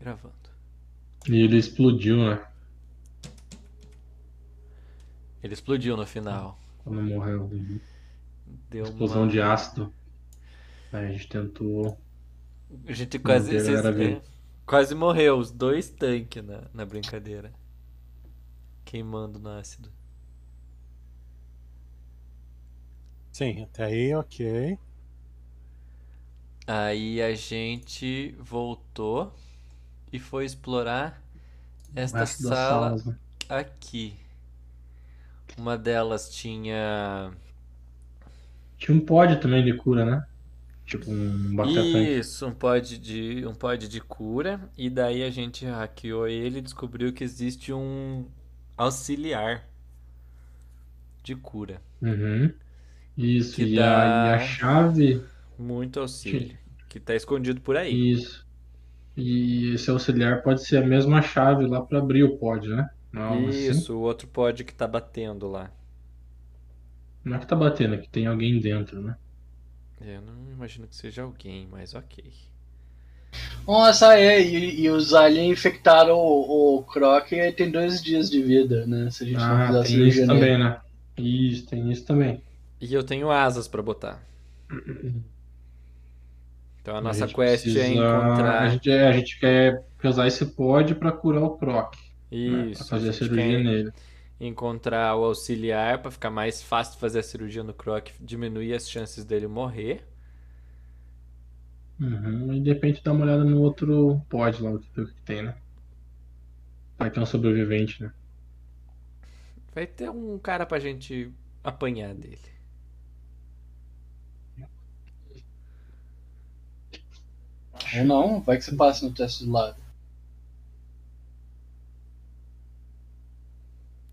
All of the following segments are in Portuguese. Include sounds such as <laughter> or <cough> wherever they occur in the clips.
Gravando. E ele explodiu, né? Ele explodiu no final. Quando morreu. Deu Explosão uma... de ácido. Aí a gente tentou. A gente quase, vocês- é, quase morreu, os dois tanques na, na brincadeira. Queimando no ácido. Sim, até aí, ok. Aí a gente voltou e foi explorar esta sala salas, né? aqui. Uma delas tinha. Tinha um pod também de cura, né? Tipo um. Isso, um pod de, um pod de cura. E daí a gente hackeou ele e descobriu que existe um auxiliar de cura. Uhum. Isso, Que e, dá- a, e a chave. Muito auxílio. Que tá escondido por aí. Isso. E esse auxiliar pode ser a mesma chave lá pra abrir o pod, né? Não, é assim? Isso, o outro pod que tá batendo lá. Não é que tá batendo, é que tem alguém dentro, né? Eu não imagino que seja alguém, mas ok. Nossa, é, e, e os aliens infectaram o, o Croc e tem dois dias de vida, né? Se a gente não Ah, a tem isso nele. também, né? Isso, tem isso também. E eu tenho asas pra botar. <clears throat> Então a nossa gente quest é precisa- encontrar. A gente, é, a gente quer usar esse pod pra curar o Croc. né? Isso, Pra fazer a a cirurgia nele. encontrar o auxiliar pra ficar mais fácil fazer a cirurgia no Croc, diminuir as chances dele morrer. Uhum, e de repente dá uma olhada no outro pod lá, o que tem, né? Vai ter um sobrevivente, né? Vai ter um cara pra gente apanhar dele. Ou não, vai que você passa no teste do lado.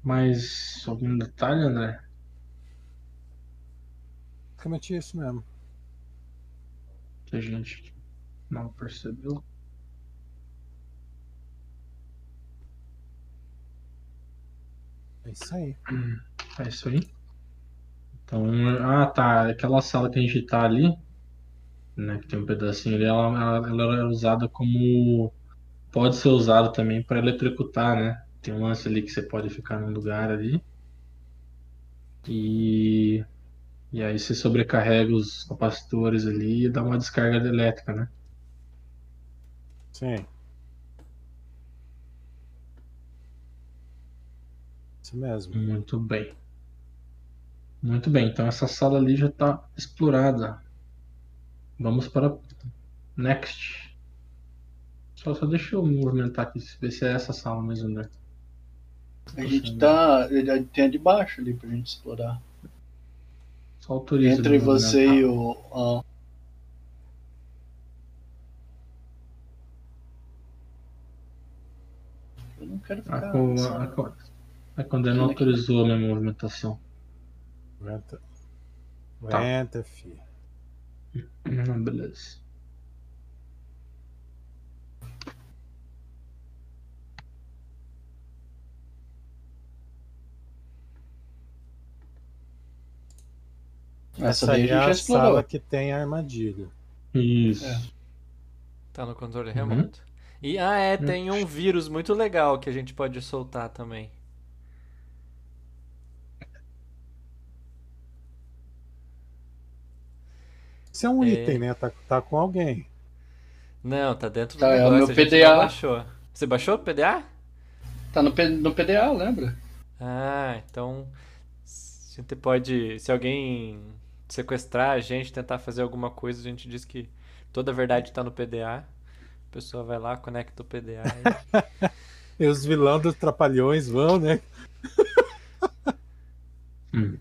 Mas algum detalhe, André? Basicamente isso mesmo. Que a gente não percebeu? É isso aí. É isso aí. Então, ah tá, aquela sala que a gente tá ali, né, que tem um pedacinho ali, ela, ela, ela era usada como. Pode ser usada também para eletrocutar, né? Tem um lance ali que você pode ficar num lugar ali. E. E aí você sobrecarrega os capacitores ali e dá uma descarga elétrica, né? Sim. Isso mesmo. Muito bem. Muito bem, então essa sala ali já está explorada. Vamos para next. Só, só deixa eu movimentar aqui, ver se é essa sala mesmo, né? A gente tá. Tem a de baixo ali pra gente explorar. Só autoriza Entre você movimentar. e o. ah, Eu não quero A, ficar. a, co- a Condé não autorizou a minha movimentação. Aguenta. Tá. Aguenta, filho. Hum, beleza. Essa Essa daí aí a é gente já explorou. sala que tem a armadilha. Isso. É. Tá no controle Uhum. remoto. E ah, é, tem um vírus muito legal que a gente pode soltar também. É um É. item, né? Tá, tá com alguém. Não, tá dentro do Tá, é o negócio, meu a gente PDA. baixou. Você baixou o PDA? Tá no, P- no PDA, lembra? Ah, então a gente pode, se alguém sequestrar a gente, tentar fazer alguma coisa, a gente diz que toda a verdade tá no PDA. A pessoa vai lá, conecta o PDA e... <laughs> E os vilões dos trapalhões vão, né? Hum.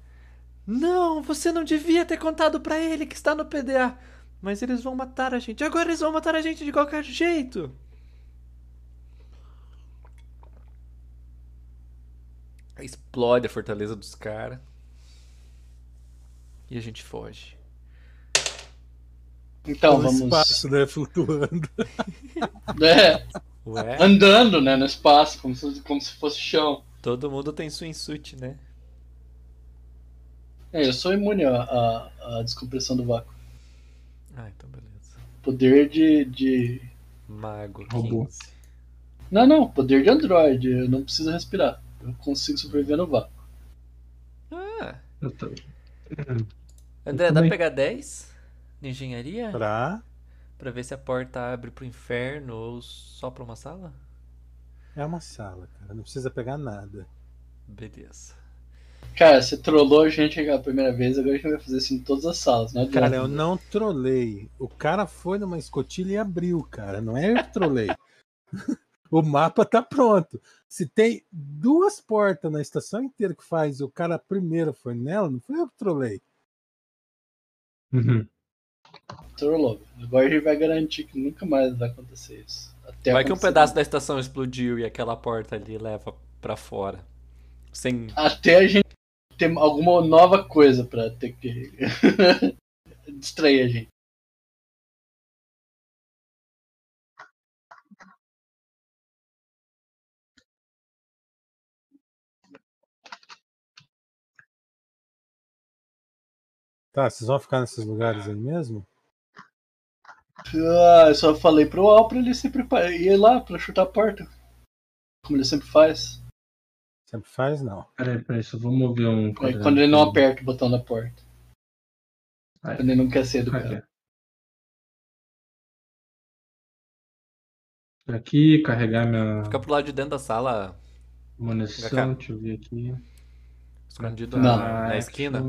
Não, você não devia ter contado pra ele que está no PDA. Mas eles vão matar a gente. Agora eles vão matar a gente de qualquer jeito. Explode a fortaleza dos caras. E a gente foge. Então, no vamos. espaço, né? Flutuando. <laughs> É, Ué, andando, né, no espaço, como se, como se fosse chão. todo mundo tem swimsuit, né? É, eu sou imune à, à, à descompressão do vácuo. Ah, então beleza. Poder de. de... Mago Robô. 15. Não, não, poder de Android. Eu não preciso respirar. Eu consigo sobreviver no vácuo. Ah, Eu tô- <laughs> André, dá pra pegar 10 de engenharia? Pra. Pra ver se a porta abre pro inferno ou só pra uma sala? É uma sala, cara. Não precisa pegar nada. Beleza. Cara, você trollou a gente aquela primeira vez, agora a gente vai fazer isso em todas as salas, não adianta. Cara, eu não trolei. O cara foi numa escotilha e abriu, cara. Não é eu que trolei. <laughs> o mapa tá pronto. Se tem duas portas na estação inteira que faz, o cara primeiro foi nela, não foi eu que trolei. Uhum. Trollou. Agora a gente vai garantir que nunca mais vai acontecer isso. Até Vai que um pedaço da estação explodiu e aquela porta ali leva pra fora. Sem. Até a gente ter alguma nova coisa pra ter que <laughs> distrair a gente. Tá, vocês vão ficar nesses lugares aí mesmo? Ah, eu só falei pro Al pra ele se preparar, ir lá pra chutar a porta. Como ele sempre faz. Sempre faz, não. Peraí, peraí, só vou mover um. É, quando ele não aperta o botão da porta. Aí. Quando ele não quer ser educado. Aqui. Aqui, carregar minha Fica pro lado de dentro da sala, munição, deixa eu ver aqui. escondido Não. na, na esquina.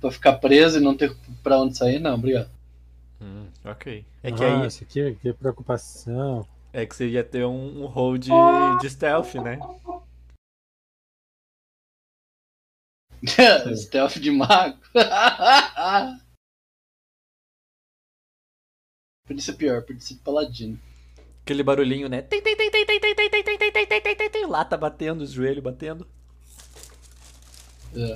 Pra ficar preso e não ter pra onde sair, não, obrigado. Hum, ok. É que ah, aí isso aqui, que preocupação. é que você ia ter um, um hold de stealth, né? Stealth de mago. podia ser pior, podia ser paladino. Aquele barulhinho, né? Tem, tem, tem, tem, tem, tem, tem, tem, tem, tem, tem, tem, tem, tem, tem. Lata batendo, os joelhos batendo. É.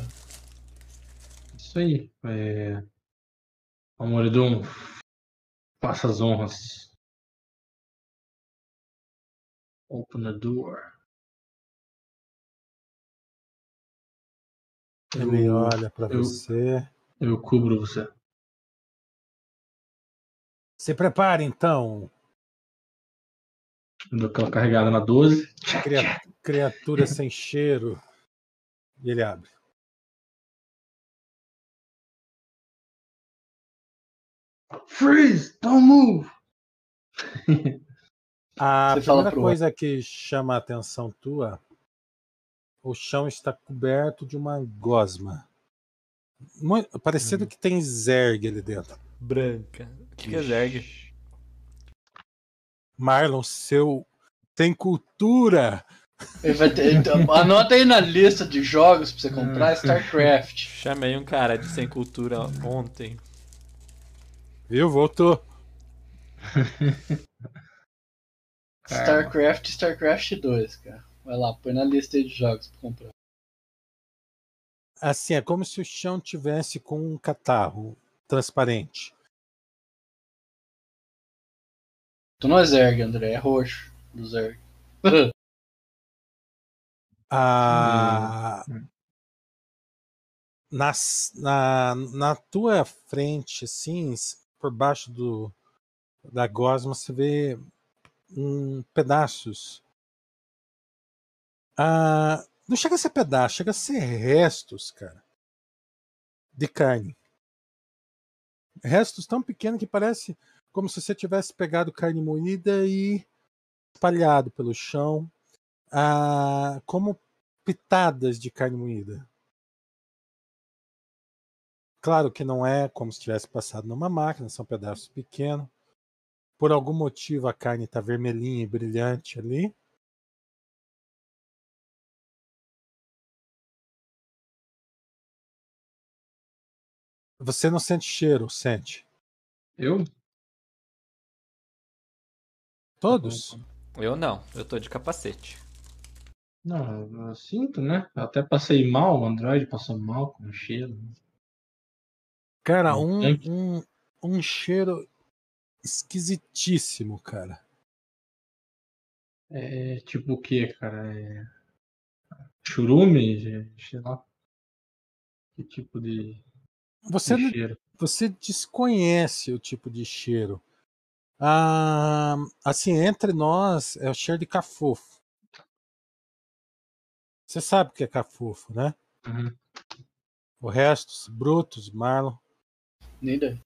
Isso aí. É... Amoridum, faça as honras. Open the door. Ele Eu- olha pra eu- você. Eu cubro você. Se prepare então, Dou aquela carregada na 12. cria- criatura sem cheiro. E ele abre. Freeze! Don't move! A Você primeira pro- coisa que chama a atenção tua, o chão está coberto de uma gosma. Mui- Parecido que tem zerg ali dentro. Branca. O que, que é Zerg? Marlon, seu tem cultura. Ele vai ter- então, <laughs> anota aí na lista de jogos pra você comprar StarCraft. Chamei um cara de sem cultura ontem. Viu? Voltou. <laughs> StarCraft e StarCraft 2, cara. Vai lá, põe na lista aí de jogos pra comprar. Assim, é como se o chão tivesse com um catarro transparente. Tu não é Zerg, André, é roxo do Zerg. A... <laughs> Hum. Nas- na, na tua frente, assim, por baixo do, da gosma, você vê um, pedaços. Ah, não chega a ser pedaço, chega a ser restos, cara, de carne. Restos tão pequenos que parece como se você tivesse pegado carne moída e espalhado pelo chão, ah, como pitadas de carne moída. Claro que não é como se tivesse passado numa máquina, são pedaços pequenos. Por algum motivo a carne está vermelhinha e brilhante ali. Você não sente cheiro, sente? Eu? Todos? Eu não, eu tô de capacete. Não, eu sinto, né? Eu até passei mal, o Android passou mal com o cheiro. Cara, um, um, um cheiro esquisitíssimo, cara. É tipo o que, cara? É... Churume? Sei lá. Que tipo de, Você, de você desconhece o tipo de cheiro. Ah, assim, entre nós é o cheiro de cafofo. Você sabe o que é cafofo, né? Uhum. O resto, Brutus, Marlon. Nem ideia.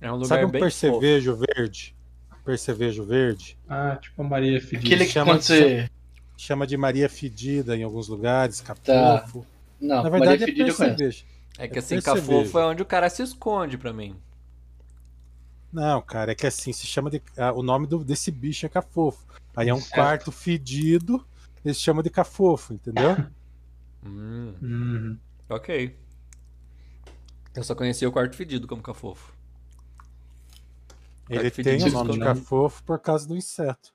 É um lugar Sabe um bem percevejo verde? Percevejo verde. Ah, tipo a Maria Fedida. Aquele que chama- você. Chama de Maria Fedida em alguns lugares, cafofo. Não, Na verdade Maria é conheço. É que É assim, cafofo é onde o cara se esconde pra mim. Não, cara, é que assim, se chama de. ah, o nome do- desse bicho é cafofo. Aí é um Certo. quarto fedido, eles chamam de cafofo, entendeu? Hum, Uhum. ok. Eu só conhecia o quarto fedido como cafofo. Ele tem o nome de cafofo por causa do inseto.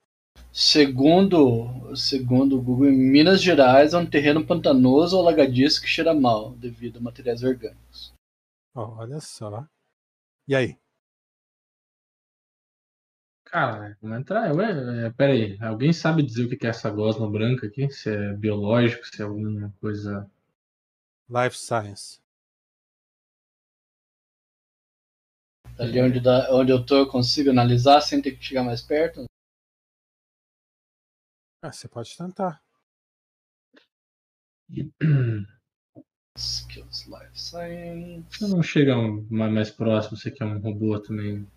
Segundo, segundo o Google, em Minas Gerais é um terreno pantanoso ou alagadiço que cheira mal devido a materiais orgânicos. Olha só. E aí? Cara, vamos entrar. Ué, é, pera aí. Alguém sabe dizer o que que é essa gosma branca aqui? Se é biológico, se é alguma coisa. Life Science. Ali onde, dá- onde eu tô, eu consigo analisar sem ter que chegar mais perto. Ah, você pode tentar. Skills Life Science. Você não chega um- mais, próximo, você que é um robô também.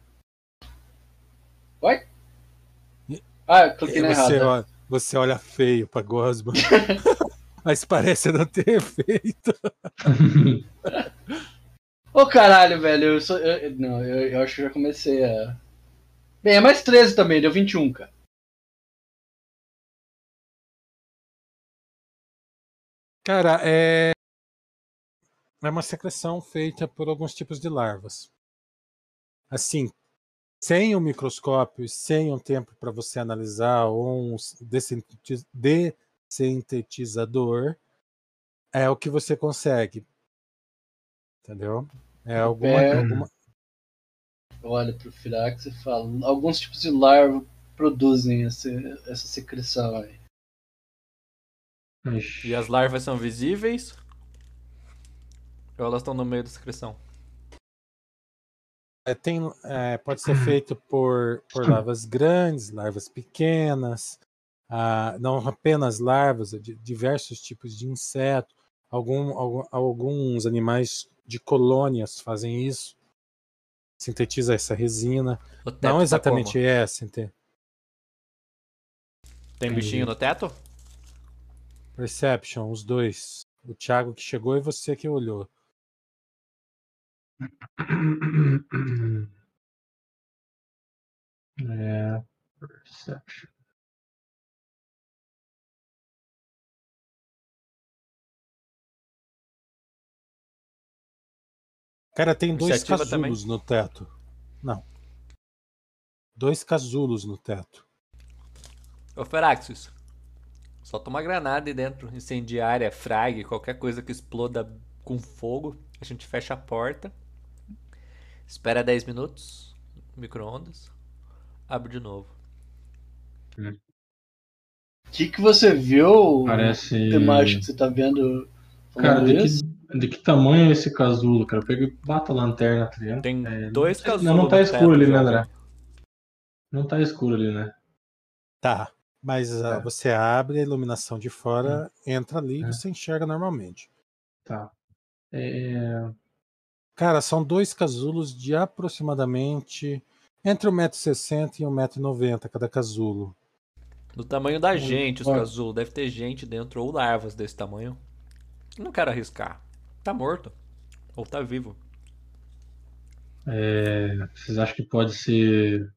Ah, eu cliquei na você, errada. olha, você olha feio pra gosma. <laughs> Mas parece não ter efeito. Ô caralho, velho, eu sou. eu- eu- não, eu, eu acho que já comecei a. Bem, é mais 13 também, deu 21, cara. Cara, é. É uma secreção feita por alguns tipos de larvas. Assim, sem um microscópio e sem um tempo para você analisar ou um dessintetiz- dessintetizador, é o que você consegue. Entendeu? É alguma, É. alguma- Eu olho pro Firax e falo. Alguns tipos de larva produzem esse, essa secreção aí. E as larvas são visíveis? Ou elas estão no meio da secreção? É, tem, é, pode ser feito por, por larvas grandes, larvas pequenas, ah, não apenas larvas, de diversos tipos de inseto. Algum, algum- alguns animais de colônias fazem isso. Sintetiza essa resina. Não tá exatamente como? essa, ente- Tem bichinho no teto? Perception, os dois. O Thiago que chegou e você que olhou. <coughs> É. Perception. Cara, tem dois Iniciativa casulos no teto. Não. Dois casulos no teto. Ô Feraxis, solta uma granada aí dentro, incendiária, frag, qualquer coisa que exploda com fogo. A gente fecha a porta. Espera 10 minutos. Micro-ondas. Abre de novo. O que, que você viu? Parece. Imagem que você tá vendo. Cara, de que, de que tamanho é esse casulo, cara? Pega e bata a lanterna, tá ligado? Tem É, dois casulos. Não, não tá escuro teto, ali, né, jovem. André? Não tá escuro ali, né? Tá. Mas É. você abre a iluminação de fora, entra ali e É. você enxerga normalmente. Tá. É, Cara, são dois casulos de aproximadamente entre 1,60m e 1,90m cada casulo. Do tamanho da gente, os casulos. Deve ter gente dentro ou larvas desse tamanho. Não quero arriscar. Tá morto. Ou tá vivo. é, vocês acham que pode ser.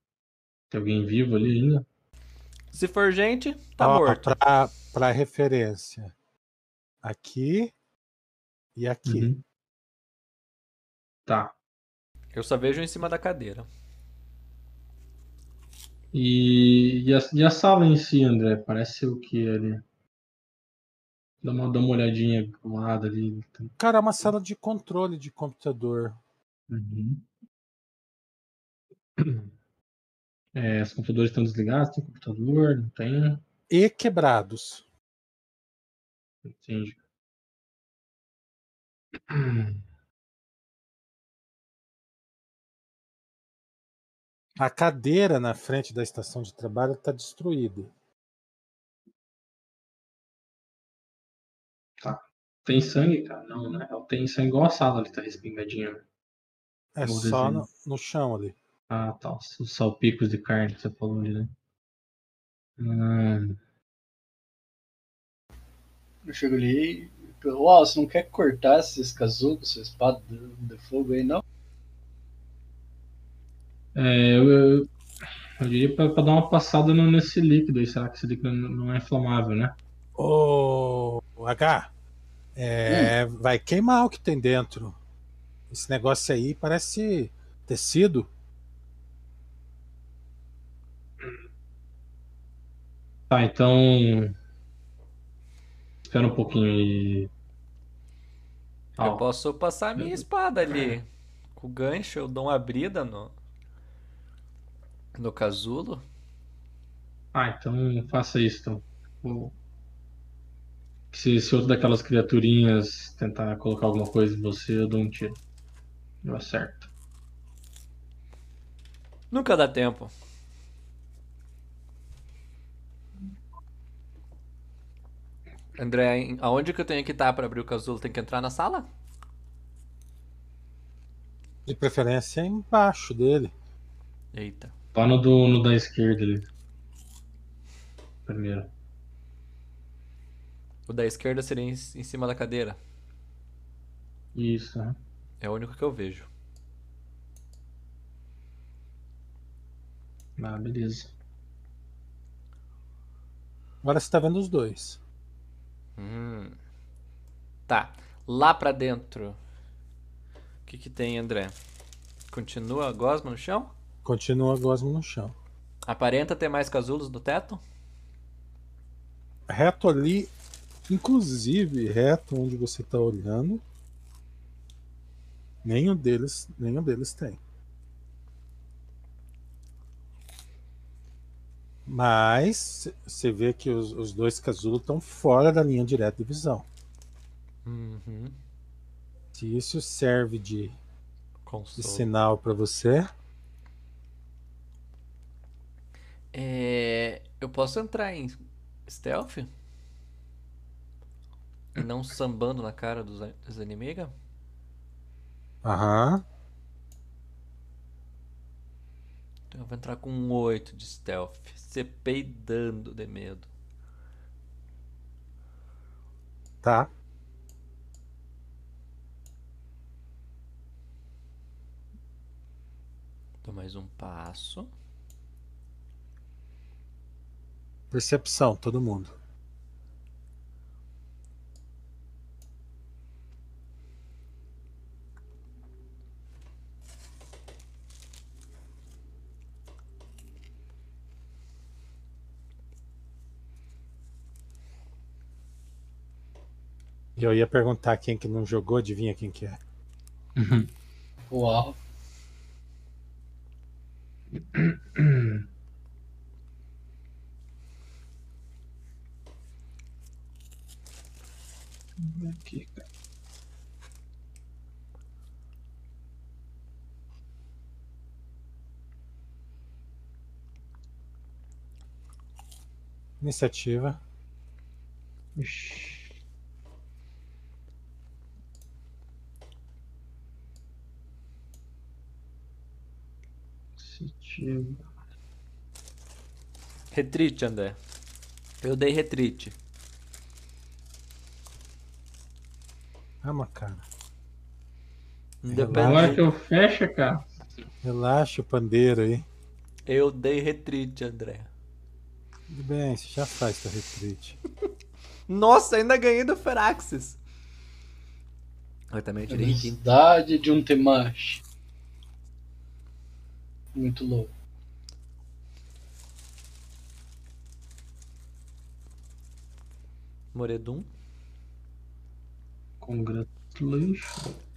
Tem alguém vivo ali ainda? Se for gente, tá Ó, morto. Pra, pra referência. Aqui e aqui. Uhum. Tá. Eu só vejo em cima da cadeira. E, e, a, e a sala em si, André? Parece o que ali? Dá uma, dá uma olhadinha pro lado ali. Cara, é uma sala de controle de computador. Uhum. <clears throat> É, os computadores estão desligados? Tem computador? Não tem? E quebrados. Entendi. A cadeira na frente da estação de trabalho está destruída. Tem sangue, cara? Não, né? Tem sangue igual a sala ali, tá respingadinho. É só no, no chão ali. Ah, tá. Os salpicos de carne que você falou ali, né? Hum, Eu chego ali e. Ó, você não quer cortar esses casucos, sua espada de, fogo aí, não? é, eu, eu, eu diria pra, pra dar uma passada no- nesse líquido aí. Será que esse líquido não é inflamável, né? Ô, H, é, vai queimar o que tem dentro. Esse negócio aí parece tecido. Tá, então. Espera um pouquinho aí. Eu posso passar a minha espada ali. Com o gancho, eu dou uma abrida no. No casulo. Ah, então faça isso. Então. Vou- Se, se outra daquelas criaturinhas tentar colocar alguma coisa em você, eu dou um tiro. Eu acerto. Nunca dá tempo. André, aonde que eu tenho que estar pra abrir o casulo? Tem que entrar na sala? De preferência embaixo dele. Eita. Lá no, do, no da esquerda ali. Primeiro. O da esquerda seria em, em cima da cadeira. Isso, né? É o único que eu vejo. Ah, beleza. Agora você tá vendo os dois. Hum. Tá. Lá pra dentro. O que que tem, André? Continua a gosma no chão? Continua a gosma no chão. Aparenta ter mais casulos no teto? Reto ali, inclusive reto onde você tá olhando, nenhum deles, nenhum deles tem. Mas você vê que os, os dois casulos estão fora da linha direta de visão. Uhum. Se isso serve de, de sinal para você, É, eu posso entrar em stealth? <laughs> Não sambando na cara dos, dos inimigas? aham, Então eu vou entrar com um 8 de stealth. Se peidando de medo. tá. Dou mais um passo. Percepção, todo mundo. Eu ia perguntar quem que não jogou, adivinha quem que é? Uau. Aqui, cara. Iniciativa. Ixi. Iniciativa. Retreat, André. Eu dei retreat. Calma, cara. Agora que eu fecho, cara. Relaxa o pandeiro aí. Eu dei retreat, André. Tudo bem, você já faz seu retreat. <laughs> Nossa, ainda ganhei do Feraxis. Eu também tirei quinto. velocidade de um Temash. Muito louco. Moredum. Congratulations.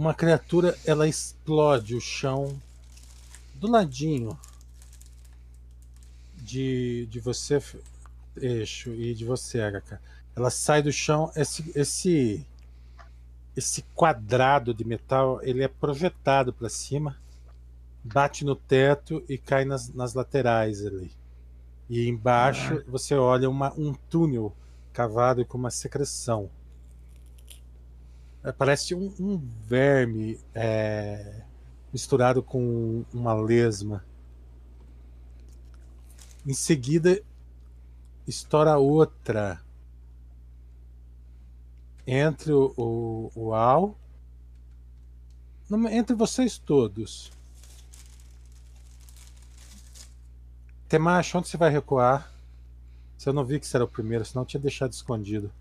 Uma criatura ela explode o chão do ladinho de, de você, Eixo, e de você, Agatha. Ela sai do chão, esse, esse, esse quadrado de metal ele é projetado para cima, bate no teto e cai nas, nas laterais ali. E embaixo você olha uma, um túnel cavado com uma secreção. É, parece um, um verme é, misturado com uma lesma. Em seguida, estoura outra entre o, o, o Al, entre vocês todos. Temacho, onde você vai recuar? Se eu não vi que você era o primeiro, senão eu tinha deixado escondido.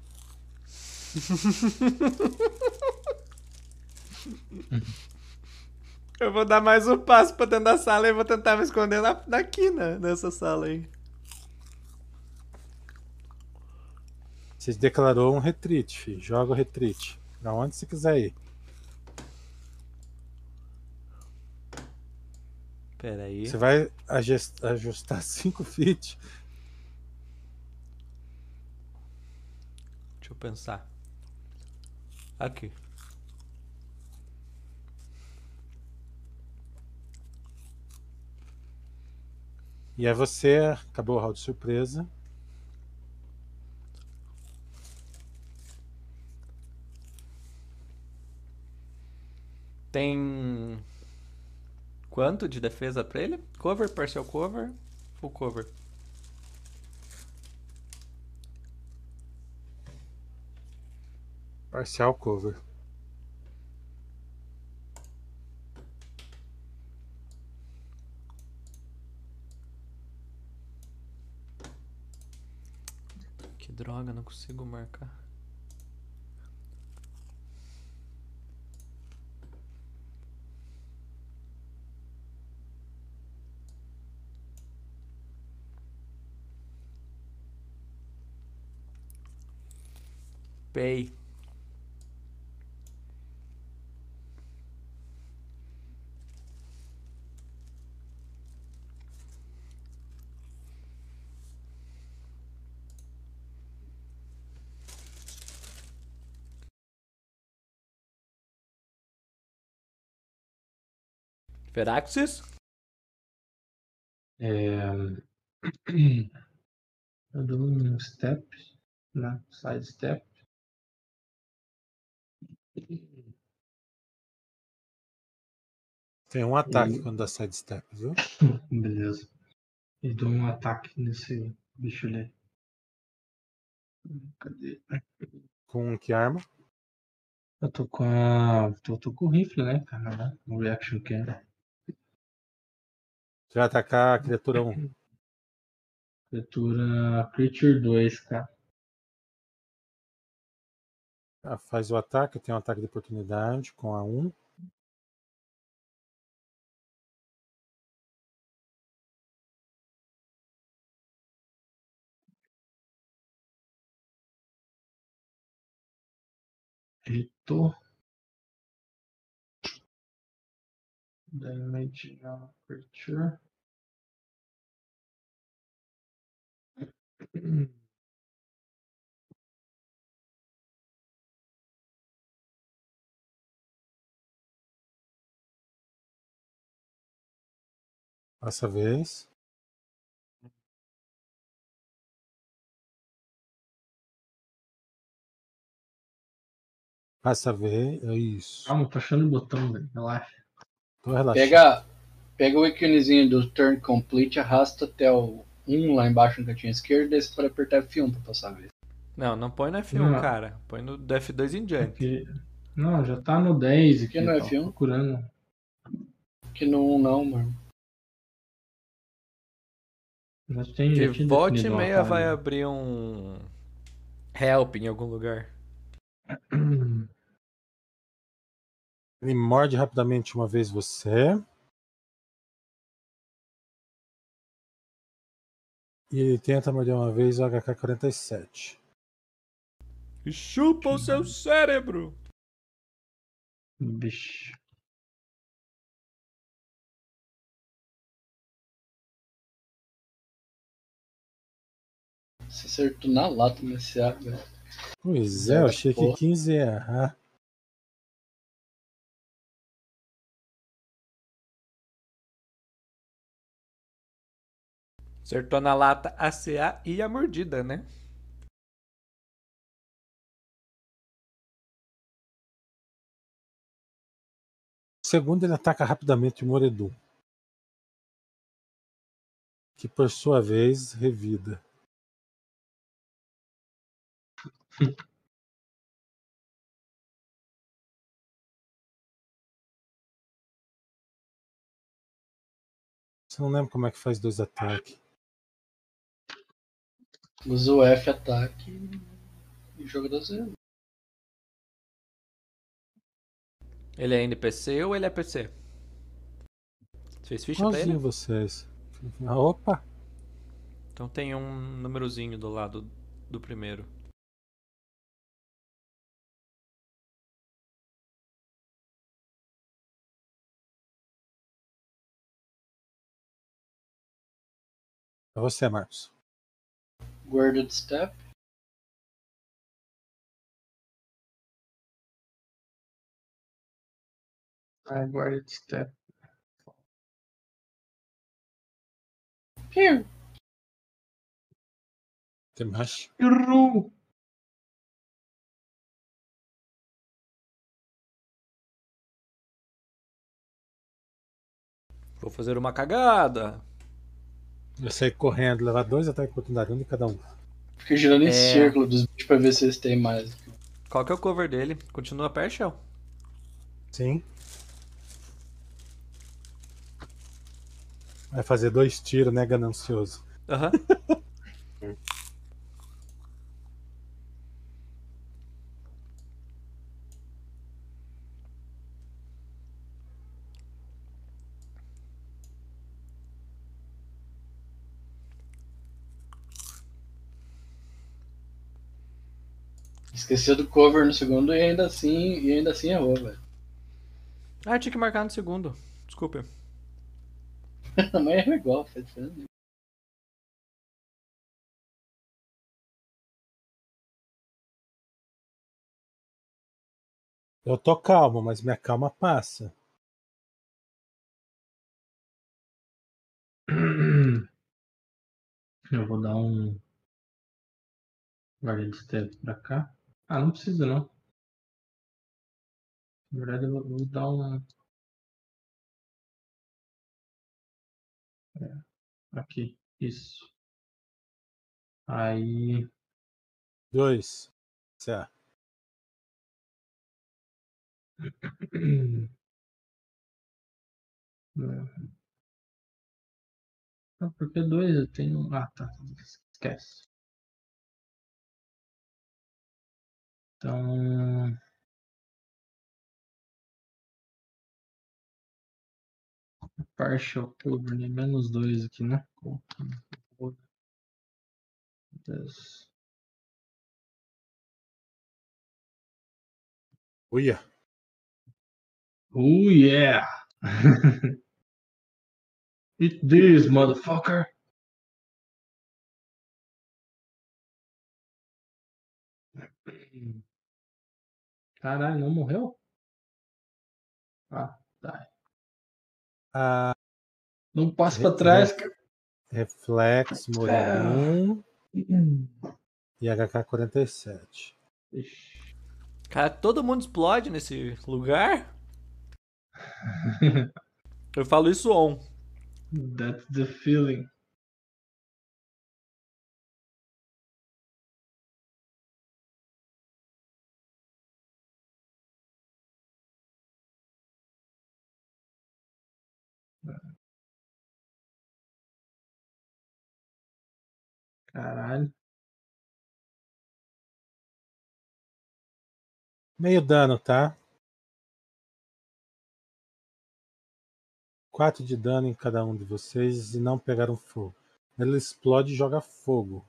<laughs> <laughs> Eu vou dar mais um passo pra dentro da sala e vou tentar me esconder na, na quina nessa sala aí. Você declarou um retreat, filho. Joga o retreat. Pra onde você quiser ir. Pera aí. Você vai ajustar <laughs> 5 feet. Deixa eu pensar. Aqui. E é você, acabou o round de surpresa. Tem quanto de defesa pra ele? Cover, partial cover, full cover. Parcial cover. Droga, não consigo marcar. Pay. Feraxis? É... <clears throat> Eu dou um step, né? Side step. Tem um ataque E- quando dá sidestep, viu? <coughs> Beleza. E dou um ataque nesse bicho ali. Cadê? Com que arma? Eu tô com a. Tô, tô com o rifle, né, cara? né? Um reaction can. Você vai atacar a criatura 1. Criatura Creature 2, cara. Ah, faz o ataque, tem um ataque de oportunidade com a 1. Hitou. Damage na creature. Passa a vez. Passa a vez. É isso. Calma, tô achando o botão, velho. Relaxa. Tô relaxado. Pega, pega o íconezinho do turn complete, arrasta até o 1 lá embaixo no cantinho esquerdo, e você pode apertar F1 pra passar a vez. Não, não põe no F1, Não. cara. Põe no do F2 em diante. Aqui... Não, já tá no 10 aqui. Aqui no tava F1? procurando. Que no 1 não, mano. Já tem. já Que volte e meia vai abrir um help em algum lugar. <clears throat> Ele morde rapidamente uma vez você. E ele tenta morder uma vez o HK-47. E chupa o seu cérebro! Bicho. Você acertou na lata nesse ar, velho. Pois é, eu achei que Porra. 15 ia errar. Acertou na lata a CA e a mordida, né? Segundo, ele ataca rapidamente o Moredum. Que por sua vez revida. Você não lembra como é que faz dois ataques. Usa o F ataque e joga da zero. Ele é NPC ou ele é PC? Fez ficha pra ele? Vocês. Ah, Opa! Então tem um númerozinho do lado do primeiro. É você, Marcos. Guarded Step. I guarded step. Piu. Tem mais? Errou! Vou fazer uma cagada. Eu saí correndo, levar dois ataques de oportunidade, um de cada um. Fica girando em É. círculo dos bichos pra ver se eles têm mais. Qual que é o cover dele? Continua perto, Shell? Sim. Vai fazer dois tiros, né, ganancioso? Aham. <laughs> Esqueceu do cover no segundo e ainda assim, e ainda assim errou, velho. Ah, tinha que marcar no segundo. Desculpe. <laughs> Mas errou igual, faz diferença. Eu tô calmo, mas minha calma passa. Eu vou dar um. Guarded step pra cá. Ah, não precisa não. Na verdade, eu vou- vou dar uma. É, aqui, isso. Aí. Dois. Certo. <clears throat> Ah, porque dois eu tenho. Ah, tá. Esquece. Então. Partial cover? Menos dois aqui, né? This. Uia. Oh yeah! Oh, Eat <laughs> this, motherfucker! Caralho, não morreu? Ah, tá. Ah, Não passa pra trás, cara. reflexo, Moredum e HK-47. Ixi. Cara, todo mundo explode nesse lugar? <laughs> Eu falo isso on. That's the feeling. Caralho. Meio dano, tá? Quatro de dano em cada um de vocês e não pegaram fogo. Ela explode e joga fogo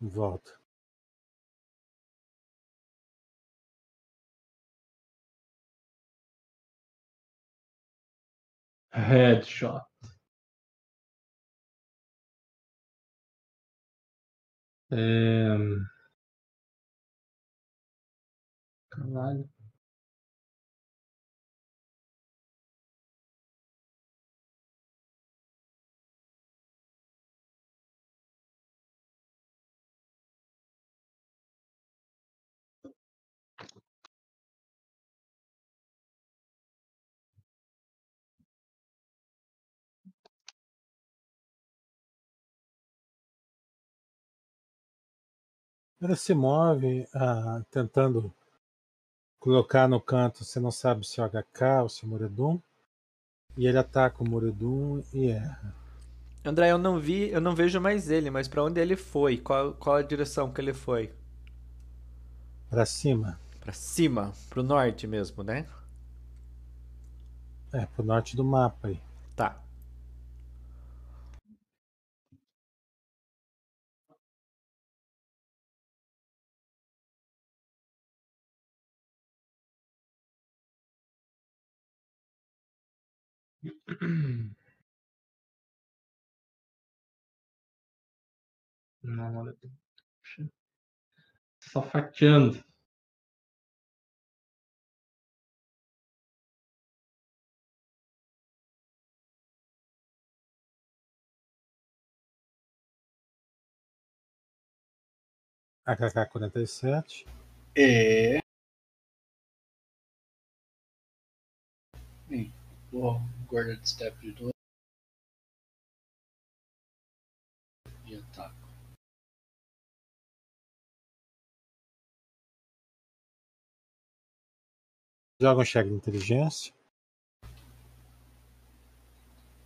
em volta. Headshot. É... Caralho. Ele se move ah, tentando colocar no canto, você não sabe se é o HK ou se é o Muredum. E ele ataca o Muredum e erra. André, eu não vi, eu não vejo mais ele, mas pra onde ele foi? Qual, qual a direção que ele foi? Pra cima. Pra cima, pro norte mesmo, né? É, pro norte do mapa aí. Não, <clears throat> olha. Puxa. Só fatiando. AKK-47. É. Bem, vou guardar de step de novo. E ataco. Joga um cheque de inteligência.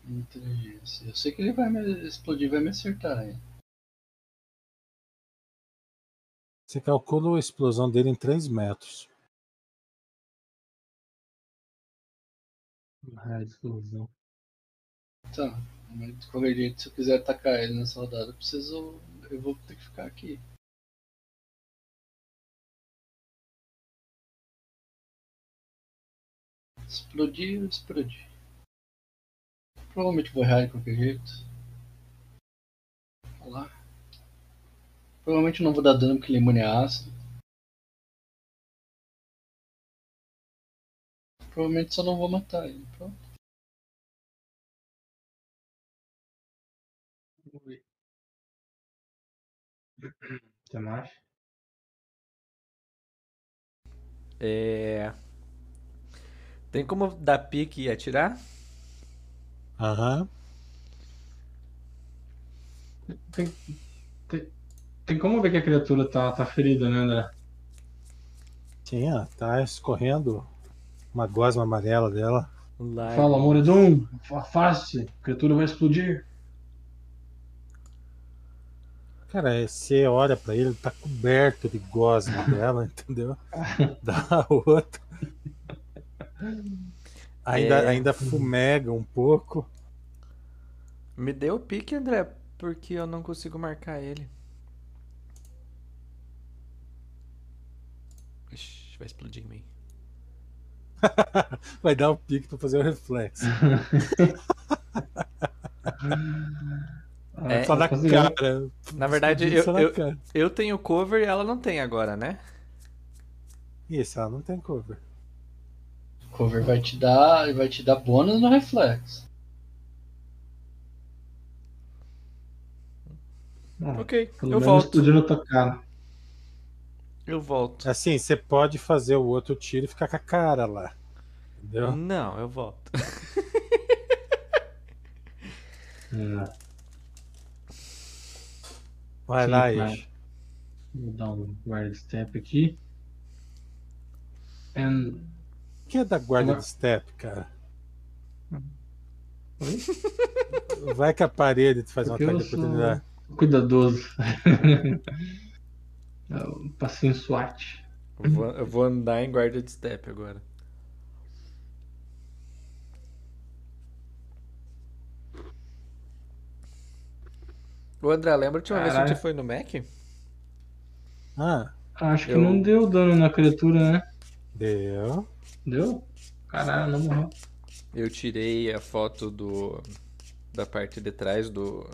Inteligência. Eu sei que ele vai me explodir, vai me acertar. Hein? Você calcula a explosão dele em 3 metros. Ah. Tá. Mas de qualquer jeito, se eu quiser atacar ele nessa rodada, eu preciso. Eu vou ter que ficar aqui. Explodir, explodir. Provavelmente vou errar de qualquer jeito. Olha lá. Provavelmente não vou dar dano porque ele é imune a ácido. Provavelmente só não vou matar ele. Pronto. Você <clears throat> mais? É... Tem como dar pique e atirar? Aham. Tem, tem, tem como ver que a criatura tá, tá ferida, né, André? Sim, ó, tá escorrendo uma gosma amarela dela. Lá. Fala, Moredum, afaste, a criatura vai explodir. Cara, você olha pra ele, ele tá coberto de gosma <laughs> dela, entendeu? Da outra. Ainda, É. ainda fumega um pouco. Me deu o pique, André, porque eu não consigo marcar ele. Ixi, vai explodir em mim. <laughs> Vai dar o pique pra fazer o reflexo. <laughs> É, Só na cara. Na verdade, eu, na eu, cara. eu tenho cover e ela não tem agora, né? Isso, ela não tem cover. Cover vai te dar. Vai te dar bônus no reflexo. Ah, Ok, eu volto. na tua cara. Eu volto. Assim, você pode fazer o outro tiro e ficar com a cara lá. Entendeu? Não, eu volto. Hum, <laughs> Vai Sim, lá. Ish. Vou dar um guard step aqui. And... O que é da guarda Uma- de step, cara? Oi? Vai que a parede te faz uma Porque eu ataque de sou- oportunidade. Cuidadoso. <laughs> É passinho SWAT. Eu vou, eu vou andar em guarda de step agora. Ô André, lembra a última vez que a Caralho. gente foi no Mac? Ah, Acho que Eu- não deu dano na criatura, né? deu. Deu? Caralho, não morreu. Eu tirei a foto do da parte de trás do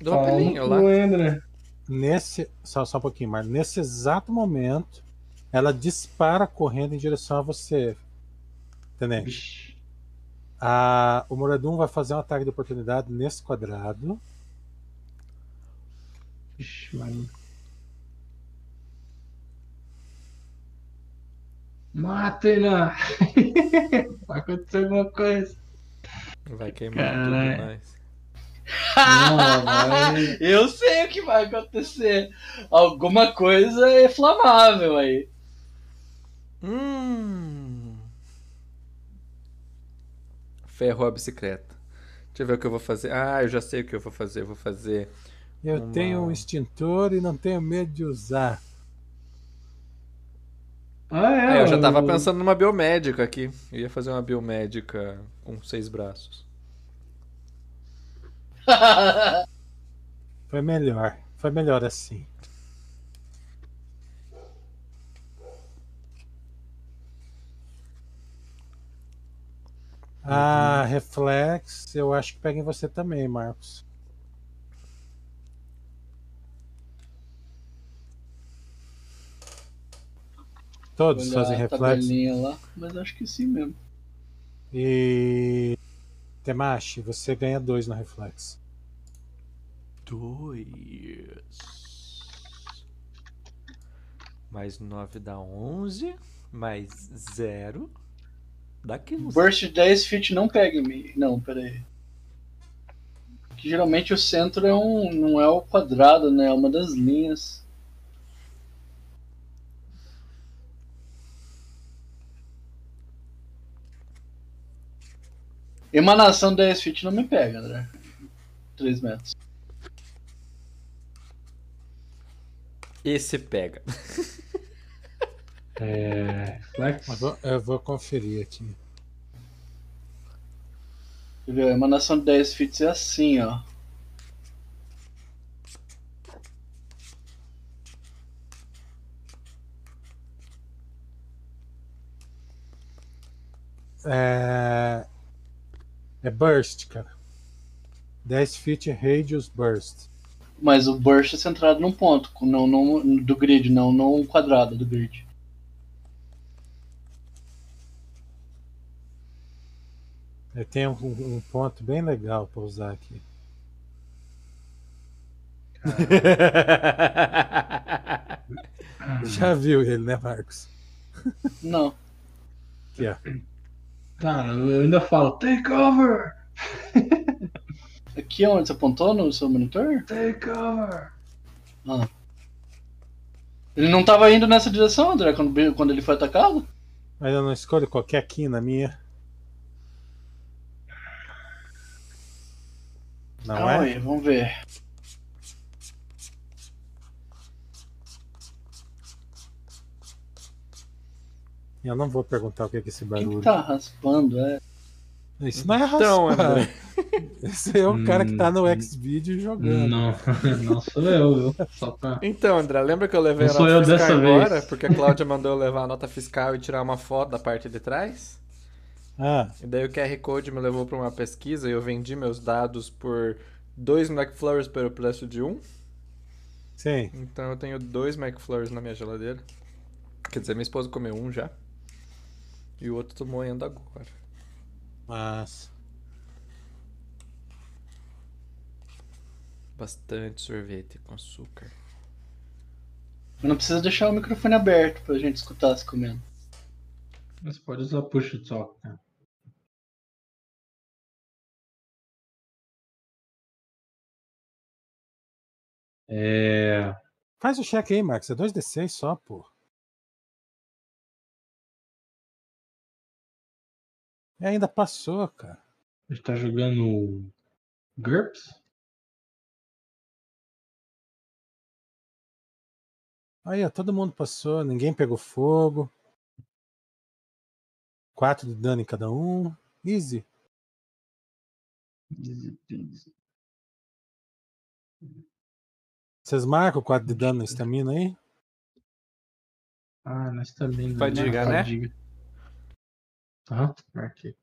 do Fala papelinho lá. o André. Nesse. Só, só um pouquinho, Marlon. Nesse exato momento, ela dispara correndo em direção a você. Vixe. A, o Moradum vai fazer um ataque de oportunidade nesse quadrado. Vixe, mano. Matem-na! <laughs> Vai acontecer alguma coisa. Vai queimar Caralho. tudo mais. Não. <laughs> Eu sei o que vai acontecer. Alguma coisa é inflamável aí. Hum. Ferrou a bicicleta. Deixa eu ver o que eu vou fazer. Ah, eu já sei o que eu vou fazer. Eu vou fazer. Eu Uma- tenho um extintor e não tenho medo de usar. Ah, é, Ah, eu já tava pensando numa biomédica aqui. Eu ia fazer uma biomédica com seis braços. <laughs> Foi melhor. Foi melhor assim. Ah, reflex, eu acho que pega em você também, Marcos. Todos fazem reflexo. lá, mas acho que sim mesmo. E. Temashi, você ganha dois no reflexo. Dois. Mais nove dá onze. Mais zero dá 15. Burst de 10 feet não pega em mim. Não, peraí. Que geralmente o centro é um. não é o quadrado, né? É uma das linhas. Emanação 10 feet não me pega, André. 3 metros. Esse pega. É. Flex. Eu vou, eu vou conferir aqui. Viu? A emanação de 10 feet é assim, ó. É. É burst, cara. 10 feet radius burst. Mas o burst é centrado num ponto, não, não do grid, não, não um quadrado do grid. Eu tenho um, um ponto bem legal para usar aqui. <laughs> Já viu ele, né, Marcos? Não. Aqui, ó. Tá, eu ainda falo, take over! <laughs> Aqui é onde você apontou no seu monitor? Take over! Ele não tava indo nessa direção, André, quando, quando ele foi atacado? Mas eu não escolho qualquer aqui na minha. Não Calma é? aí, vamos ver. Eu não vou perguntar o que é que esse Quem barulho. que tá raspando? É. Isso não é Então, raspar. André. <laughs> Esse é o cara que tá no Hum. Xvideo jogando. Não, <laughs> não sou eu, viu? Só pra. Então, André, lembra que eu levei Não a sou nota eu fiscal dessa agora? vez. Porque a Cláudia mandou eu levar a nota fiscal e tirar uma foto da parte de trás? Ah, E daí o QR Code me levou para uma pesquisa e eu vendi meus dados por dois McFlurries pelo preço de um. sim. Então eu tenho dois McFlurries na minha geladeira. Quer dizer, minha esposa comeu um já. E o outro tô moendo agora. Mas. Bastante sorvete com açúcar. Mas não precisa deixar o microfone aberto pra gente escutar se comendo. Você pode usar push talk, né? É. Faz o cheque aí, Marcos. É 2D6 só, pô. E ainda passou, cara. A gente tá jogando. GURPS? Aí, ó, todo mundo passou, ninguém pegou fogo. 4 de dano em cada um. Easy. Easy peasy. Vocês marcam 4 de dano na estamina aí? Ah, nós também. Fadiga, né? Aham, marquei.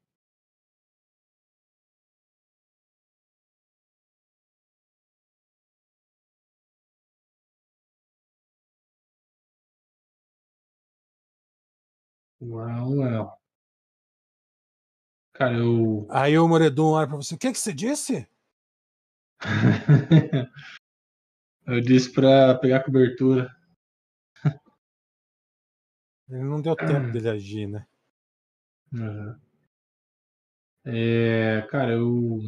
Well, well. Cara, eu. Aí o Moredum olha pra você. O que, que você disse? <laughs> eu disse pra pegar cobertura. Ele não deu tempo <clears throat> dele agir, né? Uhum. É, cara, eu.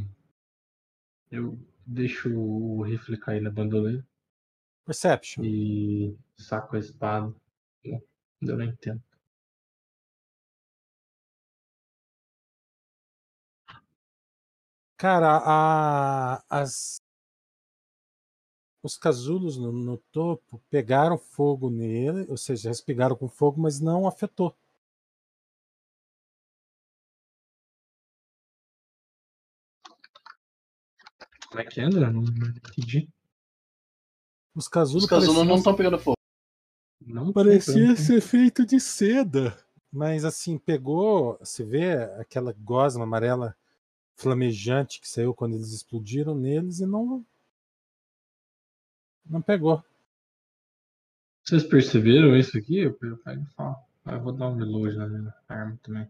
Eu deixo o rifle cair na bandoleira Perception. e saco a espada. Deu nem tempo. Cara, a, as, os casulos no, no topo pegaram fogo nele, ou seja, respingaram com fogo, mas não afetou. Como é que é, André? Não, não entendi. Os casulos, Os casulos pareciam- não estão pegando fogo. Não parecia não- ser feito de seda. Mas assim, pegou, você vê aquela gosma amarela flamejante que saiu quando eles explodiram neles e não. Não pegou. Vocês perceberam isso aqui? Eu pego e falo. Ah, Eu vou dar um reload na minha arma também.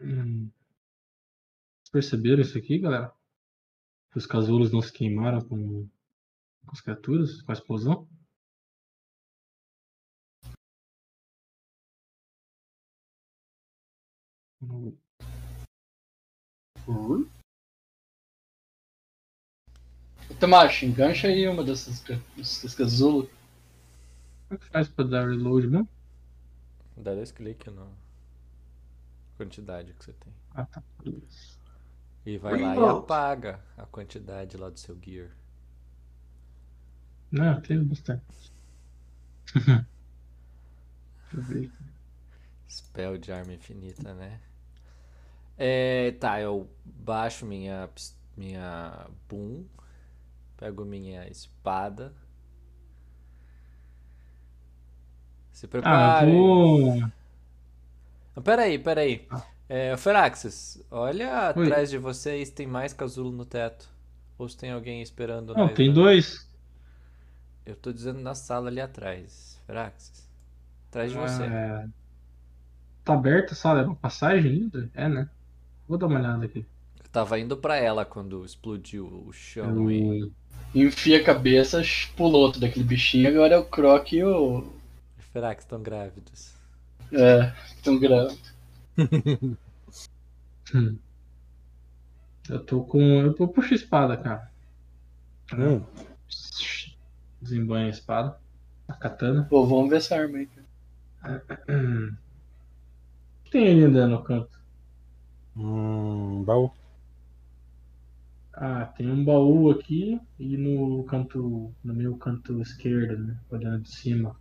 Hum. Perceberam isso aqui, galera? Que os casulos não se queimaram com, com as criaturas, com a explosão? Hum, Tamashi, engancha aí uma dessas, ca- desses casulos. Como é que faz pra dar reload mesmo? Dá dois cliques na quantidade que você tem. Ah, tá. E vai lá e apaga a quantidade lá do seu gear. Não, teve bastante. <laughs> Deixa eu ver. Spell de arma infinita, né? É, tá, eu baixo minha, minha boom, pego minha espada. Se Ah, prepare. eu vou. Ah, Peraí, peraí. Ah. É, Feraxis, olha Oi. atrás de vocês, tem mais casulo no teto. Ou se tem alguém esperando Não, tem dois. Eu tô dizendo na sala ali atrás. Feraxis. Atrás de você. É, Tá aberta a sala? É uma passagem ainda? É, né? Vou dar uma olhada aqui. Eu tava indo pra ela quando explodiu o chão e. Eu... Enfia a cabeça, pulou outro daquele bichinho, agora é o Croc e o. Os Feraxis estão grávidos. É, tão grave. Hum. <laughs> Eu tô com. Eu tô puxo espada, cara. Hum. Desembanha a espada. A katana. Pô, vamos ver essa arma aí. Hum. O que tem ali ainda no canto? Hum, baú. Ah, tem um baú aqui e no canto. No meu canto esquerdo, né? Olhando de cima.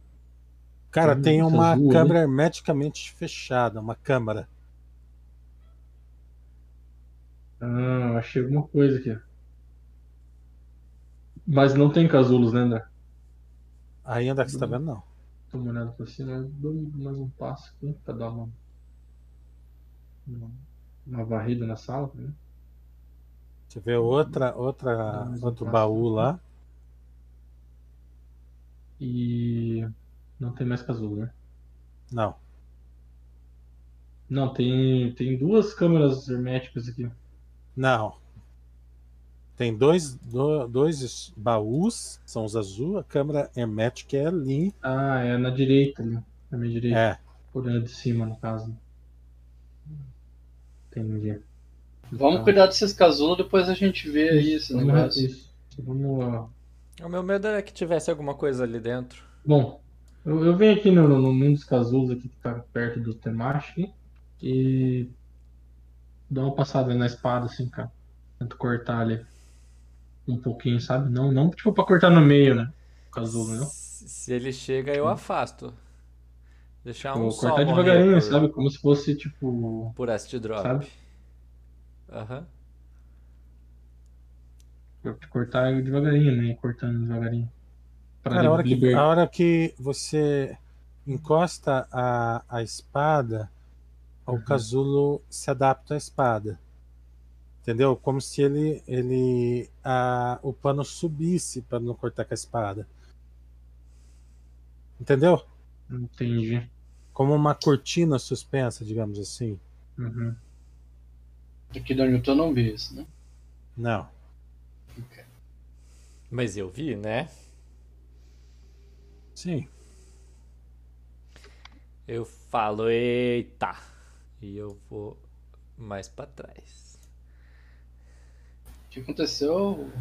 Cara, Tem uma ali. câmera hermeticamente fechada, uma câmara. Ah, achei alguma coisa aqui. Mas não tem casulos, né, André? Ainda que você tá vendo, não. Uma olhada pra cima, dou mais um passo aqui pra dar uma, uma, uma varrida na sala. Né? Você vê outra, outra, um outro passo baú lá. E não tem mais casulo, né? Não. Não, tem, tem duas câmeras herméticas aqui. Não. Tem dois, do- dois baús, são os azul, a câmera hermética é ali. Ah, é na direita ali. Na minha direita. É. Olhando de cima, no caso. Tem ninguém. Vamos Tá. cuidar desses casulos, depois a gente vê aí esse Vamos, negócio. isso. Vamos lá. O meu medo era que tivesse alguma coisa ali dentro. Bom, eu, eu venho aqui no, no, num dos casulos aqui que tá perto do Temashi e dou uma passada na espada assim, cara. Tento cortar ali um pouquinho, sabe? Não, não tipo pra cortar no meio, né? O casulo, não. Se ele chega, eu afasto. Deixar um Vou só cortar devagarinho, por, sabe? Como se fosse tipo. por acid drop. Sabe? Aham. Cortar devagarinho, né? Cortando devagarinho. Cara, a hora, que, a hora que você encosta a, a espada, o Uhum. casulo se adapta à espada. Entendeu? Como se ele, ele a, o pano subisse para não cortar com a espada. Entendeu? Entendi. Como uma cortina suspensa, digamos assim. Uhum. Aqui da Newton eu não vi isso, né? Não. Mas eu vi, né? Sim. Eu falo, eita. E eu vou mais pra trás. O que aconteceu?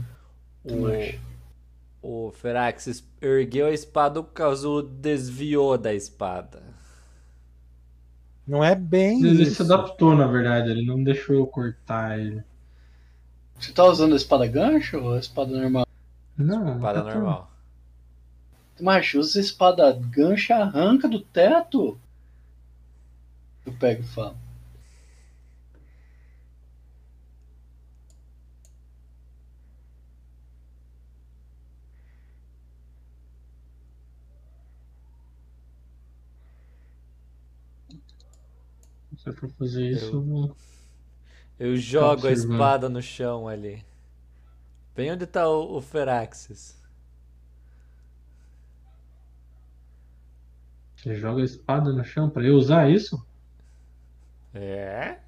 O, o Feraxis ergueu a espada, o casulo desviou da espada. Não é bem Ele isso. se adaptou, na verdade, ele não deixou eu cortar ele. Você tá usando a espada gancho ou a espada normal? Não, Espada tá normal. Macho, usa a espada gancho e arranca do teto. Eu pego e falo. Se eu for fazer isso, eu vou. Eu jogo a espada no chão ali. Bem onde tá o, o Feraxis. Você joga a espada no chão pra eu usar isso? É?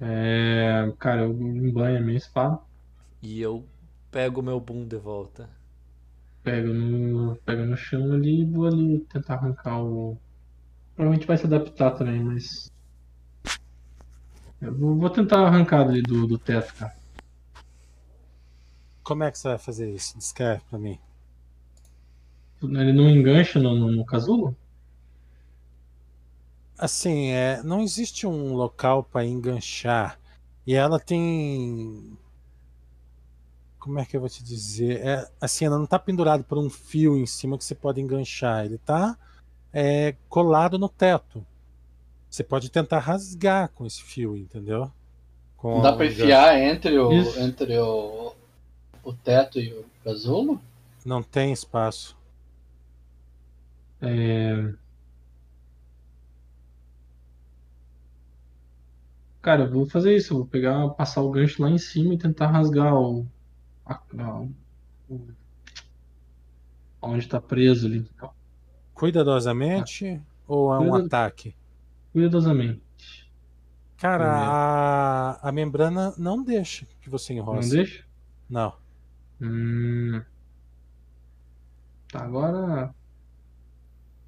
É. Cara, eu embanho a minha espada, E eu pego o meu boom de volta. pego no, pego no chão ali e vou ali tentar arrancar o. Provavelmente vai se adaptar também, mas. Eu vou, vou tentar arrancar ali do, do teto, cara. Como é que você vai fazer isso? Descreve pra mim. Ele não engancha no, no, no casulo? Assim, é, não existe um local para enganchar. E ela tem. Como é que eu vou te dizer? É, assim, ela não está pendurada por um fio em cima que você pode enganchar. Ele está colado no teto. Você pode tentar rasgar com esse fio, entendeu? Com Não dá gancho. enfiar entre o, Isso. entre o, o teto e o casulo? Não tem espaço. É... Cara, eu vou fazer isso. Eu vou pegar, passar o gancho lá em cima e tentar rasgar o. a- a- o- onde tá preso ali. Cuidadosamente ou é um ataque? cuidadosamente. Cara, a, a membrana não deixa que você Não enrosse. deixa? Não. Hum. Tá, agora.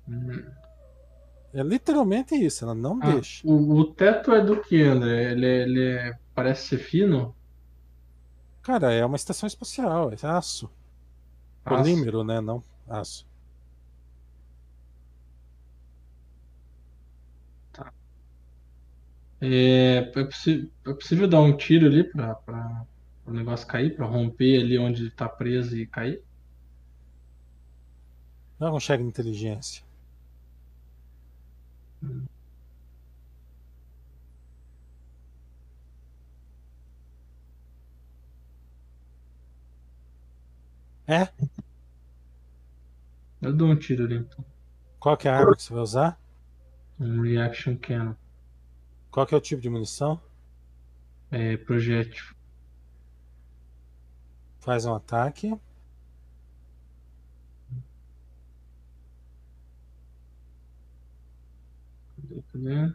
Hum. É literalmente isso, ela não Ah, deixa. o, o teto é do que, André? Ele, é- ele é- parece ser fino? Cara, é uma estação espacial, é aço. Aço? Polímero, né? Não aço. É, é, possi- é possível dar um tiro ali pra, pra o negócio cair, pra romper ali onde tá preso e cair? Não consegue inteligência. É? Eu dou um tiro ali, então. Qual que é a arma que você vai usar? Um reaction cannon. Qual que é o tipo de munição? É, projétil. Faz um ataque. Cadê, cadê?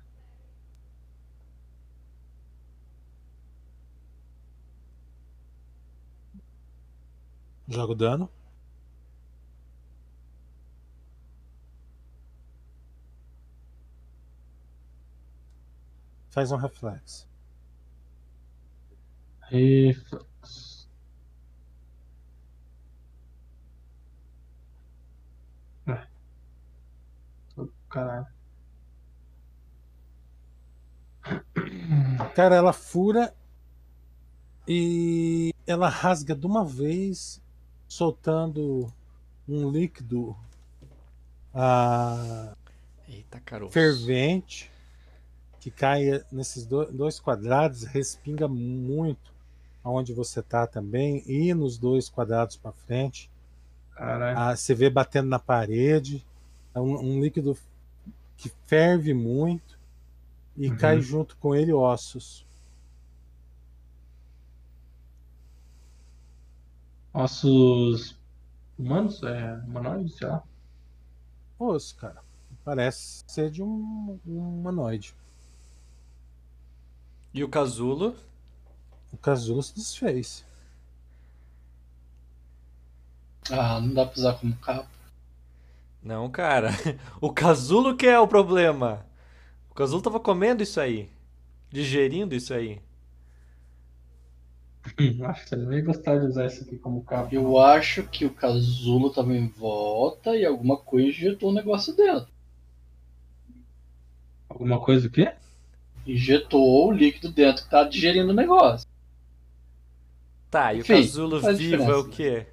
Joga o dano. Faz um reflexo. Reflex. Ah. Ô, Caralho. <clears throat> Cara, ela fura e ela rasga de uma vez, soltando um líquido ah, Eita, fervente que cai nesses do- dois quadrados, respinga muito aonde você tá também e nos dois quadrados para frente. Caralho. Ah, você vê batendo na parede, É um, um líquido que ferve muito e Uhum. cai junto com ele ossos. Ossos humanos? É, humanoides, sei lá. Osso, cara. Parece ser de um, um humanoide. E o casulo? O casulo se desfez. Ah, não dá pra usar como capa. Não, cara. <laughs> O casulo que é o problema. O casulo tava comendo isso aí. Digerindo isso aí. Acho que você não ia gostar de usar isso aqui como capa. Eu acho que o casulo tava em volta e alguma coisa injetou um negócio dentro. Alguma coisa o quê? Injetou o líquido dentro que tá digerindo o negócio. Tá, e o Enfim, casulo faz vivo é o quê?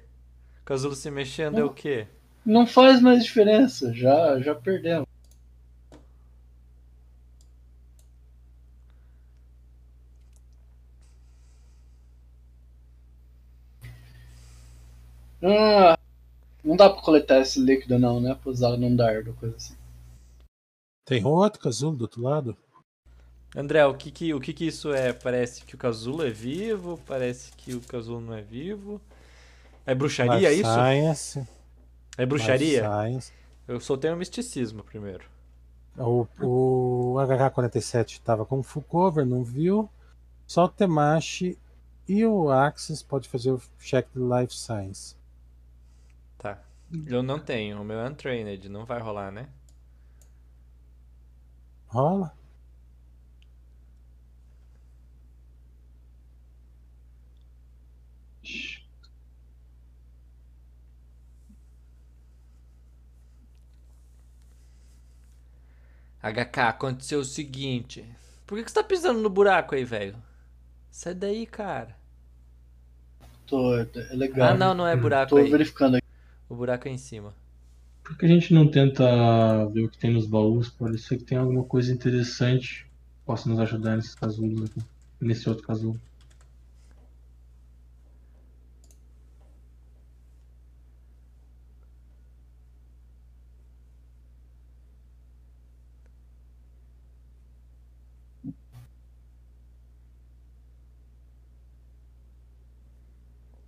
O casulo se mexendo é o quê? Não faz mais diferença, já, já perdemos. Ah, não dá pra coletar esse líquido não, né? Pra usar num dardo, coisa assim. Tem outro casulo do outro lado? André, o que que, o que que isso é? Parece que o casulo é vivo, parece que o casulo não é vivo. É bruxaria Life isso? Science, É bruxaria? Science. Eu soltei o misticismo primeiro. O, o HK-47 estava com full cover, não viu. Só o Temashi e o Axis pode fazer o check de Life Science. Eu não tenho, o meu é untrained, não vai rolar, né? Rola? HK, aconteceu o seguinte. Por que, que você tá pisando no buraco aí, velho? Sai daí, cara. Tô, é legal. Ah, não, não é buraco Tô aí. verificando aqui. O buraco é em cima. Por que a gente não tenta ver o que tem nos baús? Pode ser que tenha alguma coisa interessante que possa nos ajudar nesses casulos aqui. Nesse outro casulo.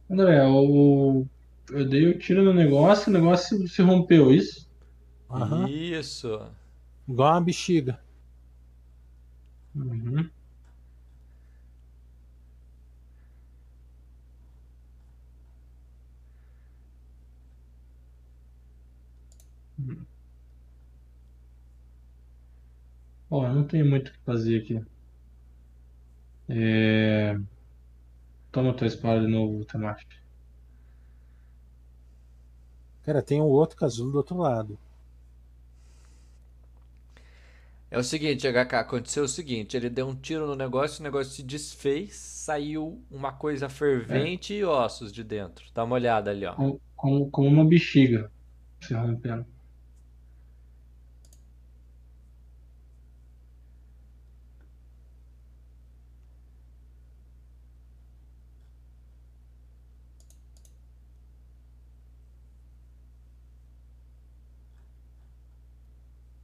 André, o... eu dei o tiro no negócio, o negócio se rompeu, isso? Aham. Isso. Igual uma bexiga. Uhum. Bom, eu não tenho muito o que fazer aqui. É... Toma tua espada de novo, Tamashi. Cara, tem um outro casulo do outro lado. É o seguinte, HK, aconteceu o seguinte, ele deu um tiro no negócio, o negócio se desfez, saiu uma coisa fervente e ossos de dentro. Dá uma olhada ali, ó. Com, com, com uma bexiga se rompendo.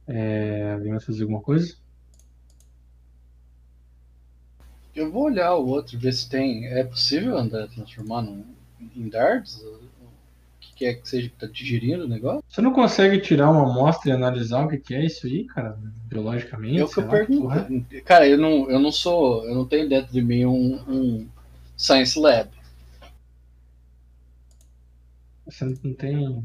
É, alguém vai fazer alguma coisa? Eu vou olhar o outro, ver se tem. É possível, André, transformar num, em dardos? O que quer que seja que tá digerindo o negócio? Você não consegue tirar uma amostra e analisar o que que é isso aí, cara? Biologicamente? É o que eu pergunto. Cara, eu não, eu não sou. Eu não tenho dentro de mim um, um Science Lab. Você não tem.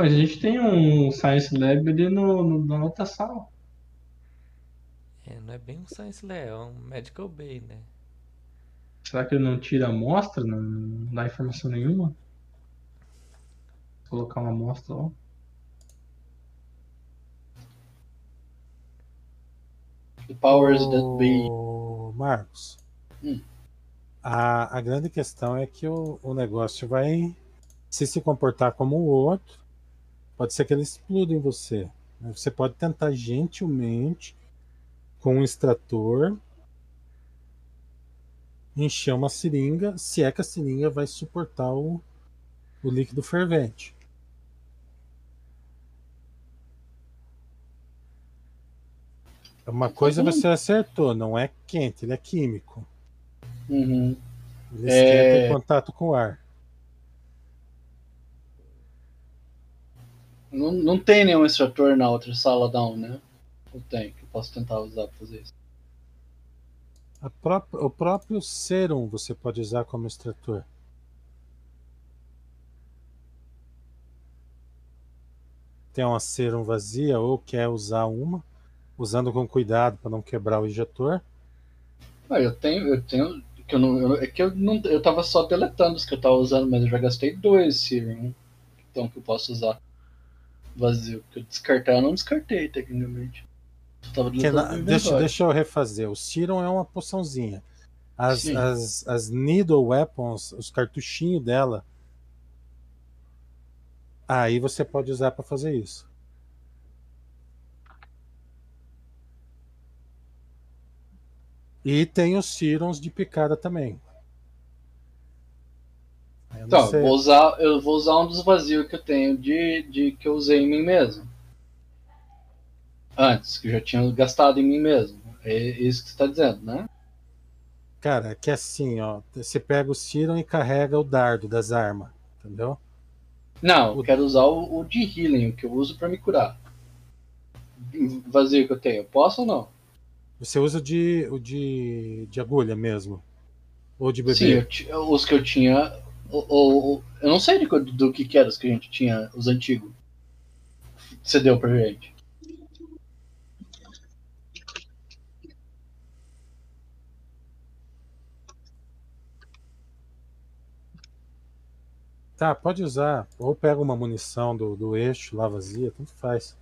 A gente tem um Science Lab ali no, no- na outra sala. É, não é bem um Science Lab, é um Medical Bay, né? Será que ele não tira amostra? Não, não dá informação nenhuma? Vou colocar uma amostra lá. The powers that be. Marcos, Hum. a, a grande questão é que o, o negócio vai se se comportar como o outro. Pode ser que ela exploda em você. Né? Você pode tentar gentilmente, com um extrator, encher uma seringa, se é que a seringa vai suportar o, o líquido fervente. É uma tá coisa você acertou, não é quente, ele é químico. Uhum. Ele é... em contato com o ar. Não, não tem nenhum extrator na outra sala não, né? Eu tenho, que eu posso tentar usar pra fazer isso. Pró- o próprio serum você pode usar como extrator. Tem uma serum vazia ou quer usar uma, usando com cuidado para não quebrar o injetor. Ah, eu tenho, eu tenho. Que eu não, eu, é que eu não. Eu tava só deletando os que eu tava usando, mas eu já gastei dois Serum. Então que eu posso usar vazio. Porque eu descartar eu não descartei, tecnicamente. Na- deixa, deixa eu refazer. O serum é uma poçãozinha. As, Sim. as, as needle weapons, os cartuchinhos dela. Aí você pode usar para fazer isso. E tem os serums de picada também. Eu Então, sei. eu vou usar, eu vou usar um dos vazios que eu tenho de, de que eu usei em mim mesmo. Antes, que eu já tinha gastado em mim mesmo. É isso que você tá dizendo, né? Cara, que assim, ó. Você pega o serum e carrega o dardo das armas. Entendeu? Não, eu quero usar o, o de healing, o que eu uso pra me curar. Vazio que eu tenho. Posso ou não? Você usa o de, o de, de agulha mesmo. Ou de bebê. Sim, eu os que eu tinha. O, o- o- eu não sei de do que, que era os que a gente tinha, os antigos. Você deu pra gente. Tá, pode usar. Ou pega uma munição do, do eixo lá vazia, tanto faz.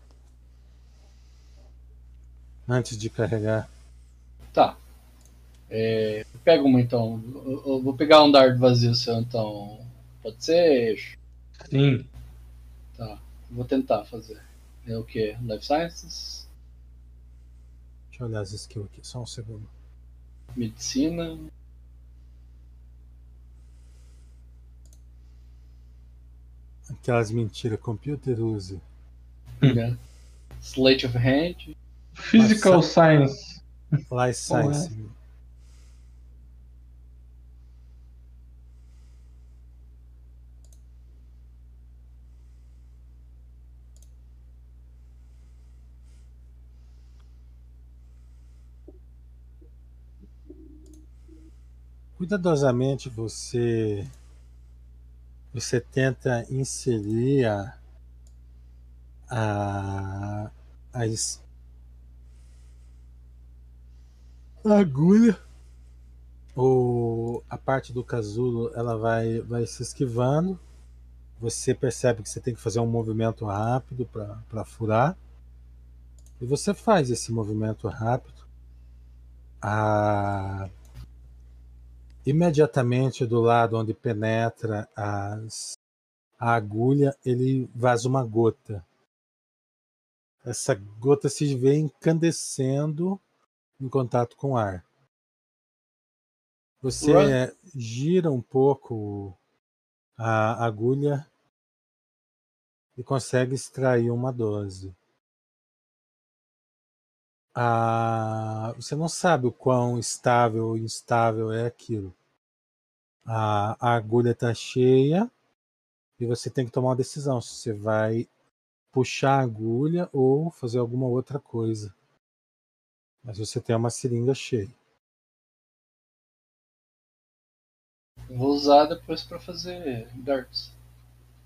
Antes de carregar. Tá. É, pega uma então. Eu, eu vou pegar um dardo vazio seu então. Pode ser? Sim. Tá. Vou tentar fazer. É o que? Life Sciences? Deixa eu olhar as skills aqui, só um segundo. Medicina? Aquelas mentiras, computer use. né? Slate of Hand? Physical Science. Life Science. Cuidadosamente você você tenta inserir a a, a, es- a agulha ou a parte do casulo ela vai vai se esquivando. Você percebe que você tem que fazer um movimento rápido para furar. E você faz esse movimento rápido. A imediatamente do lado onde penetra as, a agulha, ele vaza uma gota. Essa gota se vê incandescendo em contato com o ar. Você Run. eh, gira um pouco a agulha e consegue extrair uma dose. Ah, você não sabe o quão estável ou instável é aquilo. A, a agulha está cheia e você tem que tomar uma decisão se você vai puxar a agulha ou fazer alguma outra coisa. Mas você tem uma seringa cheia. Vou usar depois pra fazer darts.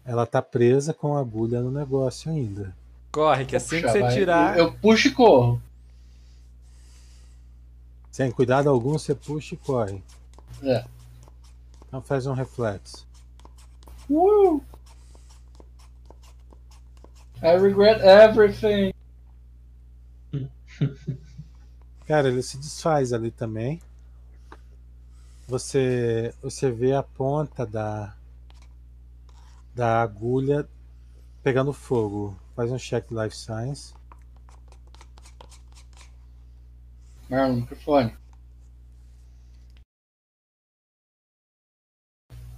Ela está presa com a agulha no negócio ainda. Corre, que assim que Puxa, você vai. tirar. Eu, eu puxo e corro. Sem cuidado algum, você puxa e corre. É. Então faz um reflexo. Uh! I regret everything. <laughs> Cara, ele se desfaz ali também. Você, você vê a ponta da, da agulha pegando fogo. Faz um check de Life Science. Marlon, microfone.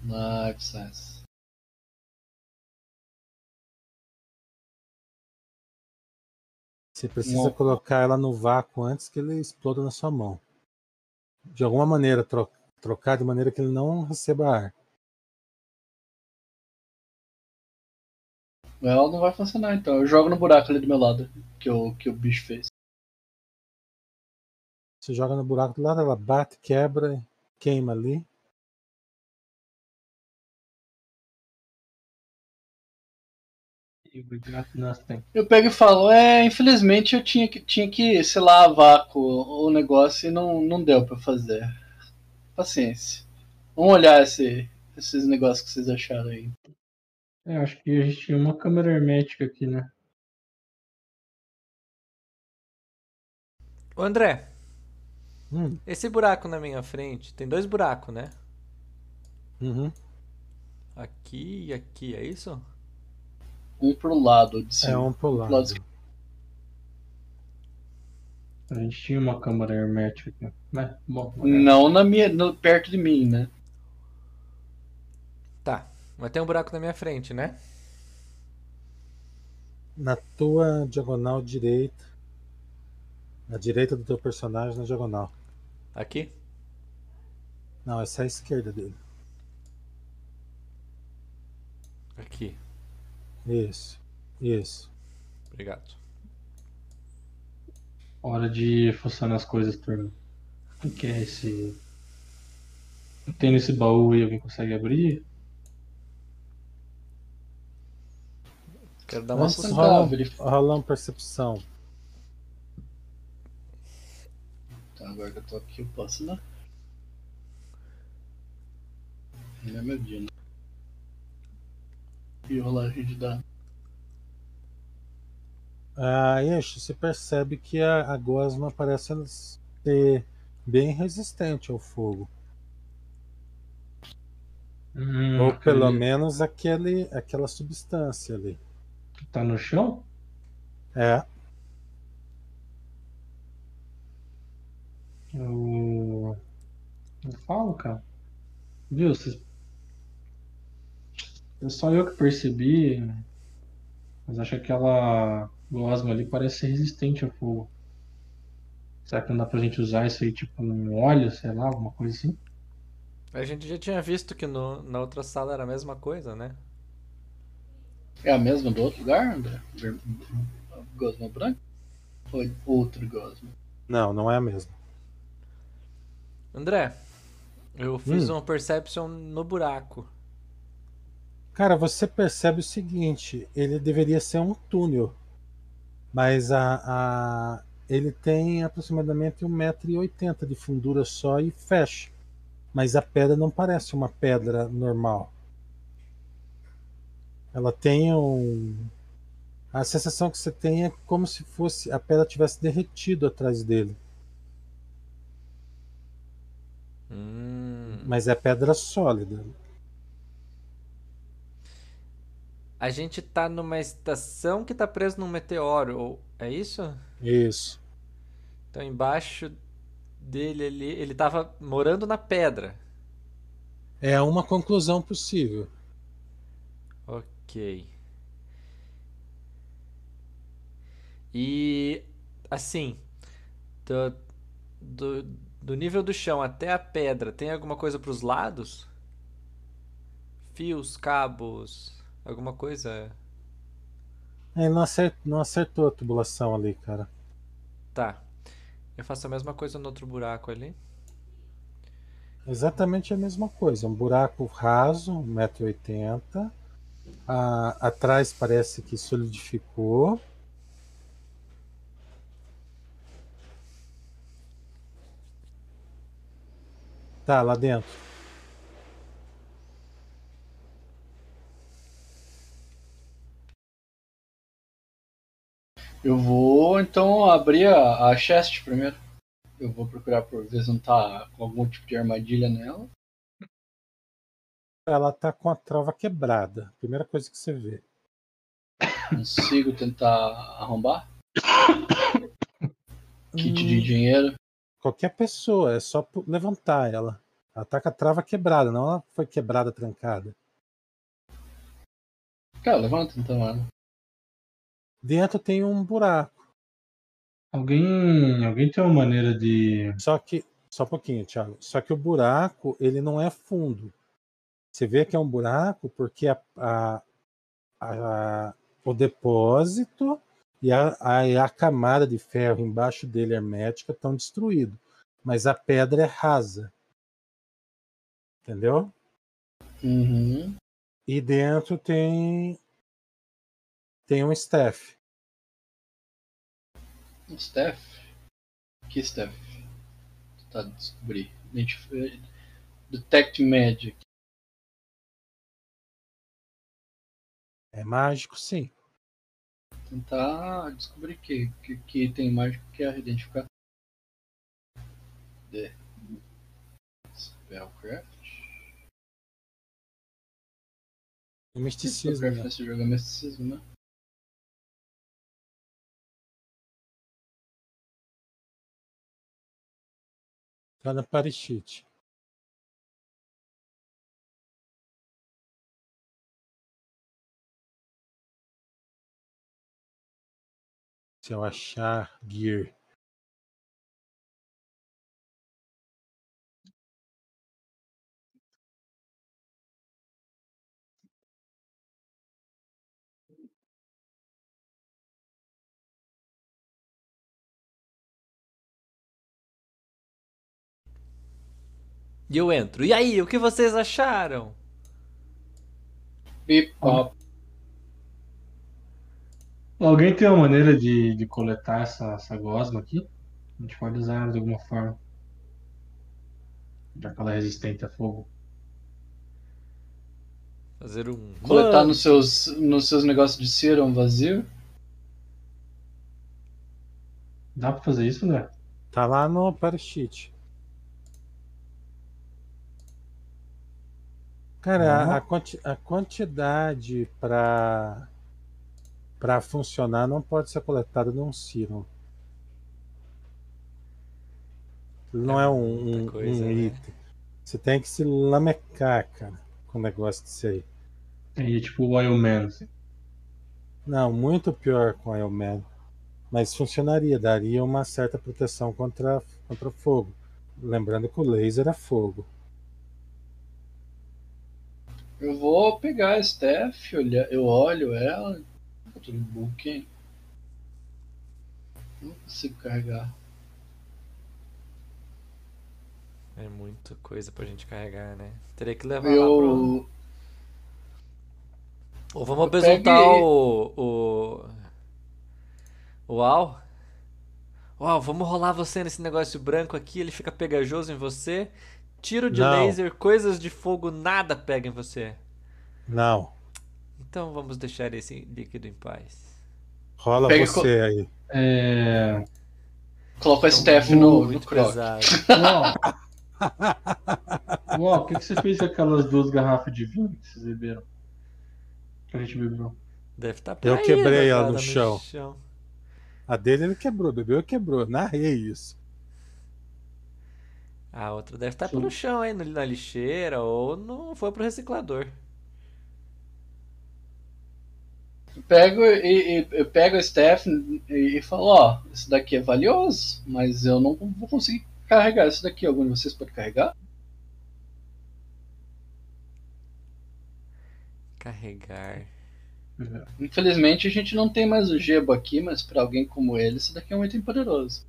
Life Science. Você Você precisa Não. colocar ela no vácuo antes que ele exploda na sua mão. De alguma maneira, tro- trocar de maneira que ele não receba ar. Ela não vai funcionar, então. Eu jogo no buraco ali do meu lado, que o, que o bicho fez. Você joga no buraco do lado, ela bate, quebra, queima ali. Eu pego e falo, é, infelizmente eu tinha que, tinha que sei lá, vácuo o negócio e não, não deu pra fazer. Paciência. Vamos olhar esse, esses negócios que vocês acharam aí. É, acho que a gente tinha uma câmera hermética aqui, né? Ô André, Hum, esse buraco na minha frente, tem dois buracos, né? uhum. Aqui e aqui, é isso? Um pro lado de cima. É um pro lado. lado. A gente tinha uma câmera hermética aqui. Mas, bom, Não na minha, no- perto de mim, né? Tá, mas tem um buraco na minha frente, né? Na tua diagonal direita. Na direita do teu personagem, na diagonal. Aqui? Não, essa é a esquerda dele. Aqui. Isso. Isso. Obrigado. hora de fuçar nas coisas, turma. O que é esse. Tem nesse baú aí, alguém consegue abrir? Quero dar uma tentar rola, uma percepção. Tá, agora que eu tô aqui, eu posso, né? Não é meu dia, né? E rolagem de dano. Ah, Yeshu, você percebe que a, a gosma parece ser bem resistente ao fogo. Hum, Ou pelo aquele menos aquele, aquela substância ali. que tá no chão? É, Eu. Eu falo, cara. Viu? Vocês... É só eu que percebi. Mas acho que aquela gosma ali parece ser resistente ao fogo. Será que não dá pra gente usar isso aí, tipo um óleo, sei lá, alguma coisa assim? A gente já tinha visto que no, na outra sala era a mesma coisa, né? É a mesma do outro lugar, André? Gosma branca? Ou é outro gosma? não, não é a mesma. André, eu fiz Hum. uma perception no buraco. Cara, você percebe o seguinte: ele deveria ser um túnel, mas a, a- ele tem aproximadamente 1,80m de fundura só e fecha. Mas a pedra não parece uma pedra normal. Ela tem um. A sensação que você tem é como se fosse a pedra tivesse derretido atrás dele. Hum. Mas é pedra sólida. A gente tá numa estação que tá preso num meteoro, ou é isso? Isso. Então embaixo dele ali, ele tava morando na pedra. É uma conclusão possível. Ok. E assim, do, do, do nível do chão até a pedra, tem alguma coisa pros lados? Fios, cabos, alguma coisa? Ele não acertou, não acertou a tubulação ali, cara. Tá. Eu faço a mesma coisa no outro buraco ali. Exatamente a mesma coisa. Um buraco raso, 1,80m. Ah, atrás parece que solidificou. Tá, lá dentro. Eu vou então abrir a, a chest primeiro. Eu vou procurar por ver se não tá com algum tipo de armadilha nela. Ela tá com a trava quebrada. Primeira coisa que você vê. Consigo tentar arrombar? <coughs> Kit de dinheiro. Qualquer pessoa, é só levantar ela. Ela tá com a trava quebrada, não ela foi quebrada, trancada. Cara, levanta então ela. Dentro tem um buraco. Alguém, alguém tem uma maneira de. Só que, só um pouquinho, Thiago. Só que o buraco, ele não é fundo. Você vê que é um buraco porque a, a, a- o depósito e a, a, a camada de ferro embaixo dele hermética estão destruídos. Mas a pedra é rasa. Entendeu? Uhum. E dentro tem tem um staff. Um Steph? Que Steph? Tá, descobri. Identif- Detect Magic. É mágico, sim. Tentar descobrir que, que, que tem mágico que é identificar. The Spellcraft. Misticismo. Spellcraft né? jogo é misticismo, né? Tá na Parishit. Se eu achar gear. E eu entro. E aí, o que vocês acharam? Bip, pop. Alguém tem uma maneira de, de coletar essa, essa gosma aqui? A gente pode usar ela de alguma forma. Já que ela é resistente a fogo. Fazer um. Coletar Mano, nos seus, nos seus negócios de serum vazio. Dá pra fazer isso, André? Tá lá no Parishit. Cara, a, a quanti- a quantidade para para funcionar não pode ser coletada num Serum. Não é, um, muita um- coisa, um né? item. Você tem que se lamecar, cara, com o negócio desse aí. É tipo o Oil Man. assim. Não, muito pior com Iron Man. Mas funcionaria, daria uma certa proteção contra, contra fogo. Lembrando que o laser é fogo. Eu vou pegar a Steph, olhar, eu olho ela. Tá tudo book. Não consigo carregar. É muita coisa pra gente carregar, né? Teria que levar lá pro... Eu. Ou vamos Eu apresentar peguei- o. O. O Al. Uau, vamos rolar você nesse negócio branco aqui, ele fica pegajoso em você. Tiro de Não. laser, coisas de fogo, nada pega em você. Não. Então vamos deixar esse líquido em paz. Rola Pega você aí. É. Coloco a Então, Steph no, no muito croc. pesado. Uau! <laughs> Uau, o que, que você fez com aquelas duas garrafas de vinho que vocês beberam? Que a gente bebeu. Deve estar Eu quebrei ela no chão. chão. A dele ele quebrou, bebeu e quebrou. Narrei isso. A outra deve estar Sim. pelo chão aí, no- na lixeira, ou não foi pro reciclador. Pego e, e- eu pego a Steph e, e falo, ó, isso daqui é valioso, mas eu não vou conseguir carregar isso daqui. Algum de vocês pode carregar? Carregar. Infelizmente a gente não tem mais o Gebo aqui, mas pra alguém como ele, isso daqui é um item poderoso.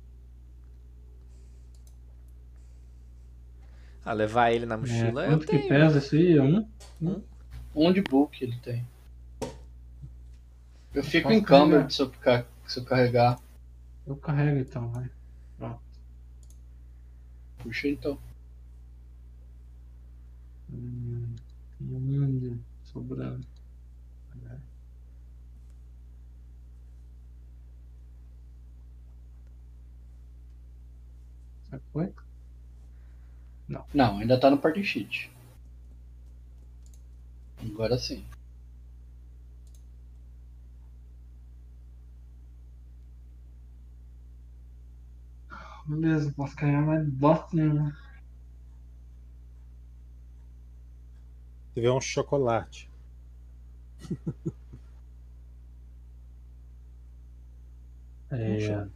Ah, levar ele na É, mochila eu quanto que tenho. pesa isso aí? É um? Um de book ele tem. Eu fico Posso encumbered se eu, se eu carregar. Eu carrego então, vai. Pronto. Puxa então. Hum, tem um de sobrando. Já foi? Não, ainda tá no party sheet. Agora sim. Beleza, posso carregar mais bosta nenhuma. Tiver um chocolate. <laughs> É,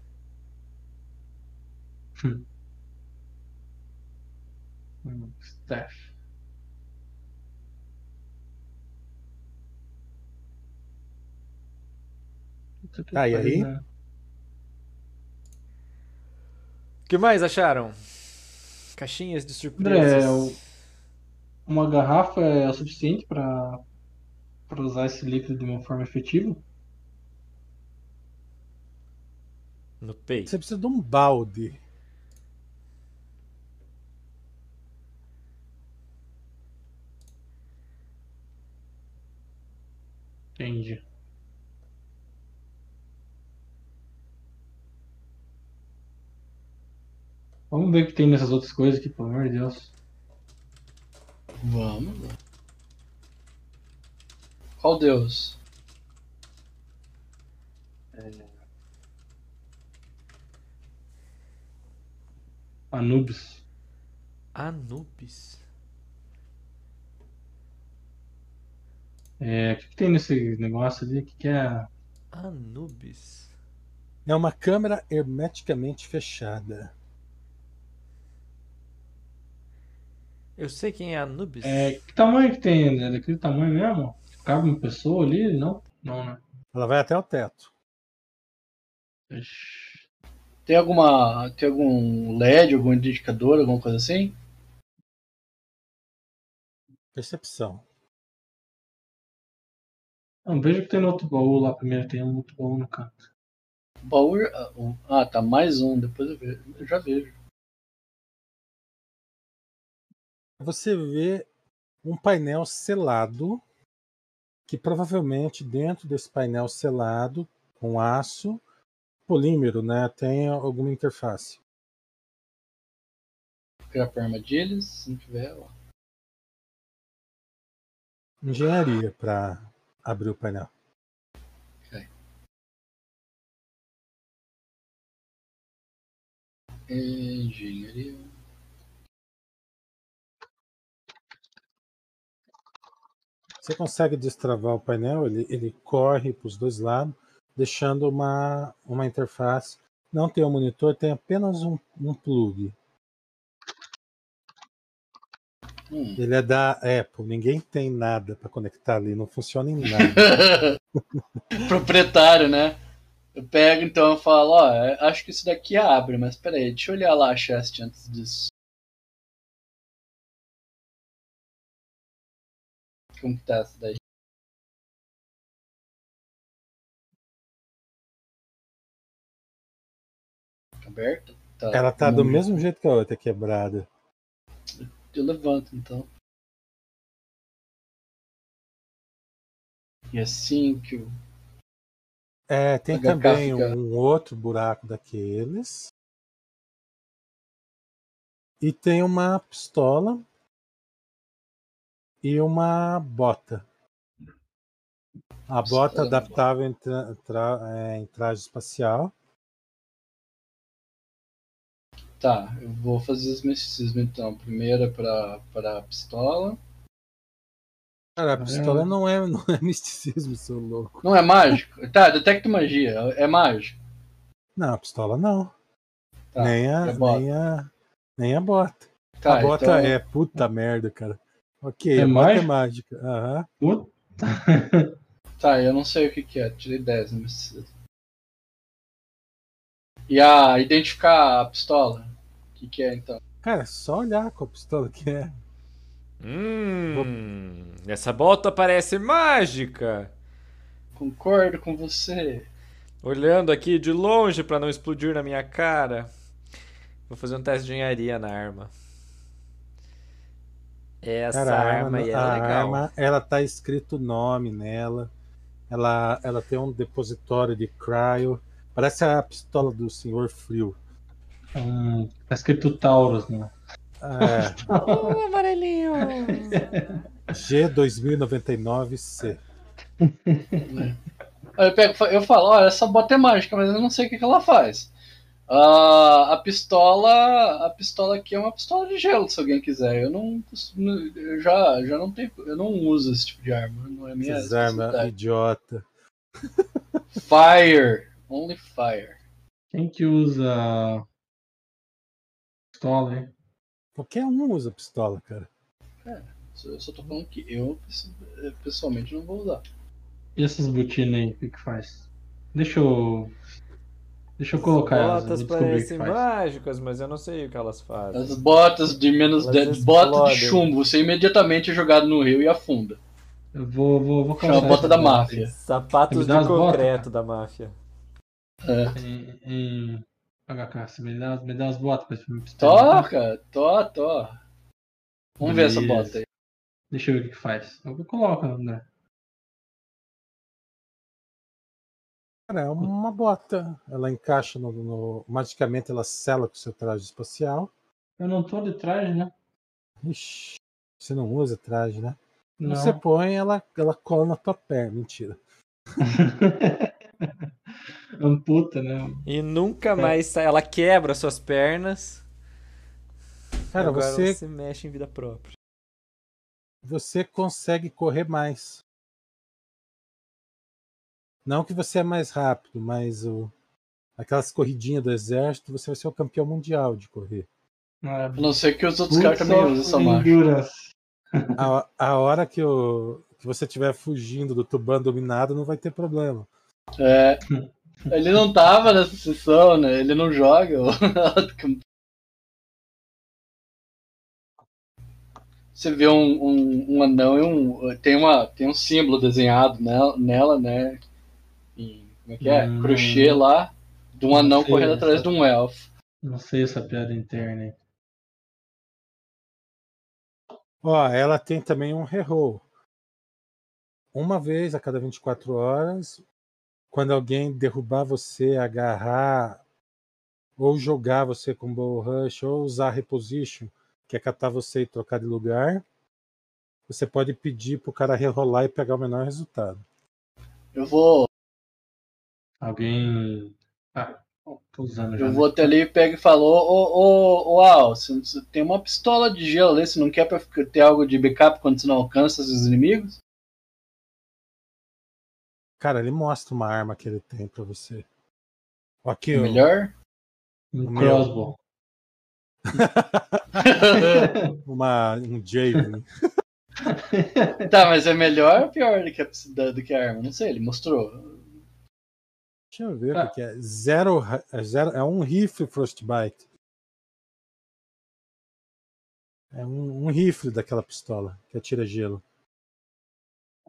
Hum, <laughs> Staff. Puta que Tá, e aí? né? O que mais acharam? Caixinhas de surpresas. O- uma garrafa é o suficiente para para usar esse líquido de uma forma efetiva? No peito. Você precisa de um balde. Entendi. Vamos ver o que tem nessas outras coisas aqui, pelo amor de Deus. Vamos lá. Qual Deus? Anubis. Anubis. É, o que, que tem nesse negócio ali? O que, que é? Anubis. É uma câmera hermeticamente fechada. Eu sei quem é Anubis. É, que tamanho que tem? É daquele tamanho mesmo? Cabe uma pessoa ali? Não? Não, né? Ela vai até o teto. Ixi. Tem alguma. Tem algum LED, algum indicador, alguma coisa assim? Percepção. Não, veja o que tem no outro baú lá primeiro. Tem um outro baú no canto. Baú. ah, tá. Mais um. Depois eu vejo. Eu já vejo. Você vê um painel selado, que provavelmente dentro desse painel selado, com aço, polímero, né, tem alguma interface. Criar por armadilhas. Se não tiver, ó. Engenharia para abrir o painel. Engenharia. Você consegue destravar o painel, ele, ele corre para os dois lados, deixando uma, uma interface. Não tem um monitor, tem apenas um, um plug. Hum. Ele é da Apple, ninguém tem nada para conectar ali, não funciona em <laughs> nada. Proprietário, né? Eu pego então e falo, ó, é, acho que isso daqui abre, mas peraí, deixa eu olhar lá a chest antes disso. Como que tá essa daí? Aberta? Tá. Ela tá do mesmo jeito que a outra, quebrada. Eu levanto então. E assim que o. É, tem HK também fica- um outro buraco daqueles. E tem uma pistola e uma bota. A bota adaptável em, tra- tra- é, em traje espacial. Tá, eu vou fazer os misticismos então. Primeira pra, pra pistola. Cara, a pistola não é, não é <laughs> misticismo, seu louco. Não é mágico? Tá, detecta magia. É mágico. Não, a pistola não. Tá, nem, a, bota? nem, a, nem a bota. Tá, a bota então, é puta merda, cara. Ok, É a bota é mágico? mágica. Aham. Puta. Tá, eu não sei o que, que é. Tirei 10 no misticismo. E a identificar a pistola? O que, que é então? Cara, é só olhar qual pistola que é. Hum, essa bota parece mágica. Concordo com você. Olhando aqui de longe pra não explodir na minha cara. Vou fazer um teste de engenharia na arma. Essa Cara, arma, aí é a legal. arma, ela tá escrito o nome nela. Ela, ela tem um depositório de cryo. Parece a pistola do Senhor Frio. Hum, tá escrito Taurus, né? É, Uh, <laughs> amarelinho. G2099C. Aí eu, pego, eu falo, olha, essa bota é mágica, mas eu não sei o que, que ela faz. Ah, a pistola. A pistola aqui é uma pistola de gelo, se alguém quiser. Eu não. Eu já, já não tenho. Eu não uso esse tipo de arma. Não é minha Essas armas especialidade. idiota. Fire. Only fire. Quem que usa pistola, hein? Qualquer um usa pistola, cara. Eu só tô falando que eu pessoalmente não vou usar. E essas botinas aí, o que que faz? Deixa eu. Deixa eu colocar elas. eu botas que parecem mágicas, mas eu não sei o que elas fazem. As botas de menos Elas 10, bota de chumbo, você imediatamente é jogado no rio e afunda. Eu vou, vou, vou Chama a bota da máfia. Sapatos de as botas, concreto da máfia. É. Em, em HK, você me dá, me dá as botas pra experimentar? cara, tó, tó. Vamos ver essa bota aí. Deixa eu ver o que que faz. Eu coloco, André. Cara, é uma bota. Ela encaixa no, no- Magicamente ela sela com o seu traje espacial. Eu não tô de traje, né? Ixi, você não usa traje, né? Não. Você põe, ela, ela cola na tua perna. Mentira. <laughs> Amputa, né? E nunca mais sai. Ela quebra suas pernas. Cara, agora você, se mexe em vida própria. você consegue correr mais. Não que você é mais rápido, mas o, aquelas corridinhas do exército, você vai ser o campeão mundial de correr. É, A não ser que os outros caras também usem essa marca. A, a hora que, o, que você estiver fugindo do Tuban dominado, não vai ter problema. É. Ele não tava nessa sessão, né? Ele não joga. <laughs> Você vê um, um, um anão e um. Tem, uma, tem um símbolo desenhado nela, nela né? Em, como é que é? Hum. Crochê lá. De um anão correndo atrás essa- de um elfo. Não sei essa piada interna aí. Ó, ela tem também um reroll. Uma vez a cada 24 horas, quando alguém derrubar você, agarrar, ou jogar você com bow rush, ou usar reposition, que é catar você e trocar de lugar, você pode pedir pro cara rerolar e pegar o menor resultado. Eu vou, Alguém. Ah, tô usando já. eu né? vou até ali e pego e falo, ô, ô, ô, Al, você tem uma pistola de gelo ali, você não quer pra ter algo de backup quando você não alcança os inimigos? Cara, ele mostra uma arma que ele tem pra você. Aqui, ó. Melhor? Um O crossbow. <laughs> uma, um Javelin. <laughs> tá, mas é melhor ou pior do que, a, do que a arma? Não sei, ele mostrou. Deixa eu ver Ah. o que que é. Zero, é zero. É um rifle Frostbite. É um, um rifle daquela pistola que atira gelo.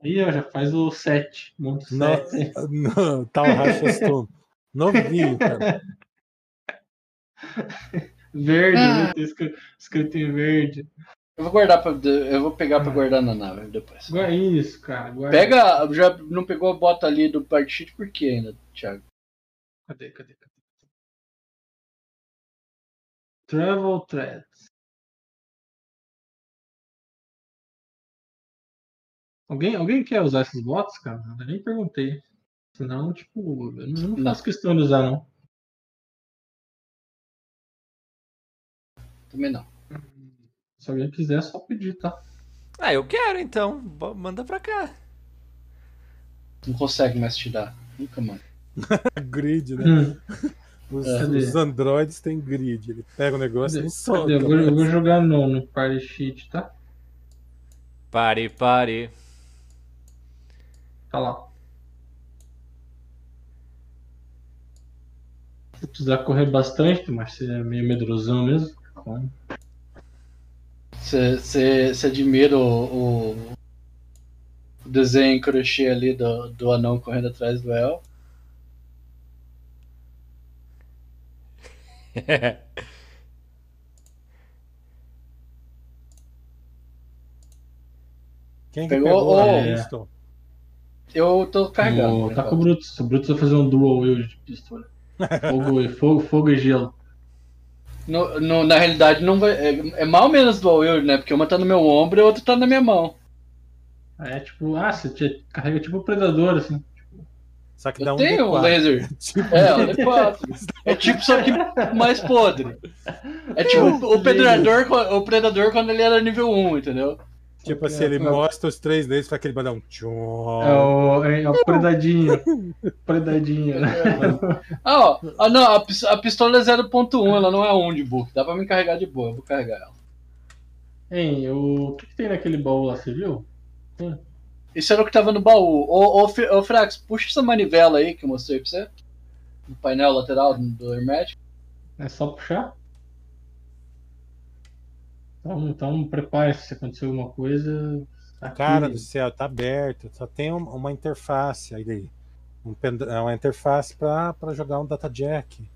Aí, ó, já faz o 7. Monta o No, 7. no, tal Rachaston. <laughs> Novinho, cara. Verde, Ah. né? Tem escrito, escrito em verde. Eu vou guardar pra, eu vou pegar pra guardar na nave depois. É isso, cara. Guarda. Pega, já não pegou a bota ali do part sheet por quê ainda, Thiago? Cadê, cadê, cadê? Travel Threads. Alguém, alguém quer usar essas botas, cara? Eu nem perguntei. Senão, tipo, eu não Não. faço questão de usar, não. Também não. Se alguém quiser, é só pedir, tá? Ah, eu quero então. Bo- Manda pra cá. Não consegue mais te dar. Nunca mais. <laughs> Grid, né? Hum, Os, Cadê? os androides têm grid. Ele pega o negócio e cadê? não solta. Eu vou, eu vou jogar no, no Party Sheet, tá? Pare, pare. Tá lá. Se precisar correr bastante, mas você é meio medrosão mesmo. Você- admira o, o, o desenho em crochê ali do, do anão correndo atrás do El? <laughs> Quem que Pegou pegou, a o- pistol? Eu tô carregando. tá com o. Brutus. O Brutus vai fazer um dual wield de pistola. Fogo, e- fogo, fogo e gelo. No, no- na realidade, não vai, é, é mal menos do Will, né? Porque uma tá no meu ombro e a outra tá na minha mão. É tipo, ah, você te- carrega tipo o predador, assim. Só que dá Eu um tenho um D4. laser. <laughs> Tipo, É, D4. É tipo, só que mais podre. É tipo o predador, o predador quando ele era nível 1, entendeu? Tipo assim, ele mostra os três deles, faz aquele badão. Tchum. É o, é o predadinho. <laughs> predadinho. Ah, ó. Ah, não, a, a pistola é 0.1, ela não é 1 de book. Dá pra me carregar de boa, eu vou carregar ela. Hein, o que, que tem naquele baú lá, você viu? Isso era o que tava no baú. Ô, ô, ô Frax, puxa essa manivela aí que eu mostrei pra você. No painel lateral do Hermético. É só puxar? Então, então prepare-se se acontecer alguma coisa. aqui- Cara do céu, tá aberto. Só tem um- uma interface aí. Um é uma interface pra, pra jogar um data jack.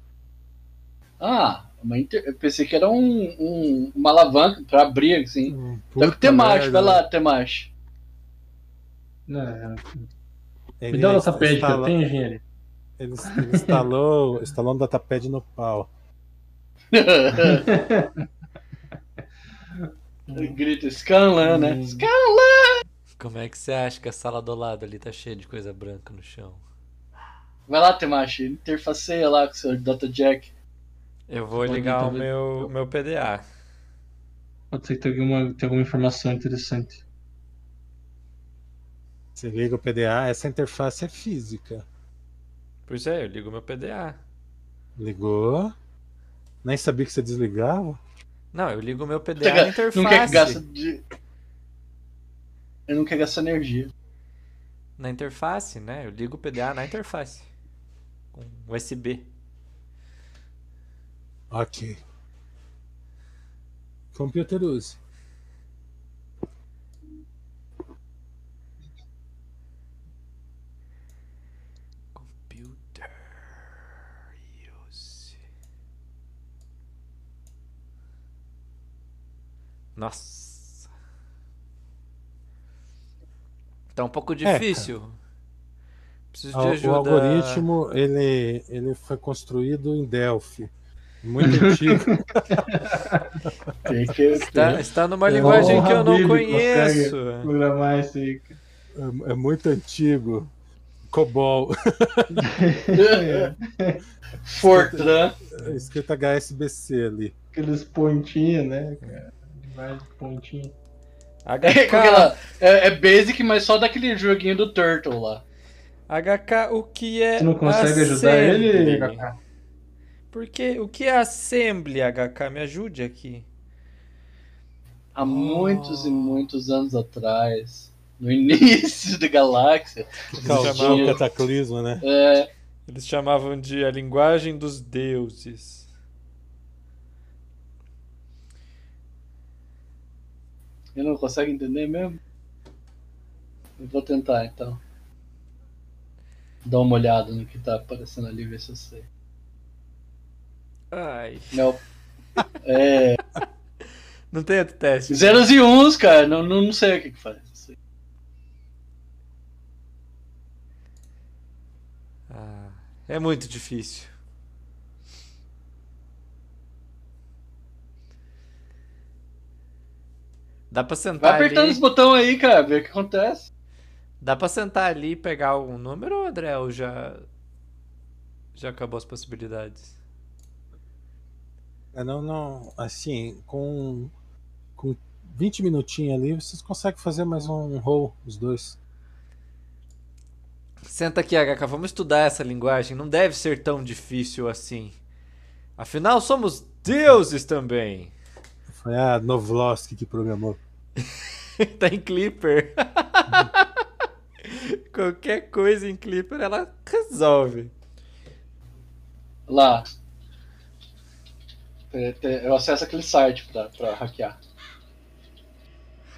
Ah, uma inter- eu pensei que era um, um- uma alavanca pra abrir, assim. Hum, Tá Temash, merda, vai lá, Temash. Né, Ele me dá o datapad que eu instala- tenho, engenheiro. Ele, ele instalou, instalou um datapad no pau. <laughs> <laughs> Grita Scanlan, né? Hum. Scan- Como é que você acha que a sala do lado ali tá cheia de coisa branca no chão? Vai lá, Temash, interfaceia lá com o seu Data Jack. Eu vou Pode ligar o meu, meu PDA. Pode ser que tenha alguma, tenha alguma informação interessante. Você liga o PDA, essa interface é física. Pois é, eu ligo meu PDA. Ligou. Nem sabia que você desligava. Não, eu ligo meu PDA na interface. Não quer de. Eu não quero gastar energia. Na interface, né? Eu ligo o PDA na interface. Com USB. Ok. Computer use. Computer use. Nossa. Tá um pouco difícil. Preciso de O, ajuda. o algoritmo ele, ele foi construído em Delphi. Muito antigo. <laughs> Tem que. Está, está numa É, linguagem que eu não conheço. Programar. É, é muito antigo. COBOL. <laughs> Fortran. Escrito HSBC ali. Aqueles pontinhos, né? cara? De pontinho. HK, Com aquela- é, é basic, mas só daquele joguinho do Turtle lá. HK, o que é Você não consegue ajudar ele, Kaká? Porque o que é assembly, HK? Me ajude aqui. Há muitos e muitos anos atrás, no <laughs> início da galáxia, Causou chamavam- o cataclismo, né? é, Eles chamavam de a linguagem dos deuses. Eu não consigo entender mesmo. Eu vou tentar então. Dar uma olhada no que tá aparecendo ali, ver se eu sei. Ai. Não. É. <laughs> Não tem outro teste. Zeros e uns, cara. Não, não, não sei o que, que faz. Ah, é muito difícil. Dá pra Vai sentar apertando ali. os botões aí, cara, ver o que acontece. Dá pra sentar ali e pegar algum número, André? Ou já. Já acabou as possibilidades? É, não, não. Assim, com, com 20 minutinhos ali, vocês conseguem fazer mais um roll, os dois. Senta aqui, HK, vamos estudar essa linguagem. Não deve ser tão difícil assim. Afinal, somos deuses também. Foi a Novlosk que programou. <laughs> tá em Clipper. <laughs> Qualquer coisa em Clipper ela resolve. Lá. É, te- Eu acesso aquele site pra, pra hackear.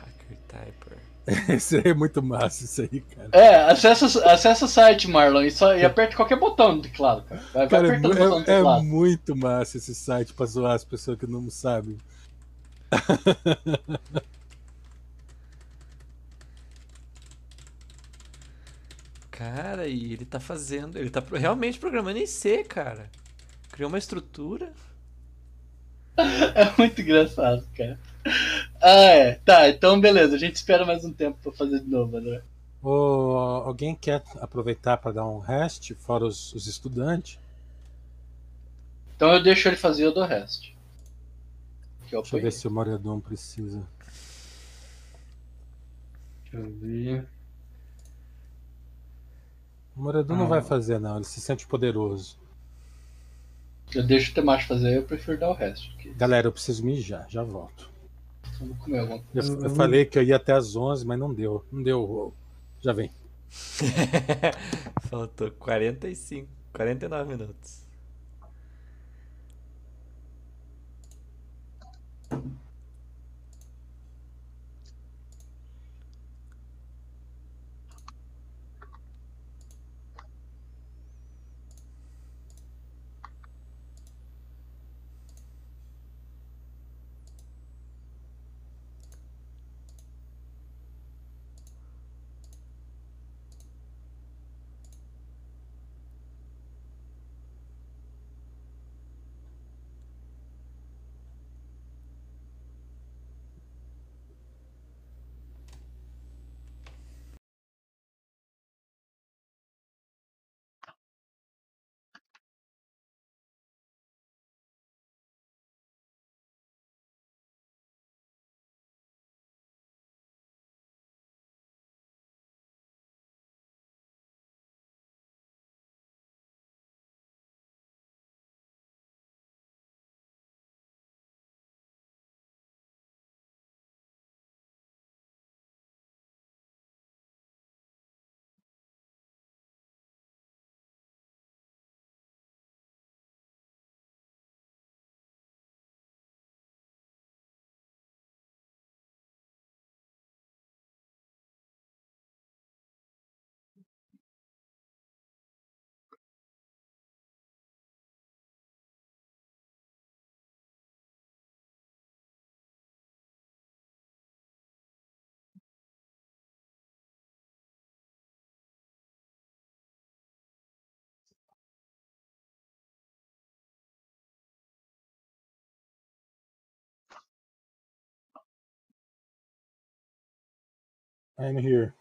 Hacker Typer. <laughs> Isso aí é muito massa, isso aí, cara. É, acessa, acessa o site, Marlon, e, só, e aperta qualquer botão no teclado, cara. Vai, vai Cara, é, apertando o mu- botão no é- é teclado. muito massa esse site pra zoar as pessoas que não sabem. <laughs> Cara, e ele tá fazendo. Ele tá realmente programando em C, cara. Criou uma estrutura. <laughs> É muito engraçado, cara. Ah, é. Tá, então beleza. A gente espera mais um tempo pra fazer de novo, André. Ô, alguém quer aproveitar para dar um rest, fora os, os estudantes? Então eu deixo ele fazer o do resto. Que eu Deixa eu ver se o Moredon precisa. Deixa eu ver. O Moredu não Ah. vai fazer, não. Ele se sente poderoso. Eu deixo o Temacho fazer, eu prefiro dar o resto. Porque Galera, eu preciso mijar, já volto. eu vou comer alguma coisa. Eu, Eu- falei que eu ia até às 11, mas não deu. Não deu. Já vem. <laughs> Faltou 45, 49 minutos. I'm here.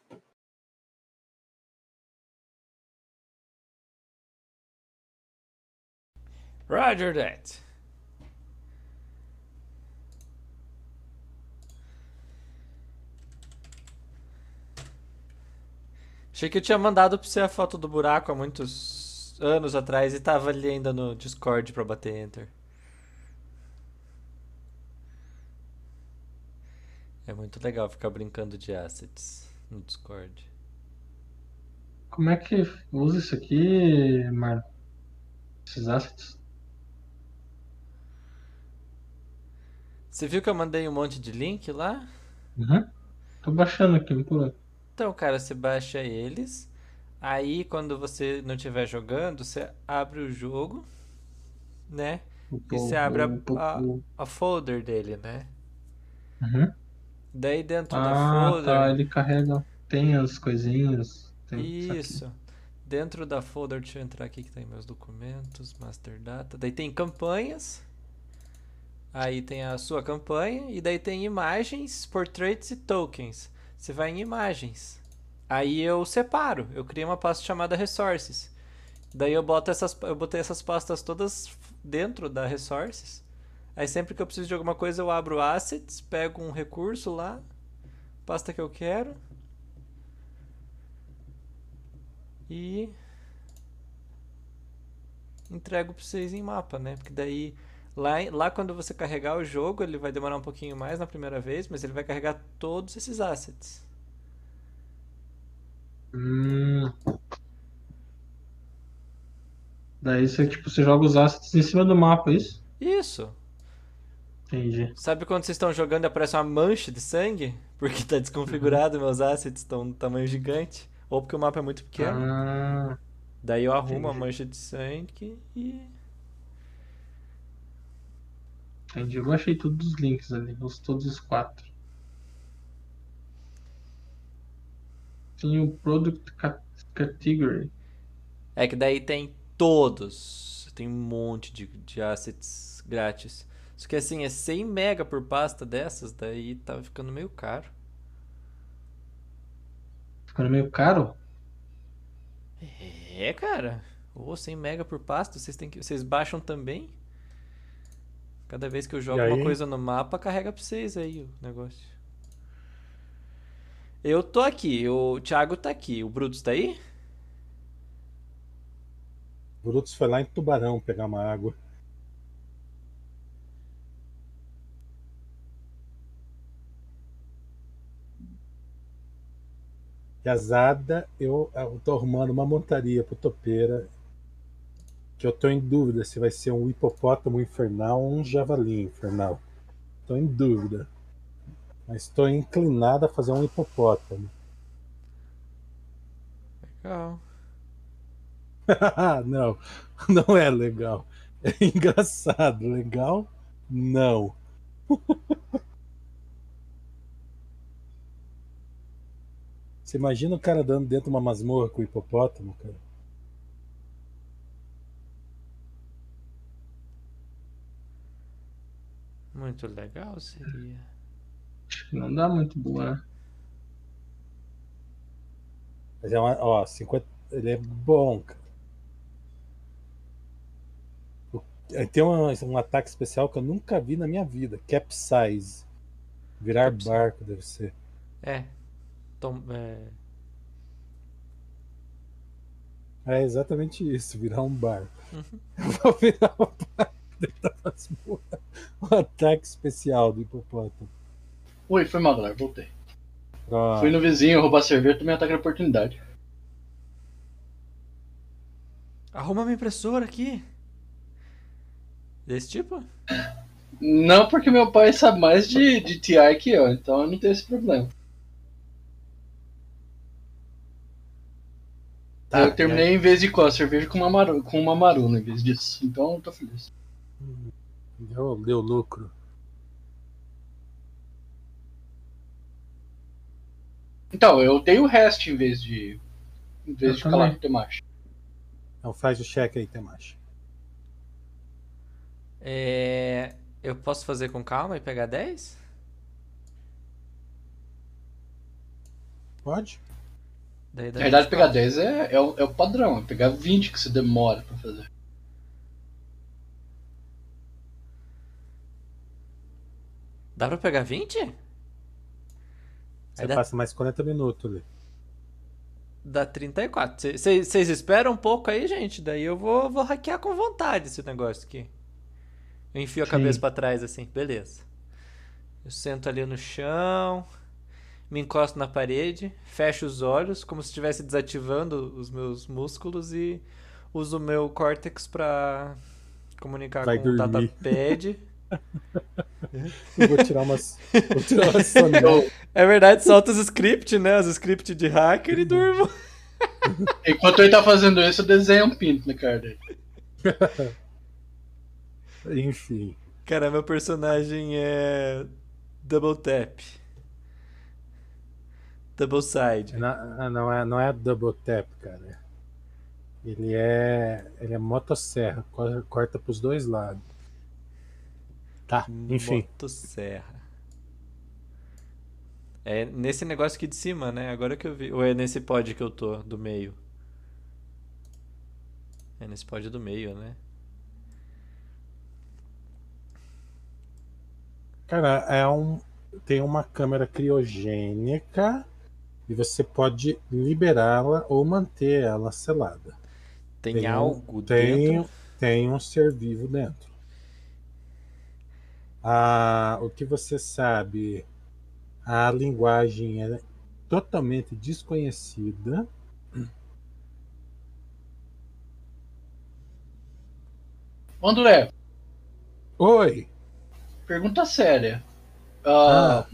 Roger that. Achei que eu tinha mandado pra você a foto do buraco há muitos anos atrás e tava ali ainda no Discord pra bater enter. É muito legal ficar brincando de assets no Discord. Como é que usa isso aqui, Marlon? Esses assets? Você viu que eu mandei um monte de link lá? Uhum. Tô baixando aqui, por Então, cara, você baixa eles. Aí, quando você não estiver jogando, você abre o jogo, né? E você abre a, a, a folder dele, né? Uhum. Daí dentro da Ah, folder. tá. Ele carrega. Tem as coisinhas. Tem. Isso. Dentro da folder, deixa eu entrar aqui que tem meus documentos, master data. Daí tem campanhas. Aí tem a sua campanha e daí tem imagens, portraits e tokens. Você vai em imagens. Aí eu separo, eu criei uma pasta chamada resources. Daí eu boto essas eu botei essas pastas todas dentro da resources. Aí sempre que eu preciso de alguma coisa eu abro assets, pego um recurso lá, pasta que eu quero e entrego para vocês em mapa, né? Porque daí lá, lá quando você carregar o jogo, ele vai demorar um pouquinho mais na primeira vez, mas ele vai carregar todos esses assets. Hum. Daí você, tipo, você joga os assets em cima do mapa, é isso? Isso. Entendi. Sabe quando vocês estão jogando e aparece uma mancha de sangue? Porque tá desconfigurado, meus assets estão tamanho gigante. Ou porque o mapa é muito pequeno. Ah, Daí eu arrumo a entendi. mancha de sangue e. entendi. Eu baixei todos os links ali, os, todos os quatro. Tem o Product Cat- Category. É que daí tem todos. Tem um monte de, de assets grátis. Só que assim, é 100 mega por pasta dessas, daí tá ficando meio caro. Ficando meio caro? É, cara. Ô, 100 mega por pasta, vocês têm que, vocês baixam também? Cada vez que eu jogo uma coisa no mapa, carrega pra vocês aí o negócio. Eu tô aqui, o Thiago tá aqui. O Brutus tá aí? Brutus foi lá em Tubarão pegar uma água. Yazada, eu, eu tô arrumando uma montaria pro Topeira. Que eu tô em dúvida se vai ser um hipopótamo infernal ou um javali infernal. Tô em dúvida. Mas estou inclinado a fazer um hipopótamo. Legal. <laughs> não, não é legal. É engraçado. Legal? Não. <laughs> Você imagina o cara dando dentro de uma masmorra com o hipopótamo, cara? Muito legal seria. Acho que não dá muito boa, né? Mas é uma, ó, 50, ele é bom, cara. Tem um, um ataque especial que eu nunca vi na minha vida. Capsize. Virar Capsize. barco, deve ser. É. Tom, é, É exatamente isso, virar um barco. <laughs> Eu vou virar um barco <laughs> dentro da masmorra. Um ataque especial do hipopótamo. Oi, foi mal, galera. Voltei. Pronto. Fui no vizinho roubar cerveja, tomei um ataque de oportunidade. Arruma minha impressora aqui. Desse tipo? Não porque meu pai sabe mais de, de TI que eu, então eu não tenho esse problema. Tá, eu terminei em vez de com a cerveja com uma, maru, com uma maruna em vez disso. Então eu tô feliz. Deu, deu lucro. Então, eu dei o resto em vez de. Em vez Eu de calar com o Temashi. Então faz o cheque aí, Temashi. É, eu posso fazer com calma e pegar 10? Pode? Daí dá Na verdade, 24. pegar 10 é, é, o, é o padrão, é pegar 20 que você demora pra fazer. Dá pra pegar 20? Você Aí dá, passa mais 40 minutos ali. dá 34. Vocês esperam um pouco aí, gente? Daí eu vou, vou hackear com vontade esse negócio aqui. Eu enfio a Sim. cabeça pra trás assim, beleza. Eu sento ali no chão, me encosto na parede, fecho os olhos como se estivesse desativando os meus músculos e uso o meu córtex pra comunicar Vai com o dormir. datapad. <laughs> Eu vou tirar umas. Vou tirar umas. É verdade, solta os scripts, né? Os scripts de hacker e durmo. Enquanto ele tá fazendo isso, eu desenho um pinto na cara dele. Enfim. Cara, meu personagem é. Double Tap. Double Side. Não, não, é, não é double tap, cara. Ele é. Ele é motosserra. co- Corta pros dois lados. Tá, enfim. Motosserra. É nesse negócio aqui de cima, né? Agora que eu vi. Ou é nesse pod que eu tô, do meio? É nesse pod do meio, né? Cara, é um. Tem uma câmera criogênica e você pode liberá-la ou manter ela selada. Tem, Tem um- algo tem, dentro? tem um ser vivo dentro. Ah, o que você sabe? A linguagem é totalmente desconhecida. André, Oi! pergunta séria. Ah,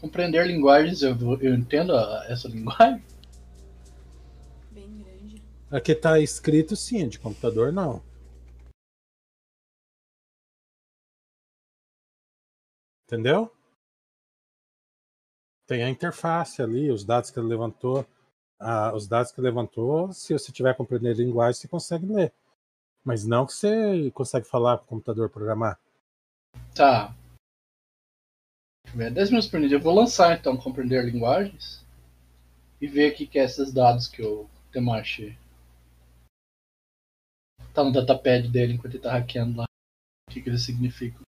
Compreender linguagens, eu, eu entendo a- essa <laughs> linguagem? Bem grande. Aqui tá escrito sim, de computador não. Entendeu? Tem a interface ali, os dados que ele levantou. Ah, os dados que ele levantou, se você tiver compreendendo linguagem, você consegue ler. Mas não que você consegue falar com o computador programar. Tá. Deixa eu ver, 10 minutos por dia. Eu vou lançar então Compreender Linguagens e ver o que é esses dados que o Temashi tá no datapad dele enquanto ele tá hackeando lá. O que, que eles significam.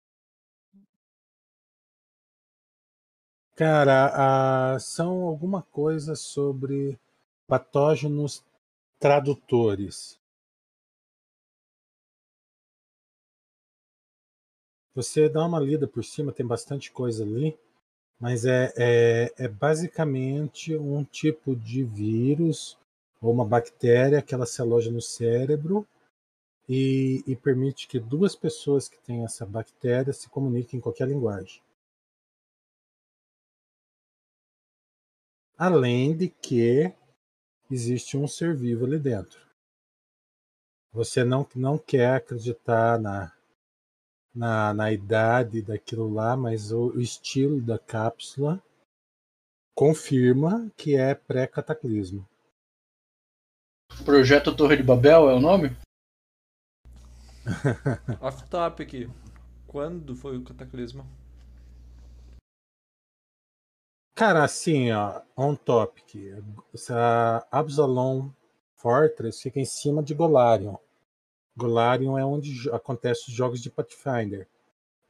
Cara, ah, são alguma coisa sobre patógenos tradutores. Você dá uma lida por cima, tem bastante coisa ali, mas é, é, é basicamente um tipo de vírus ou uma bactéria que ela se aloja no cérebro e, e permite que duas pessoas que têm essa bactéria se comuniquem em qualquer linguagem. Além de que existe um ser vivo ali dentro. Você não, não quer acreditar na, na, na idade daquilo lá, mas o, o estilo da cápsula confirma que é pré-cataclismo. Projeto Torre de Babel é o nome? <laughs> Off topic. Quando foi o cataclismo? Cara, assim, ó, on topic. Essa Absalom Fortress fica em cima de Golarion. Golarion é onde acontecem os jogos de Pathfinder.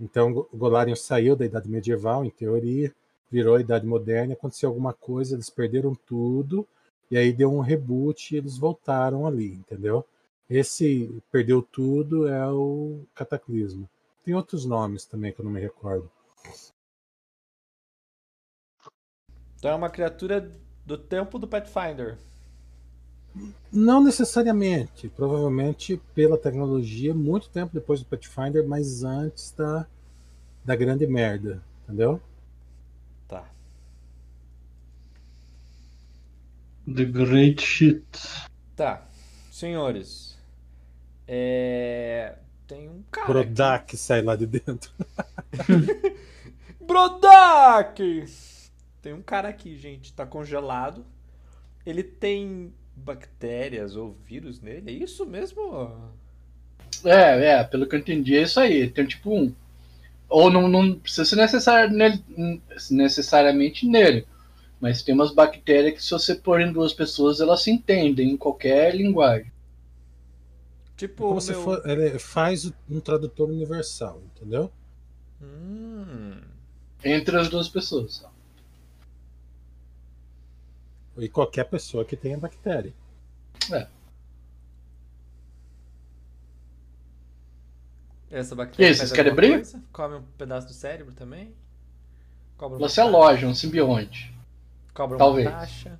Então, Golarion saiu da Idade Medieval, em teoria, virou a Idade Moderna, aconteceu alguma coisa, eles perderam tudo, e aí deu um reboot e eles voltaram ali, entendeu? Esse perdeu tudo é o Cataclismo. Tem outros nomes também que eu não me recordo. Então é uma criatura do tempo do Pathfinder. Não necessariamente, provavelmente pela tecnologia, muito tempo depois do Pathfinder, mas antes da, da grande merda, entendeu? Tá. The Great Shit. Tá. Senhores. É. Tem um cara. Brodak sai lá de dentro. <laughs> Brodak! Tem um cara aqui, gente. Tá congelado. Ele tem bactérias ou vírus nele? É isso mesmo? É, é, pelo que eu entendi é isso aí. Tem tipo um. Ou não, não precisa ser necessário nele, necessariamente nele. Mas tem umas bactérias que se você pôr em duas pessoas, elas se entendem em qualquer linguagem. Tipo, Como o se meu- for, ele faz um tradutor universal, entendeu? Hum. Entre as duas pessoas. E qualquer pessoa que tenha bactéria. Essa E bactéria aí, faz vocês querem abrir? coisa? Come um pedaço do cérebro também? Cobra se taxa? aloja, um simbionte. Cobra uma Talvez. taxa?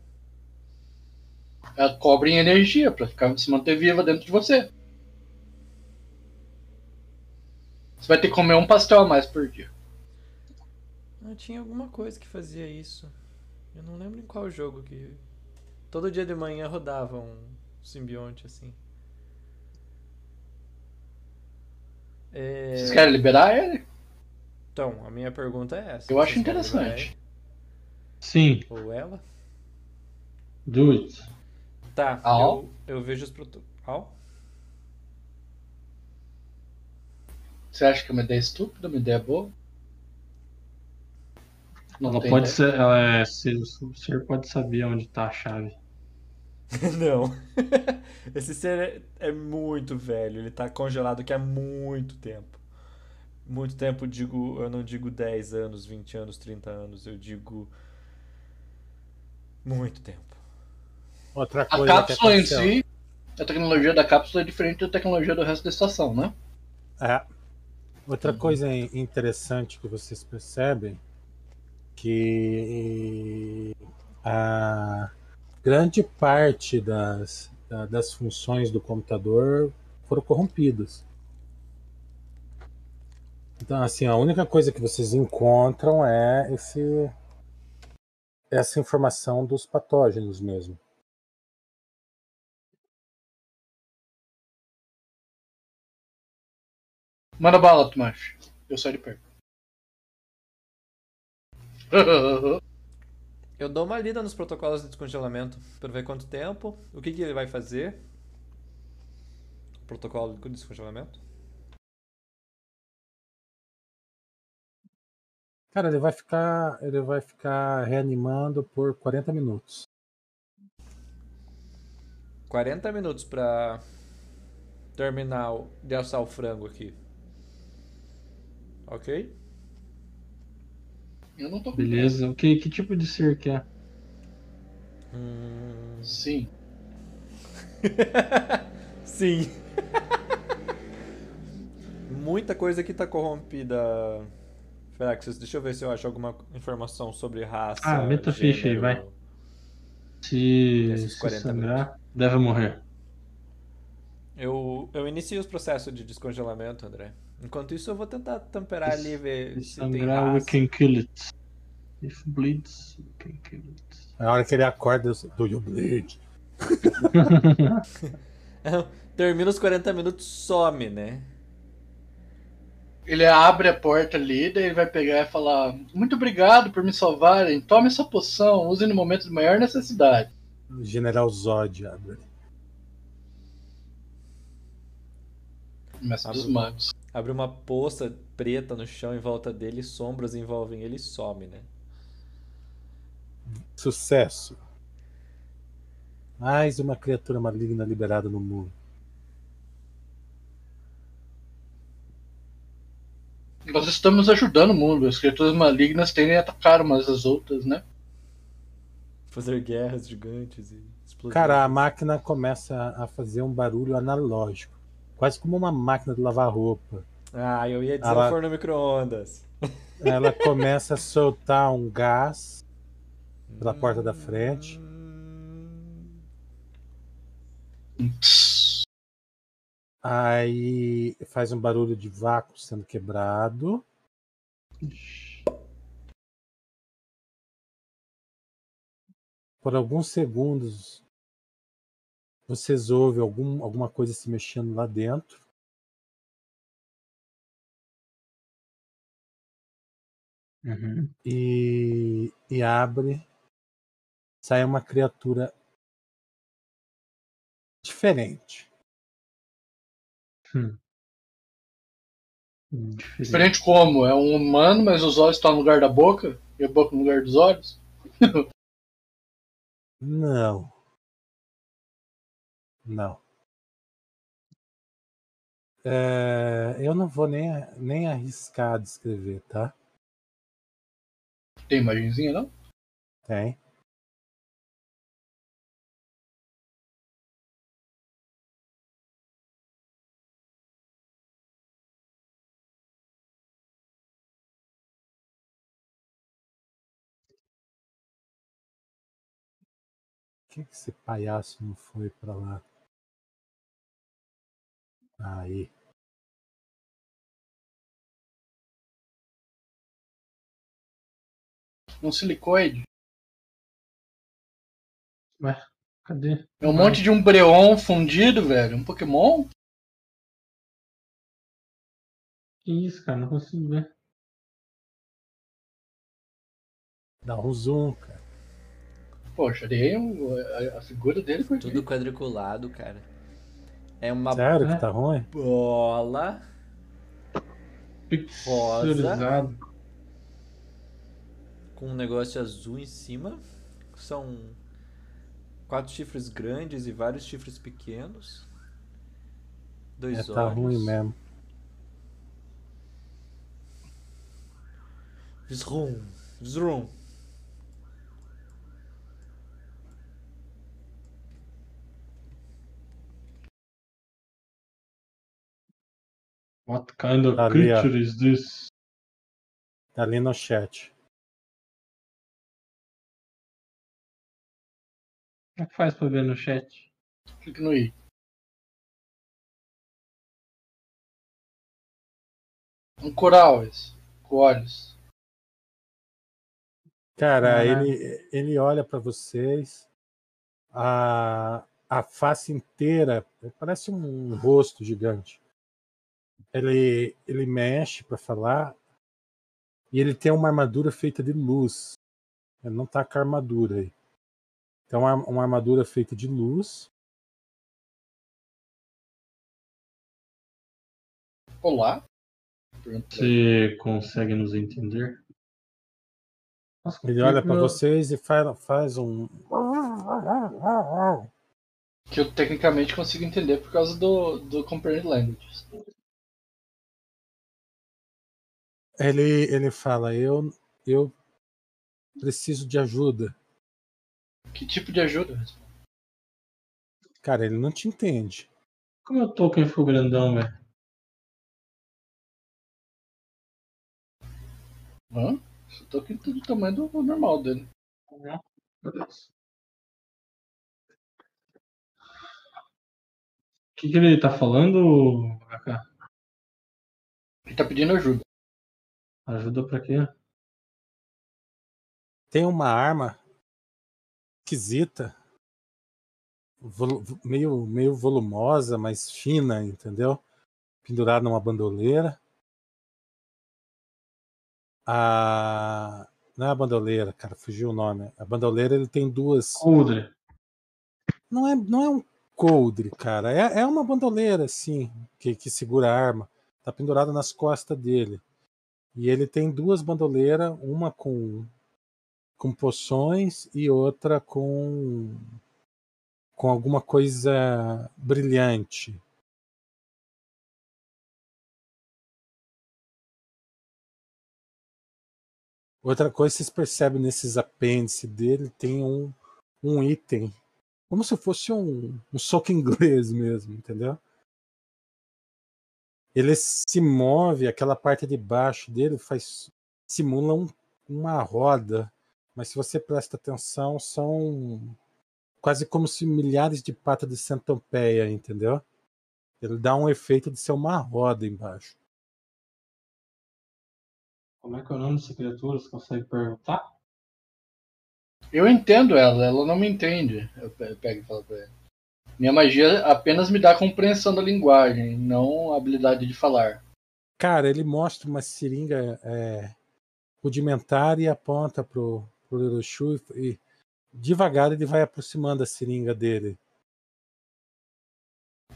Ela cobra em energia pra ficar, se manter viva dentro de você. Você vai ter que comer um pastel a mais por dia. Ah, tinha alguma coisa que fazia isso. Eu não lembro em qual jogo que. Todo dia de manhã rodava um simbionte assim. É, Vocês querem liberar ele? Então, a minha pergunta é essa. Eu acho interessante. Sim? Ou ela? do it. Tá, eu, eu vejo os protocolos. Você acha que é uma ideia estúpida, uma ideia boa? Não Ela pode ideia? ser, ela é, se- o ser pode saber onde tá a chave. <laughs> Não. <laughs> Esse ser é, é muito velho. Ele tá congelado aqui há muito tempo. Muito tempo, digo, eu não digo 10 anos, 20 anos, 30 anos. Eu digo. Muito tempo. Outra A coisa que cápsula em si, a tecnologia da cápsula é diferente da tecnologia do resto da estação, né? É. Outra Uhum. coisa in- interessante que vocês percebem que a grande parte das, da- das funções do computador foram corrompidas. Então, assim, a única coisa que vocês encontram é esse, essa informação dos patógenos mesmo. Manda bala, Tomás. Eu saio de perto. Eu dou uma lida nos protocolos de descongelamento para ver quanto tempo, o que, que ele vai fazer. Protocolo de descongelamento. Cara, ele vai ficar, ele vai ficar reanimando por 40 minutos. 40 minutos pra terminar o- de assar o frango aqui. Ok? Eu não tô com Beleza. O que, que tipo de ser que é? Hum, Sim. <laughs> Sim. <laughs> Muita coisa aqui tá corrompida. Feraxis, deixa eu ver se eu acho alguma informação sobre raça. Ah, meta ficha aí, vai. Se, se 40 sangrar, deve morrer. Eu, eu inicio os processos de descongelamento, André. Enquanto isso, eu vou tentar temperar ali e ver Se se tem sangrar, we raça. can kill it. If bleeds, we can kill it. Na hora que ele acorda, eu sou, do you bleed? <laughs> <laughs> Termina os 40 minutos, some, né? Ele abre a porta ali, daí ele vai pegar e falar: Muito obrigado por me salvarem. Tome essa poção, use no momento de maior necessidade. General Zod abre. Mestre dos magos. Abre uma poça preta no chão em volta dele, sombras envolvem ele e some, né? Sucesso. Mais uma criatura maligna liberada no mundo. Nós estamos ajudando o mundo. As criaturas malignas tendem a atacar umas às outras, né? Fazer guerras gigantes e explosões. Cara, a máquina começa a fazer um barulho analógico. Quase como uma máquina de lavar roupa. Ah, eu ia dizer Ela- o forno micro-ondas. <laughs> Ela começa a soltar um gás pela porta da frente. Aí faz um barulho de vácuo sendo quebrado. Por alguns segundos, vocês ouvem algum, alguma coisa se mexendo lá dentro. Uhum. e, e abre. Sai uma criatura diferente. Diferente. Diferente como? É um humano, mas os olhos estão no lugar da boca e a boca no lugar dos olhos? <laughs> Não. Não. É, eu não vou nem, nem arriscar descrever, tá? Tem imagenzinha, não? Tem. Por que que esse palhaço não foi pra lá? Aí. Um silicoide. Cadê? É um monte de Umbreon fundido, velho. Um Pokémon? Que isso, cara? Não consigo ver. Dá um zoom, cara. Poxa, dei um- a, a figura dele por Tudo quadriculado, cara. É uma Sério que tá ruim? bola Pixelizado. com um negócio azul em cima. São quatro chifres grandes e vários chifres pequenos. Dois É, tá olhos. ruim mesmo. Vzrum, vzrum. What kind of Ali, ó. creature is this? Tá ali no chat. Como é que faz pra ver no chat? Clique no i. Um coral esse. Com olhos. Cara, Caraca. ele, ele olha pra vocês. A, a face inteira parece um rosto gigante. Ele, ele mexe pra falar. E ele tem uma armadura feita de luz. Ele não tá com a armadura aí. Tem uma, armadura feita de luz. Olá? Você consegue nos entender? Ele olha pra meu- vocês e faz, faz um. Que eu tecnicamente consigo entender por causa do, do Comprehend Languages. Ele, ele fala: eu, eu Preciso de ajuda. Que tipo de ajuda? Cara, ele não te entende. Como o Tolkien ficou grandão, velho? Hã? Eu tô aqui do tamanho do normal dele. Beleza. O que, que ele tá falando, Kaká? Ele tá pedindo ajuda. Ajuda pra quê? Tem uma arma esquisita, meio, meio volumosa, mas fina, entendeu? Pendurada numa bandoleira. A... Não é a bandoleira, cara, fugiu o nome. A bandoleira ele tem duas. Coldre. Não é, não é um coldre, cara. É, é uma bandoleira, assim, que, que segura a arma. Tá pendurada nas costas dele. E ele tem duas bandoleiras, uma com, com poções e outra com, com alguma coisa brilhante. Outra coisa, vocês percebem nesses apêndices dele, tem um, um item como se fosse um, um soco inglês mesmo, entendeu? Ele se move, aquela parte de baixo dele faz simula um- uma roda, mas se você presta atenção, são quase como se milhares de patas de centopeia, entendeu? Ele dá um efeito de ser uma roda embaixo. Como é que é o nome dessa criatura? Você consegue perguntar? Eu entendo ela, ela não me entende. Eu pe- pego e falo pra ele. Minha magia apenas me dá compreensão da linguagem, não a habilidade de falar. Cara, ele mostra uma seringa é, rudimentar e aponta pro, pro Lirochu e, e devagar ele vai aproximando a seringa dele.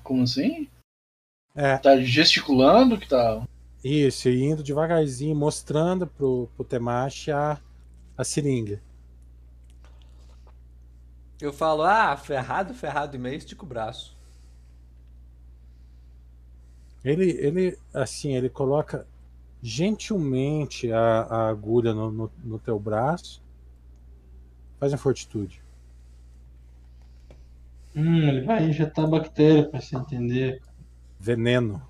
Como assim? É, Tá gesticulando que tá. isso, e indo devagarzinho, mostrando pro, pro Temashi a, a seringa. Eu falo, ah, ferrado, ferrado e meio, estica o braço. Ele, ele, assim, ele coloca gentilmente a, a agulha no, no, no teu braço. Faz uma fortitude. Hum, ele vai injetar bactéria pra se entender. Veneno.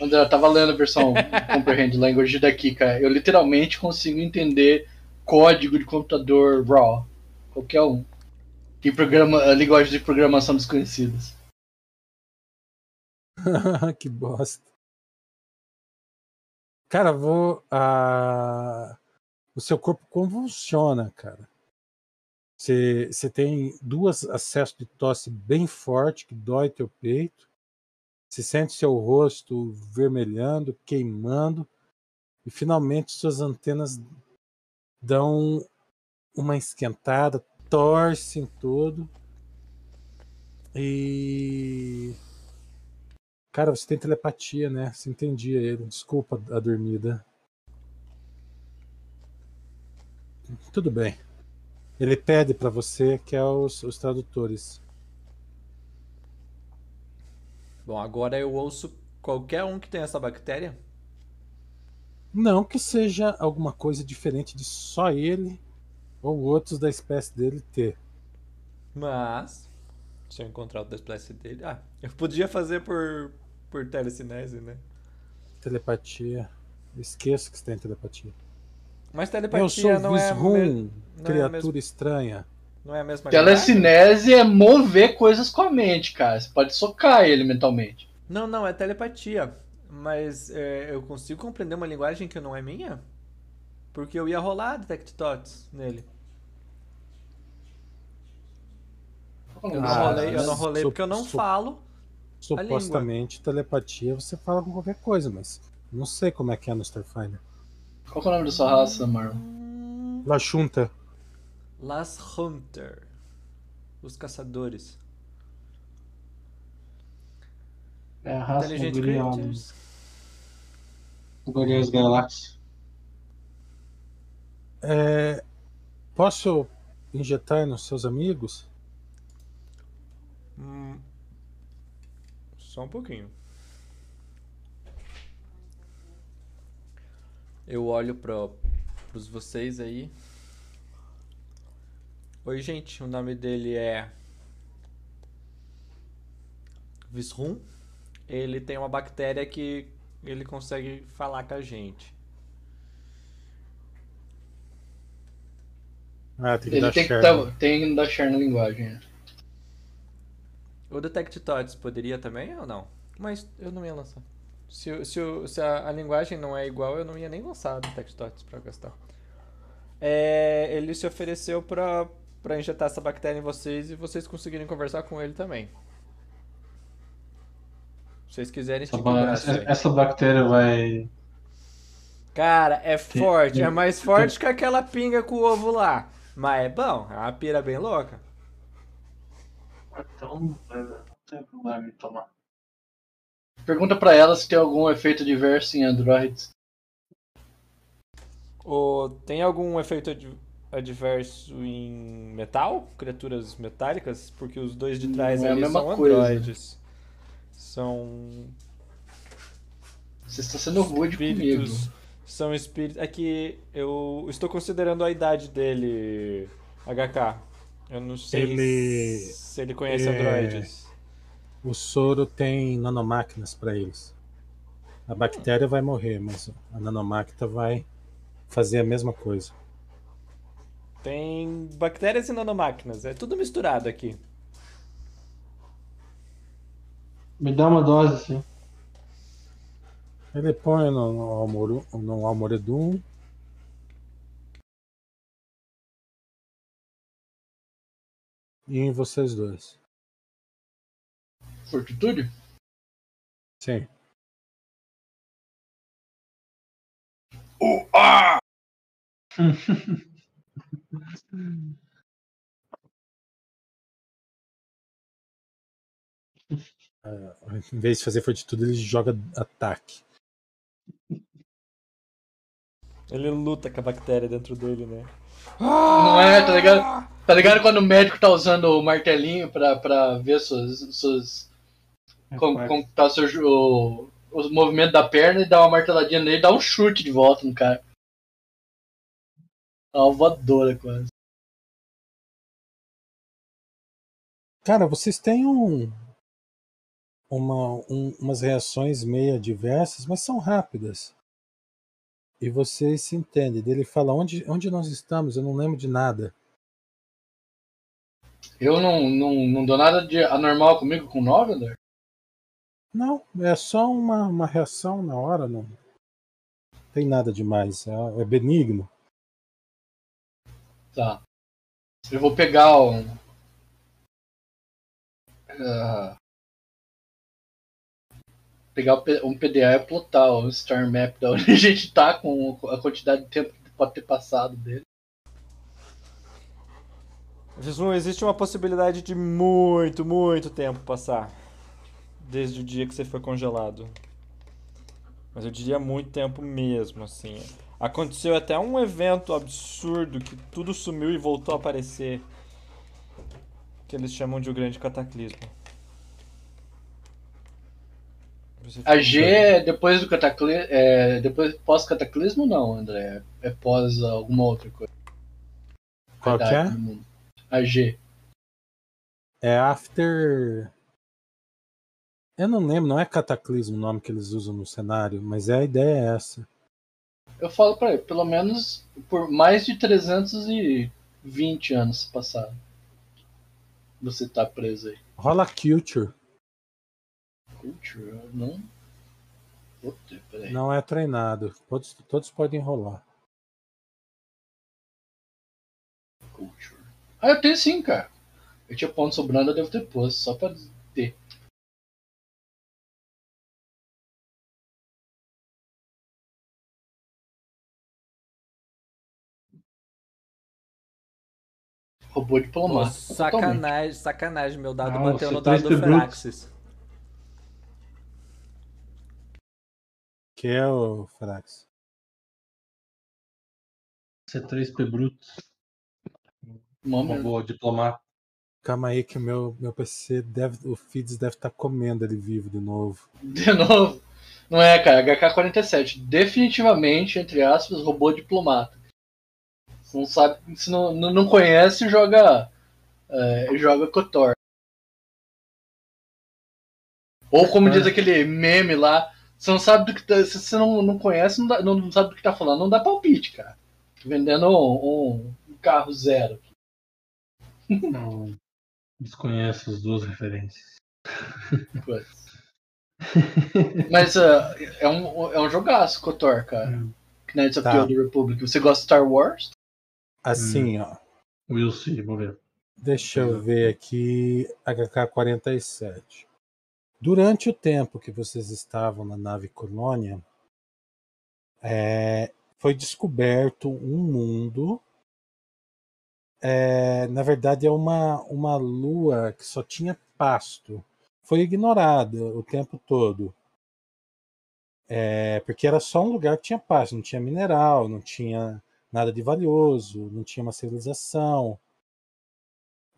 André, eu tava lendo a versão <laughs> Comprehend Language daqui, cara. Eu literalmente consigo entender código de computador RAW. Qualquer um. Em programa, a linguagem de programação desconhecidas. <laughs> que bosta. Cara, vou. O seu corpo convulsiona, cara. Você tem duas acessos de tosse bem forte que dói teu peito. Você sente seu rosto vermelhando, queimando. E finalmente suas antenas dão uma esquentada, torcem todo. E. Cara, você tem telepatia, né? Você entendia ele. Desculpa a dormida. Tudo bem. Ele pede pra você que é os, os tradutores. Bom, agora eu ouço qualquer um que tenha essa bactéria. Não que seja alguma coisa diferente de só ele ou outros da espécie dele ter. Mas, se eu encontrar o da espécie dele. Ah, eu podia fazer por, por telecinese, né? Telepatia. Esqueço que você tem telepatia. Mas Eu telepatia sou não é, a me- é a criatura mesma, estranha. não é a mesma? Telecinese é mover coisas com a mente, cara. Você pode socar ele mentalmente. Não, não, é telepatia. Mas é, eu consigo compreender uma linguagem que não é minha? Porque eu ia rolar Detect Thoughts nele. Eu não Ah, rolei, eu não rolei porque eu não falo. Supostamente, telepatia você fala com qualquer coisa, mas não sei como é que é no Starfinder. Qual que é o nome da sua raça, Marlon? Hum, Lachunta. Las Hunter. Os caçadores. É a raça Intelligent Creatures. Guardiões da Galáxia. É, posso injetar nos seus amigos? Hum, só um pouquinho. Eu olho pro, pros vocês aí. Oi, gente. O nome dele é Visrum. Ele tem uma bactéria que ele consegue falar com a gente. Ah, tem que Ele dar tem que, share. tá, tem que dar share na linguagem. né? O Detect Thoughts poderia também ou não? Mas eu não ia lançar. Se, se, se a, a linguagem não é igual, eu não ia nem lançar o Detect Thoughts pra gastar. É, ele se ofereceu pra, pra injetar essa bactéria em vocês e vocês conseguirem conversar com ele também. Se vocês quiserem, Essa, essa bactéria vai. Cara, é forte. É mais forte que aquela pinga com o ovo lá. Mas é bom. É uma pira bem louca. Então não tem problema em tomar. Pergunta pra ela se tem algum efeito diverso em Androids. O, tem algum efeito ad- adverso em metal? Criaturas metálicas? Porque os dois de trás Não é a ali mesma são coisa. androides. São Você está sendo rude comigo. São espíritos. É que eu estou considerando a idade dele, HK. Eu não sei Ele- se ele conhece é- androides. O soro tem nanomáquinas para eles. A bactéria vai morrer, mas a nanomáquina vai fazer a mesma coisa. Tem bactérias e nanomáquinas. É tudo misturado aqui. Me dá uma dose, sim. Ele põe no, no, no almoredum. E em vocês dois. Fortitude? Sim. Ah, <laughs> em vez de fazer fortitude, ele joga ataque. Ele luta com a bactéria dentro dele, né? Não é, tá ligado? Tá ligado quando o médico tá usando o martelinho pra, pra ver suas, suas como, como tá o seu, o, os movimentos da perna e dá uma marteladinha nele e dá um chute de volta no cara. Dá uma voadora quase. Cara, vocês têm um, uma, um- umas reações meio adversas, mas são rápidas. E vocês se entendem. Ele fala: onde, onde nós estamos? Eu não lembro de nada. Eu não, não, não dou nada de anormal comigo com 9, André? Não, é só uma, uma reação na hora, não tem nada demais. É, é benigno. Tá. Eu vou pegar um. ah, pegar um PDA e plotar o Star Map da <laughs> onde a gente tá com a quantidade de tempo que pode ter passado dele. Visum, existe uma possibilidade de muito, muito tempo passar. Desde o dia que você foi congelado. Mas eu diria muito tempo mesmo, assim. Aconteceu até um evento absurdo que tudo sumiu e voltou a aparecer. Que eles chamam de o grande cataclismo. Você A G é depois do cataclismo. É depois pós-cataclismo não, André. É pós alguma outra coisa. Qual que é? A G. É after. Eu não lembro, não é cataclismo o nome que eles usam no cenário, mas é a ideia é essa. Eu falo pra ele, pelo menos por mais de 320 anos passaram. Você tá preso aí. Rola Culture, Culture, não. Puta, peraí. não é treinado. Todos, todos podem rolar. Culture. Ah, eu tenho sim, cara. Eu tinha ponto sobrando, eu devo ter posto, só pra ter. Robô Pô, diplomático. totalmente. sacanagem, sacanagem. Meu dado Ah, bateu no dado do. Feraxis. Que é o Frax. C3P Bruto. Momento. Robô diplomata. Calma aí que o meu, meu PC deve. O Feeds deve estar comendo ele vivo de novo. <laughs> De novo. Não é, cara. HK-47. Definitivamente, entre aspas, robô diplomata. Você não sabe, se não, não conhece, joga. é, joga Kotor. Ou como diz aquele meme lá, você não sabe do que tá, se você não, não conhece, não, dá- não, não sabe do que tá falando, não dá palpite, cara. Tô vendendo um, um carro zero. Não desconheço as duas referências. Mas ah, é, um, é um jogaço, Kotor, cara. Hum. Knights of Tá. the Old Republic. Você gosta de Star Wars? Assim, ó. Will see, vou ver. Deixa eu ver aqui. HK-47. Durante o tempo que vocês estavam na nave Colônia, é, foi descoberto um mundo. é, na verdade, é uma, uma lua que só tinha pasto. Foi ignorada o tempo todo. É, porque era só um lugar que tinha pasto, não tinha mineral, não tinha nada de valioso, não tinha uma civilização.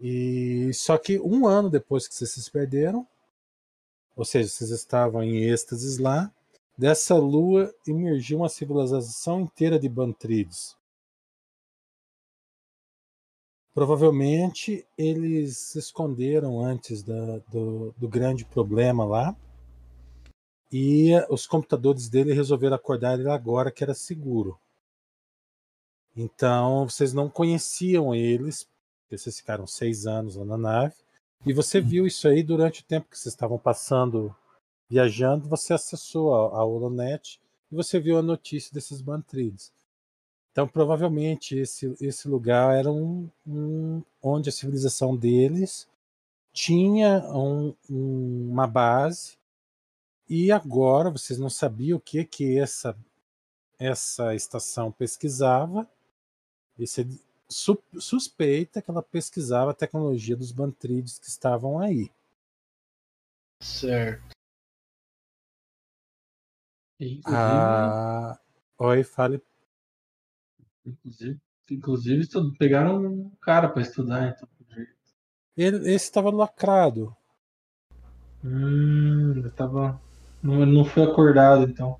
E só que um ano depois que vocês se perderam, ou seja, vocês estavam em êxtases lá, dessa lua emergiu uma civilização inteira de Bantrides. Provavelmente eles se esconderam antes da- do, do grande problema lá. E os computadores dele resolveram acordar ele agora que era seguro. Então vocês não conheciam eles, porque vocês ficaram seis anos lá na nave. E você viu isso aí durante o tempo que vocês estavam passando, viajando. Você acessou a, a Holonet e você viu a notícia desses Bantrides. Então, provavelmente, esse, esse lugar era um, um- onde a civilização deles tinha um- um- uma base. E agora vocês não sabiam o que que essa, essa estação pesquisava. E você su- suspeita que ela pesquisava a tecnologia dos Bantrides que estavam aí. Certo. Inclusive, Ah, oi, fale. inclusive, inclusive pegaram um cara pra estudar, então. Ele, esse estava lacrado. Hum, eu tava. Não, ele não foi acordado, então.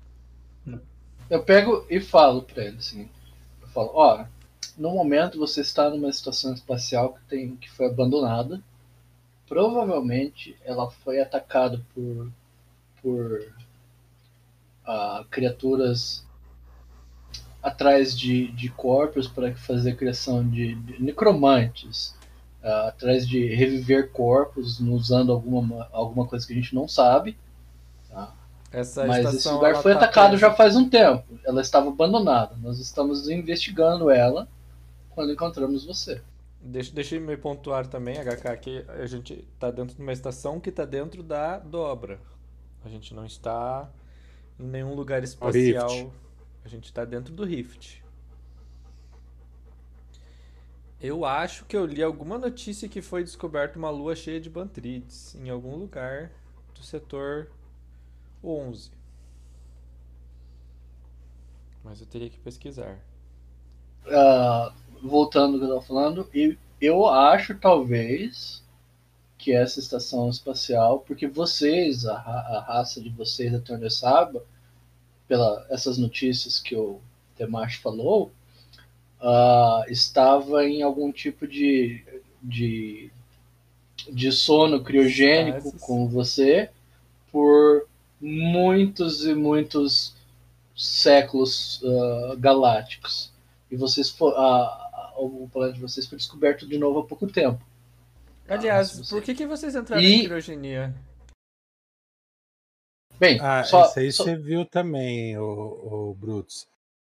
Eu pego e falo pra ele assim. Eu falo, ó, no momento você está numa estação espacial que, tem, que foi abandonada. Provavelmente ela foi atacada por, por ah, criaturas atrás de, de corpos para fazer a criação de, de necromantes. ah, atrás de reviver corpos usando alguma, alguma coisa que a gente não sabe. Essa Mas esse lugar foi tá atacado presa- já faz um tempo. Ela estava abandonada. Nós estamos investigando ela quando encontramos você. Deixa, deixa eu me pontuar também, HK, que a gente tá dentro de uma estação que tá dentro da dobra. A gente não está em nenhum lugar espacial. A gente tá dentro do Rift. Eu acho que eu li alguma notícia que foi descoberta uma lua cheia de Bantrides em algum lugar do setor 11. Mas eu teria que pesquisar. Ah, voltando ao que eu estava falando, e eu acho talvez que essa estação espacial, porque vocês, a, ra- a raça de vocês, eu saiba, pela essas notícias que o Temash falou, ah, estava em algum tipo de, de, de sono criogênico com você por muitos e muitos séculos ah, galácticos. E vocês fo- a- a- o planeta de vocês foi descoberto de novo há pouco tempo. Aliás, se você- por que que vocês entraram E- em? Bem, Ah, só, isso aí só- você viu também, o, Brutus.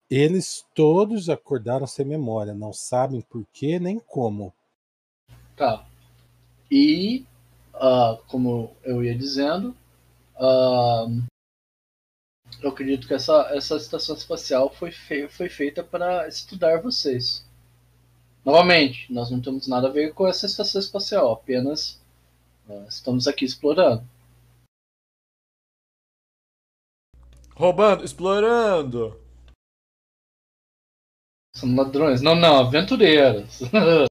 Eles todos acordaram sem memória, não sabem por quê nem como. Tá. E, ah, como eu ia dizendo, ah, eu acredito que essa, essa estação espacial foi, fe- foi feita para estudar vocês. Novamente, nós não temos nada a ver com essa estação espacial, apenas ah, estamos aqui explorando. Roubando, explorando. Somos ladrões. Não, não, aventureiros. <laughs>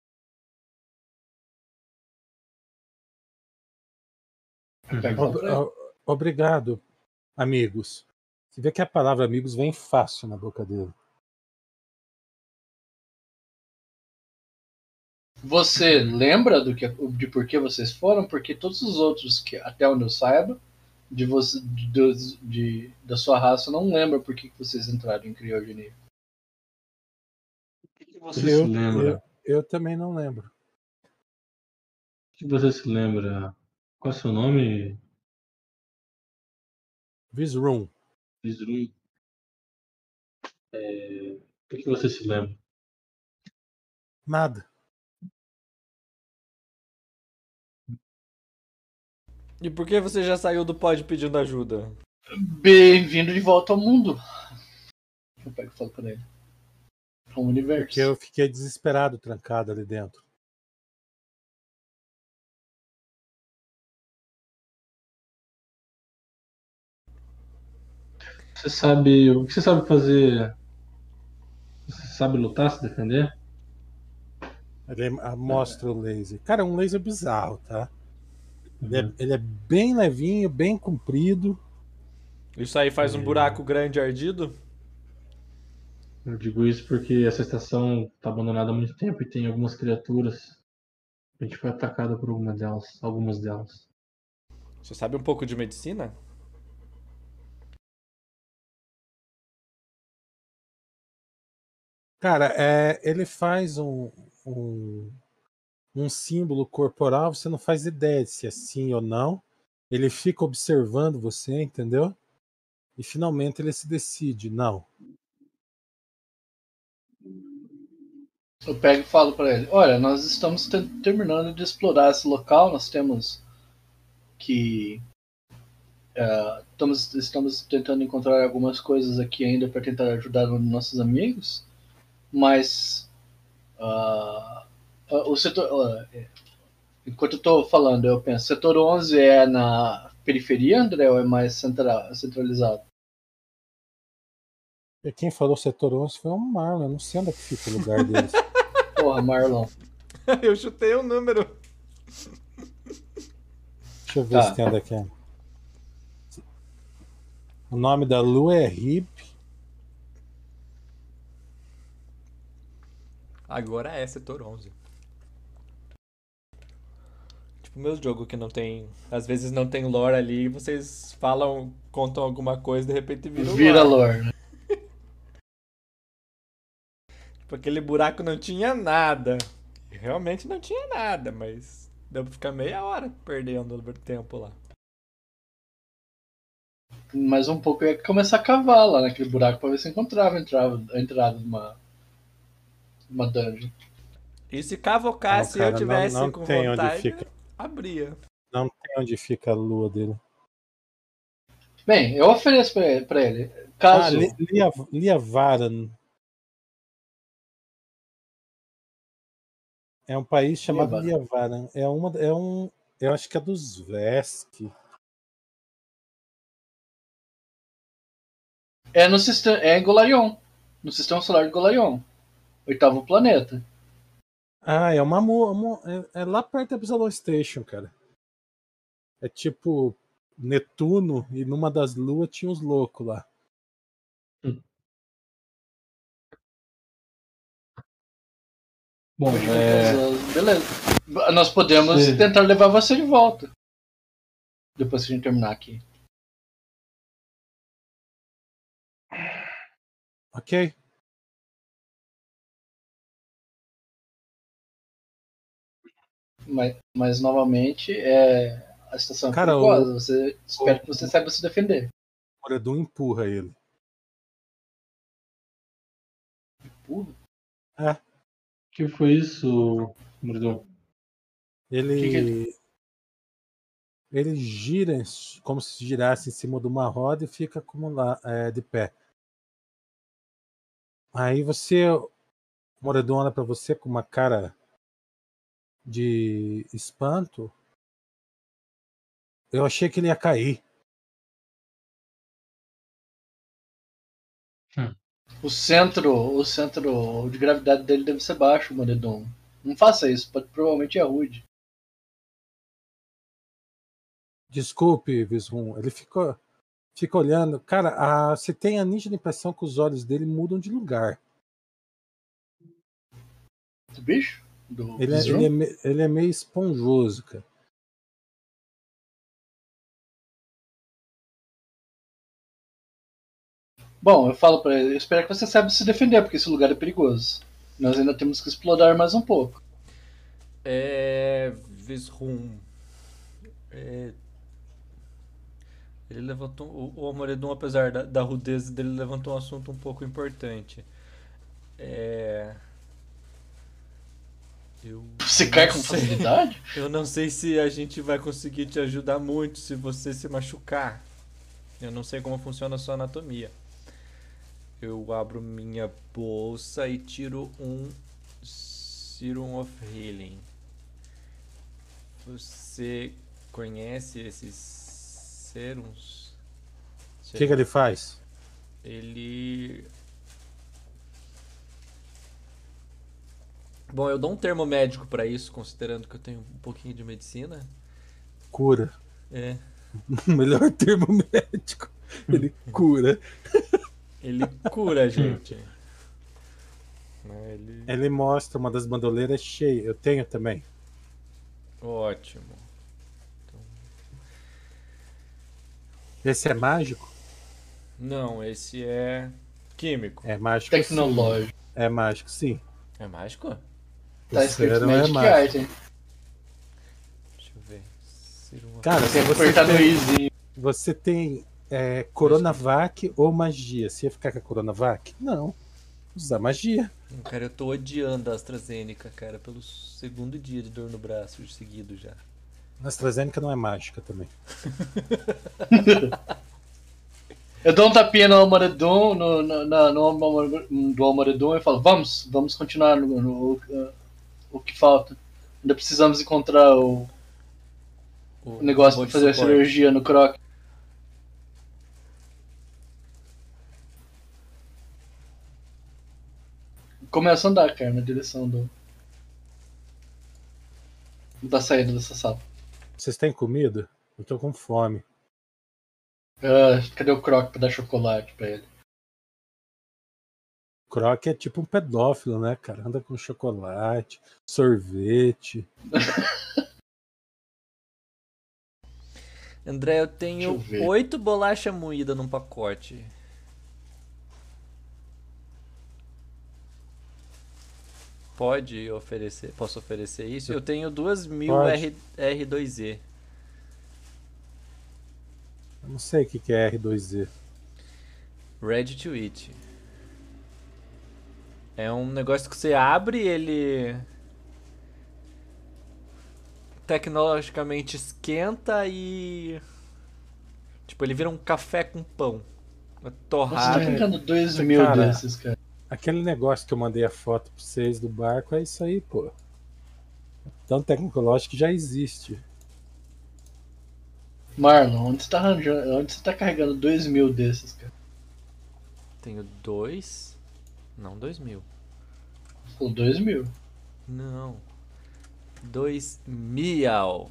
Obrigado, amigos. Você vê que a palavra amigos vem fácil na boca dele. Você lembra do que, de por que vocês foram? Porque todos os outros, que até onde eu saiba, de você, de, de- da sua raça, não lembram por que vocês entraram em criogenia. O que, que você Eu, se lembra? eu, eu também não lembro. O que você se lembra? Qual é o seu nome? Visroom. Visrum? É, O que, que você se lembra? Nada. E por que você já saiu do pod pedindo ajuda? Bem-vindo de volta ao mundo. Eu pego e falo pra ele. Ao universo. Porque eu fiquei desesperado trancado ali dentro. Você sabe. O que você sabe fazer? Você sabe lutar, se defender? Ele mostra o laser. Cara, é um laser bizarro, tá? Ele é, Uhum. ele é bem levinho, bem comprido. Isso aí faz um buraco grande ardido? Eu digo isso porque essa estação está abandonada há muito tempo e tem algumas criaturas. A gente foi atacado por alguma delas, algumas delas. Você sabe um pouco de medicina? Cara, é, ele faz um, um, um símbolo corporal, você não faz ideia de se é sim ou não. Ele fica observando você, entendeu? E finalmente ele se decide, não. Eu pego e falo pra ele: Olha, nós estamos te- terminando de explorar esse local, nós temos que. eh, estamos, estamos tentando encontrar algumas coisas aqui ainda para tentar ajudar os nossos amigos, mas. ah, ah, o setor. é, enquanto eu tô falando, eu penso: setor 11 é na periferia, André, ou é mais centra- centralizado? E quem falou setor 11 foi o Marlon, eu não sei onde é que fica o lugar deles. <laughs> Porra, Marlon. Eu chutei um número. Deixa eu ver Tá. se tem onde é que é. O nome da lua é Rip. Agora é setor 11. Tipo, meus jogos que não tem. Às vezes não tem lore ali, vocês falam, contam alguma coisa e de repente vira, Vira lore. lore, né? <laughs> Tipo, aquele buraco não tinha nada. Realmente não tinha nada, mas deu pra ficar meia hora perdendo tempo lá. mais um pouco eu ia começar a cavar lá naquele buraco pra ver se encontrava entrava, a entrada de uma, uma dungeon. E se cavocasse e Não, eu cara, não- tivesse não com tem onde vontade, fica. Abria. Não tem onde fica a lua dele. Bem, eu ofereço pra ele. Pra ele. Ah, Caso. Li- Lia, Liavaran. É um país chamado Liavaran. Liavaran. É uma, é um, eu acho que é dos Vesk. É no sistema. É em Golarion. No sistema solar de Golarion. Oitavo planeta. Ah, é uma, uma é, é lá perto da Epsilon Station, cara. É tipo Netuno e numa das luas tinha uns loucos lá. Bom, é, Beleza. Nós podemos Sim. tentar levar você de volta. Depois que a gente terminar aqui. Ok? Mas, mas novamente, é. A situação é Cara, perigosa. Você, espero que você saiba se defender. O Moredun empurra ele. Porra. o que foi isso, Mordão? Ele. Que Ele gira em- como se girasse em cima de uma roda e fica como lá, é, de pé. Aí você. O Moredon olha pra você com uma cara de espanto. Eu achei que ele ia cair. O centro, o centro de gravidade dele deve ser baixo, Moredon. Não faça isso, pode, provavelmente é rude. Desculpe, Visrum. Ele ficou, fica olhando. Cara, a- você tem a nítida impressão que os olhos dele mudam de lugar. Do bicho? Do Ele é, ele, é, me- ele é meio esponjoso, cara. Bom, eu falo pra ele, eu espero que você saiba se defender, porque esse lugar é perigoso. Nós ainda temos que explorar mais um pouco. É. Visrum. É... Ele levantou. O, o Amoredon, apesar da, da rudeza dele, levantou um assunto um pouco importante. É. Eu. Você cai com sei- facilidade? <laughs> Eu não sei se a gente vai conseguir te ajudar muito se você se machucar. Eu não sei como funciona a sua anatomia. Eu abro minha bolsa e tiro um Serum of Healing. Você conhece esses serums? O que, que ele faz? Ele. Bom, eu dou um termo médico pra isso, considerando que eu tenho um pouquinho de medicina. Cura. É. O <laughs> melhor termo médico. Ele cura. Ele cura a gente. Né, Ele... Ele mostra uma das bandoleiras cheia. Eu tenho também. Ótimo. Esse é mágico? Não, esse é químico. É mágico. sim. Tecnológico. É mágico, sim. É mágico? Tá escrito é Magic mágico. Item. Deixa eu ver. Cara, você no tem, Easy. você tem é, Coronavac ou magia, você ia ficar com a Coronavac? Não. Usar magia. Cara, eu tô odiando a AstraZeneca, cara, pelo segundo dia de dor no braço seguido já. A AstraZeneca não é mágica também. <laughs> Eu dou um tapinha no Almoredon, no, no, na- no, Almoredon- do Almoredon e falo, vamos, vamos continuar no, no- o que falta. Ainda precisamos encontrar o, o negócio de fazer a suporte. cirurgia no Croc. Começa a andar, cara, na direção do. Da saída dessa sala. Vocês têm comida? Eu tô com fome. Ah, cadê o Croc pra dar chocolate pra ele? Croc é tipo um pedófilo, né, cara? Anda com chocolate, sorvete. <laughs> André, eu tenho oito bolachas moídas num pacote. Pode oferecer, posso oferecer isso? Eu tenho duas mil. R, R2Z. Eu não sei o que que é R2Z. Ready to eat. É um negócio que você abre, ele tecnologicamente esquenta e tipo, ele vira um café com pão. É Você tá clicando dois mil cara- desses, cara. Aquele negócio que eu mandei a foto pra vocês do barco é isso aí, pô. Então tecnológico que já existe. Marlon, onde você tá arranjando. Onde você tá carregando dois mil desses, cara? Tenho dois. Não, dois mil. Você falou dois mil. Não. Dois miau.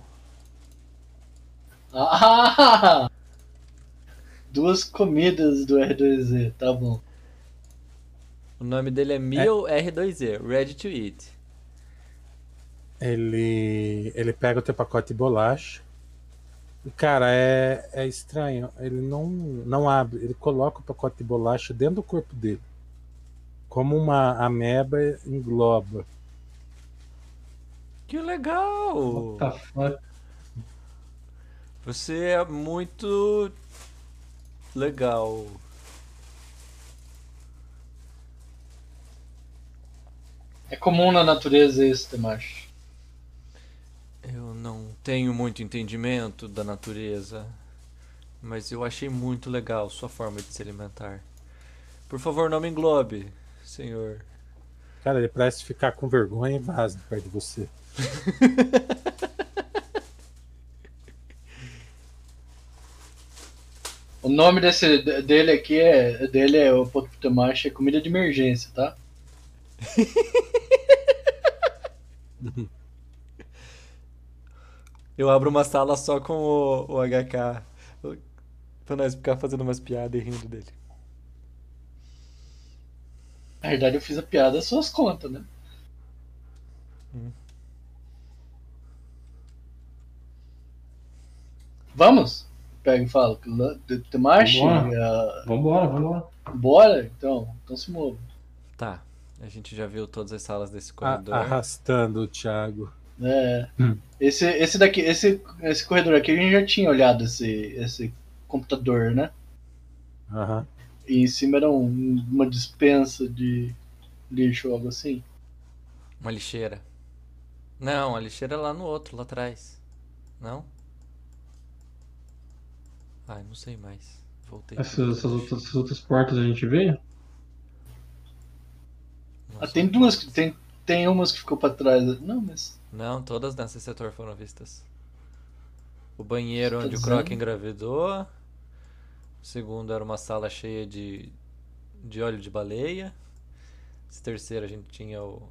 Ah! <laughs> Duas comidas do R2Z, tá bom. O nome dele é Meal R2Z, Ready to Eat. Ele, ele pega o teu pacote de bolacha. E, Cara, é, é estranho. Ele não, não abre. Ele coloca o pacote de bolacha dentro do corpo dele. Como uma ameba engloba. Que legal! Você é muito legal. É comum na natureza isso, Temacho. Eu não tenho muito entendimento da natureza, mas eu achei muito legal sua forma de se alimentar. Por favor, não me englobe, senhor. Cara, ele parece ficar com vergonha e vaza de perto de você. <laughs> O nome desse, dele aqui é. Dele é o Poto Temacho, é comida de emergência, tá? <laughs> Eu abro uma sala só com o, o HK. Pra nós ficar fazendo umas piadas e rindo dele. Na verdade eu fiz a piada às suas contas, né? Vamos? Pega e fala. Temashi? Vambora. Vambora, vambora. Bora? Então, então se mova. Tá. A gente já viu todas as salas desse A- corredor. arrastando o Thiago. É. Hum. Esse, esse daqui, esse, esse corredor aqui a gente já tinha olhado esse, esse computador, né? Aham. E em cima era um- uma dispensa de lixo ou algo assim. Uma lixeira. Não, a lixeira é lá no outro, lá atrás. Não? Ai, não sei mais. Voltei. Essas, essas outras, essas outras portas a gente veio? Ah, tem duas que tem, tem umas que ficou pra trás. Não, mas Não, todas nesse setor foram vistas. O banheiro Você tá onde o? Croc engravidou. O segundo era uma sala cheia de, de óleo de baleia. Esse terceiro a gente tinha o.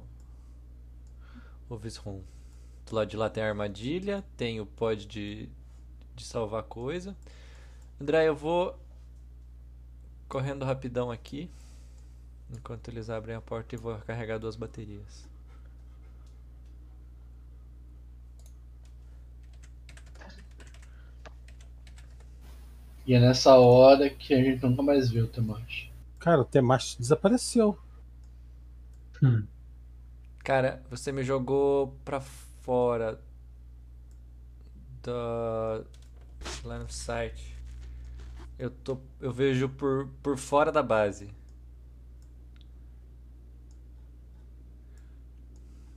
O Visrum. Do lado de lá tem a armadilha. Tem o pod de, de salvar coisa. André, eu vou correndo rapidão aqui. Enquanto eles abrem a porta e vou carregar duas baterias. E é nessa hora que a gente nunca mais viu o Temashi. Cara, o Temashi desapareceu. Hum. Cara, você me jogou pra fora da line of sight. Eu tô, eu vejo por, por fora da base.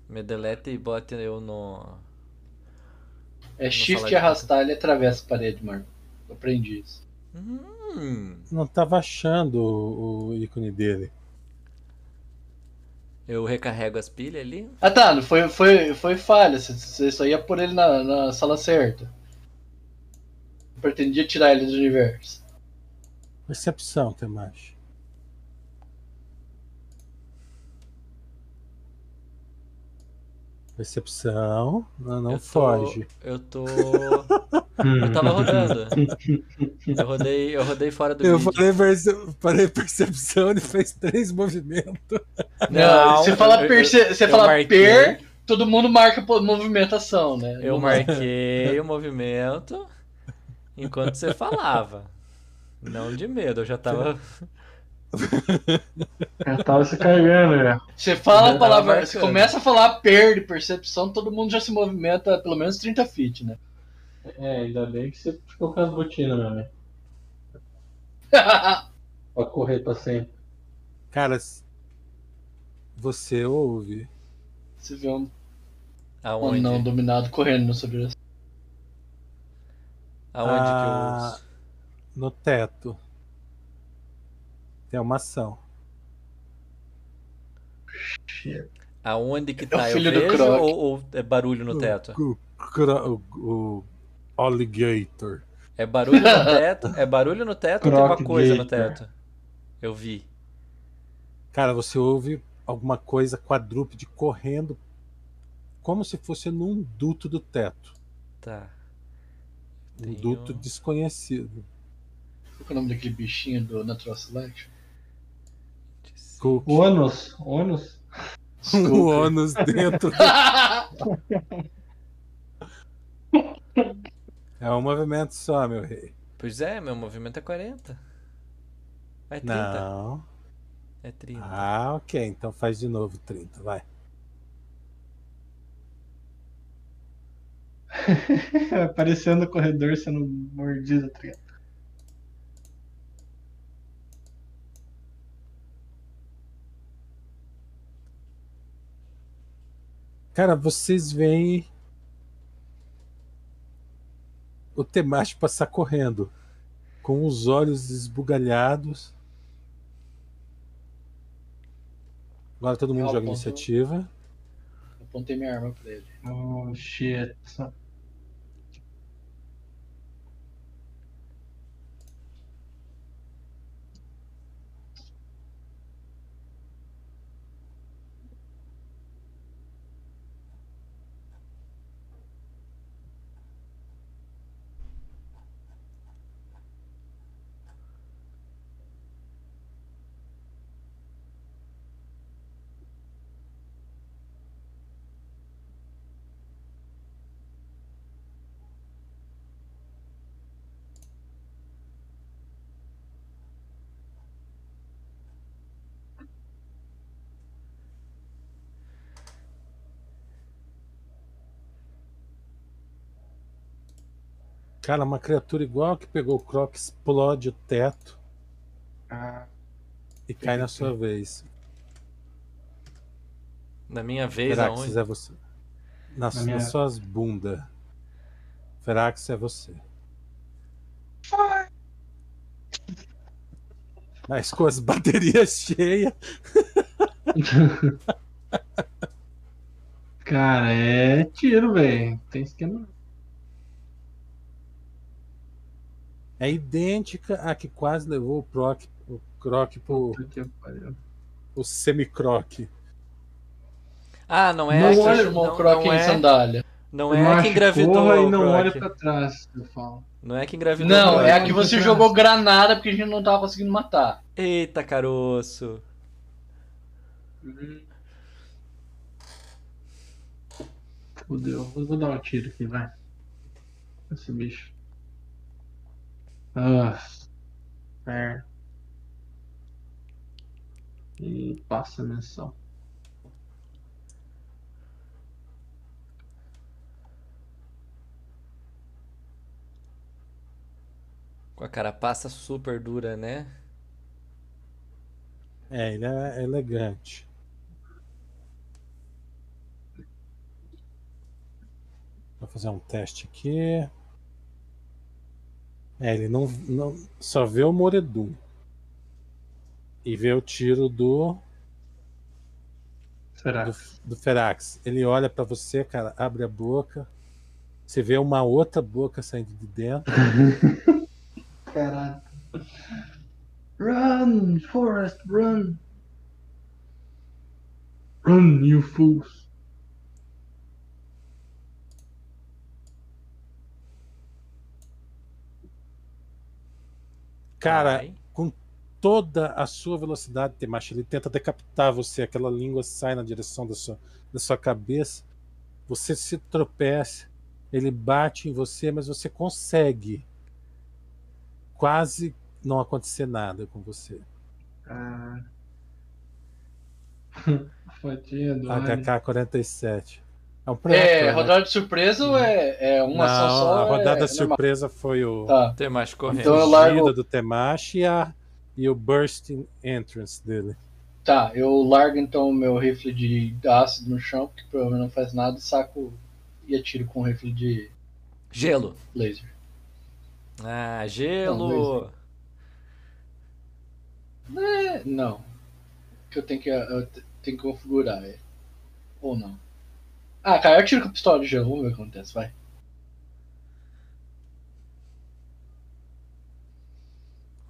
Me deleta e bota eu no. É Não shift e arrastar, ele atravessa a parede, Marco. Eu aprendi isso. Hum, Não tava achando o, o ícone dele. eu recarrego as pilhas ali. Ah tá, não foi, foi, foi falha. Você- só ia por ele na, na sala certa. Eu pretendia tirar ele do universo. Percepção, Temashi. Percepção. Não, não Eu tô- foge. Eu tô. <laughs> Hum. Eu tava rodando. <laughs> Eu rodei, eu rodei fora do Eu vídeo. falei, perce... falei percepção, ele fez três movimentos. Não, você fala, eu- perce... você eu fala marquei. per, todo mundo marca movimentação, né? Eu marquei <laughs> o movimento enquanto você falava. Não de medo, eu já tava. <laughs> Já tava se carregando, né? Você fala Eu a palavra, você começa a falar per de percepção, todo mundo já se movimenta pelo menos 30 feet, né? É, ainda bem que você ficou com as botinas, meu amigo. <laughs> Pra correr pra sempre. Cara, você ouve. você vê um, um Aonde? não dominado correndo no sobre Aonde Ah, que No teto. Tem uma ação. eu. Aonde que É o tá? Eu filho do vejo ou, ou é barulho no teto? O, o, o alligator. É barulho no <laughs> teto? É barulho no teto ou tem uma coisa no teto? Eu vi. Cara, você ouve alguma coisa quadrúpede correndo como se fosse num duto do teto. Tá. Um duto desconhecido. Qual é o nome daquele bichinho do Natural Selection? Cook. Ônus, ônus. Um <laughs> ônus dentro. <laughs> É um movimento só, meu rei. Pois é, meu movimento é 40. É 30. Não. É 30. Ah, ok. Então faz de novo 30, vai. <laughs> Aparecendo no corredor sendo mordido, tá ligado? Cara, vocês veem o Temashi passar correndo, com os olhos esbugalhados. Agora todo mundo Ah, joga apontou. iniciativa. Apontei minha arma pra ele. Oh, shit. Cara, uma criatura igual que pegou o Croc explode o teto Ah, e cai na sua vez. Na minha vez, Ferax, aonde? é você. Nas, Na minha- nas suas bundas. Ferax é você. Mas com as <laughs> baterias cheias. <laughs> Cara, é tiro, velho. Tem esquema. É idêntica à que quase levou o Proc, o Croc pro, o semicroc. Ah, não é Não a que, olha o não, croc não em é, sandália. não é que engravidou e não Croc. olha pra trás, eu falo. Não é que engravidou Não, o é a Croc. que você jogou granada porque a gente não tava conseguindo matar. Eita, caroço. Fudeu. Vou vou dar um tiro aqui, vai. Esse bicho. Ah. É. E passa a menção. Com a carapaça super dura, né? É, ele é elegante. Vou fazer um teste aqui. É, ele não, não só vê o Moredum. E vê o tiro do, Será? do, do Ferax. Ele olha pra você, cara, abre a boca. Você vê uma outra boca saindo de dentro. <laughs> Caralho. Run, Forest, run. Run, you fools. Cara, Ai. com toda a sua velocidade, Temashi, ele tenta decapitar você, aquela língua sai na direção da sua, da sua cabeça, você se tropeça, ele bate em você, mas você consegue quase não acontecer nada com você. Ah. <laughs> Fodido. olha. HK-47. É um É, né? rodada de surpresa ou é, é uma Não, ação só? a rodada é, é normal? surpresa foi o Tá. Tem mais correndo. Então eu largo- do Temashi e, a- e o bursting entrance dele. Tá, eu largo então o meu rifle de ácido no chão, que provavelmente não faz nada, e saco e atiro com o rifle de Gelo. laser. Ah, Não, gelo. É, não. Que eu tenho que, eu te- tenho que configurar, é. Ou não. Ah, cara, eu atiro com a pistola de gelo, vamos ver o que acontece, vai.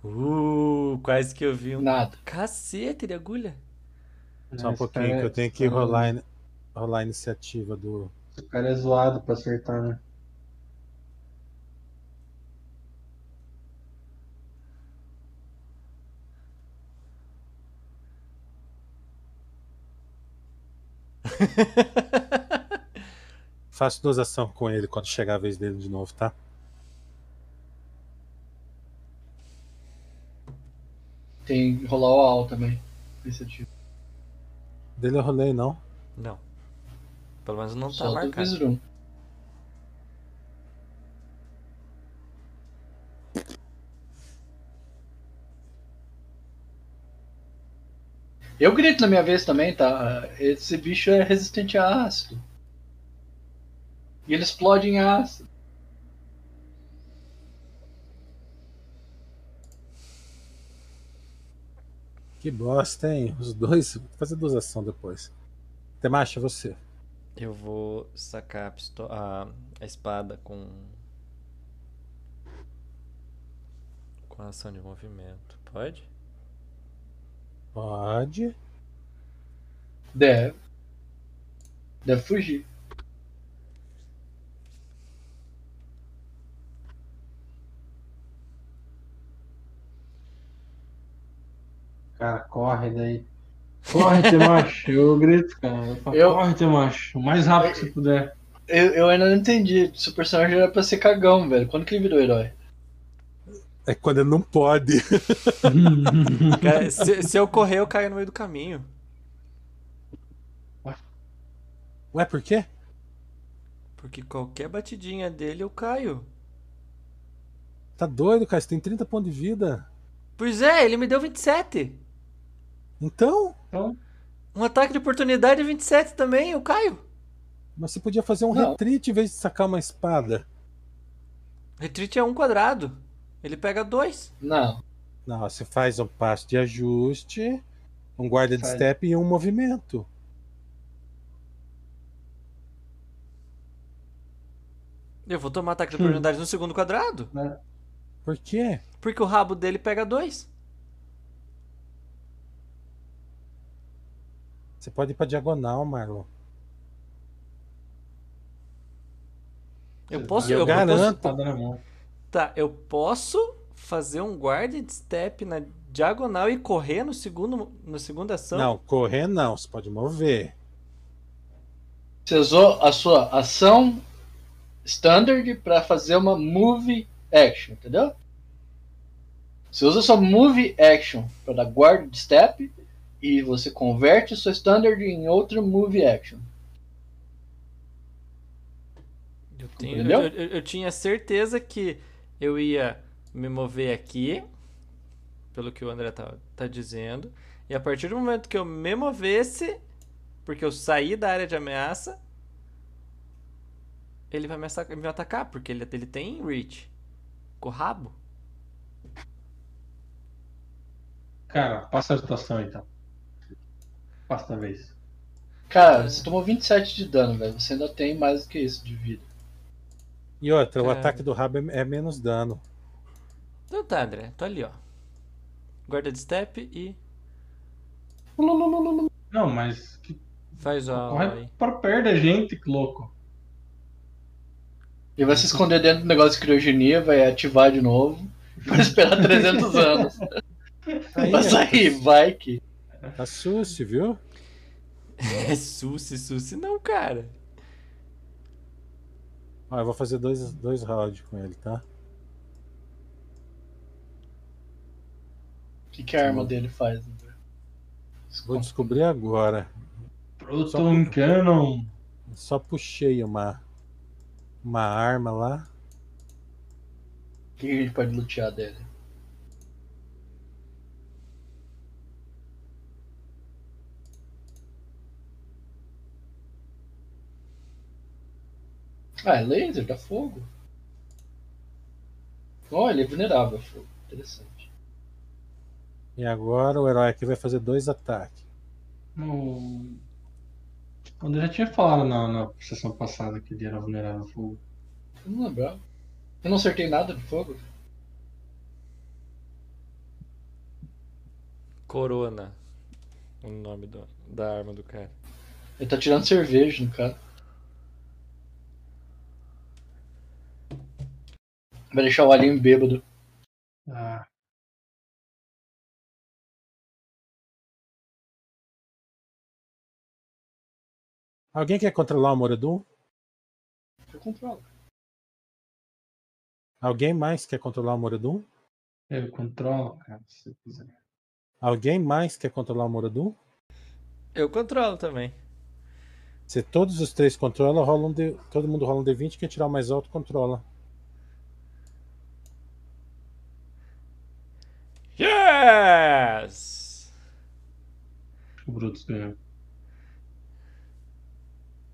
Uh, quase que eu vi um Nada. cacete de agulha. Só um pouquinho, cara que é- eu tenho que rolar, rolar a iniciativa do. Esse cara é zoado pra acertar, né? <laughs> Faço duas ações com ele quando chegar a vez dele de novo, tá? Tem que rolar o AL também. Iniciativa. Dele eu rolei, não. Não. Pelo menos não tá Só do marcado. Visrum. Eu grito na minha vez também, tá? Esse bicho é resistente a ácido. E ele explode em ácido. Que bosta, hein? Os dois. Vou fazer duas ações depois. Temacha, você. Eu vou sacar a, a, a espada com. Com ação de movimento. Pode? Pode. Deve. Deve fugir. Corre daí. Corre, Temacho. <laughs> Eu grito, cara. Eu falo, Eu- Corre, Temacho. O mais rápido que você puder. Eu, eu ainda não entendi. Se o personagem era pra ser cagão, velho. Quando que ele virou herói? É quando ele não pode. <laughs> Cara, se, se eu correr, eu caio no meio do caminho. Ué, por quê? Porque qualquer batidinha dele eu caio. Tá doido, cara? Você tem 30 pontos de vida. Pois é, ele me deu 27. Então, Então, Um ataque de oportunidade é 27 também, o Caio. mas você podia fazer um Não. retreat em vez de sacar uma espada. Retreat é um quadrado. Ele pega dois. Não. Não, você faz um passo de ajuste, um guarda de step e um movimento. Eu vou tomar ataque de oportunidade no segundo quadrado. né? Por quê? Porque o rabo dele pega dois. Você pode ir pra diagonal, Marlon. Eu posso. eu Eu, garanto. posso Tá a tá, eu posso fazer um guarda de step na diagonal e correr no segundo, na segunda ação. Não, correr não, você pode mover. Você usou a sua ação standard pra fazer uma move action, entendeu? Você usa sua move action para dar guard step e você converte sua standard em outra move action. Eu, tenho- Entendeu? eu- eu- eu tinha certeza que eu ia me mover aqui, pelo que o André tá, tá dizendo, e a partir do momento que eu me movesse, porque eu saí da área de ameaça, ele vai me, me atacar, porque ele, ele tem reach. Com o rabo. Cara, passa a situação então. Passa a vez. Cara, você tomou 27 de dano, velho. Você ainda tem mais do que isso de vida. E outra, o Cara. ataque do rabo é, é menos dano. Então tá, André. Tô ali, ó. Guarda de step e Não, mas que faz ó corre pra perto da gente, que louco. Ele vai se esconder dentro do negócio de criogenia, vai ativar de novo. Vai esperar 300 <laughs> anos. Aí, Vai sair, vai que. Tá susse, viu? É suci, suci não, cara. Ó, eu vou fazer dois, dois rounds com ele, tá? O que, que a arma dele faz? né? Vou descobrir agora. Proton Cannon. Só puxei uma, uma arma lá. O que que a gente pode lutear dele? Ah, é laser, dá fogo. Oh, ele é vulnerável a fogo. Interessante. E agora o herói aqui vai fazer dois ataques. O o André já tinha falado na, na sessão passada que ele era vulnerável ao fogo. Eu não lembrava. Eu não acertei nada de fogo. Corona. O nome do- da arma do cara. Ele tá tirando cerveja no cara. Vai deixar o Alinho bêbado. Ah, Alguém quer controlar o Moradum? Eu controlo. Alguém mais quer controlar o Moradum? eu controlo, cara, se você quiser. Alguém mais quer controlar o Moradum? Eu controlo também. Se todos os três controlam, rola um D... todo mundo rola um D20, quem tirar o mais alto controla. Yes! O Brutus ganhou.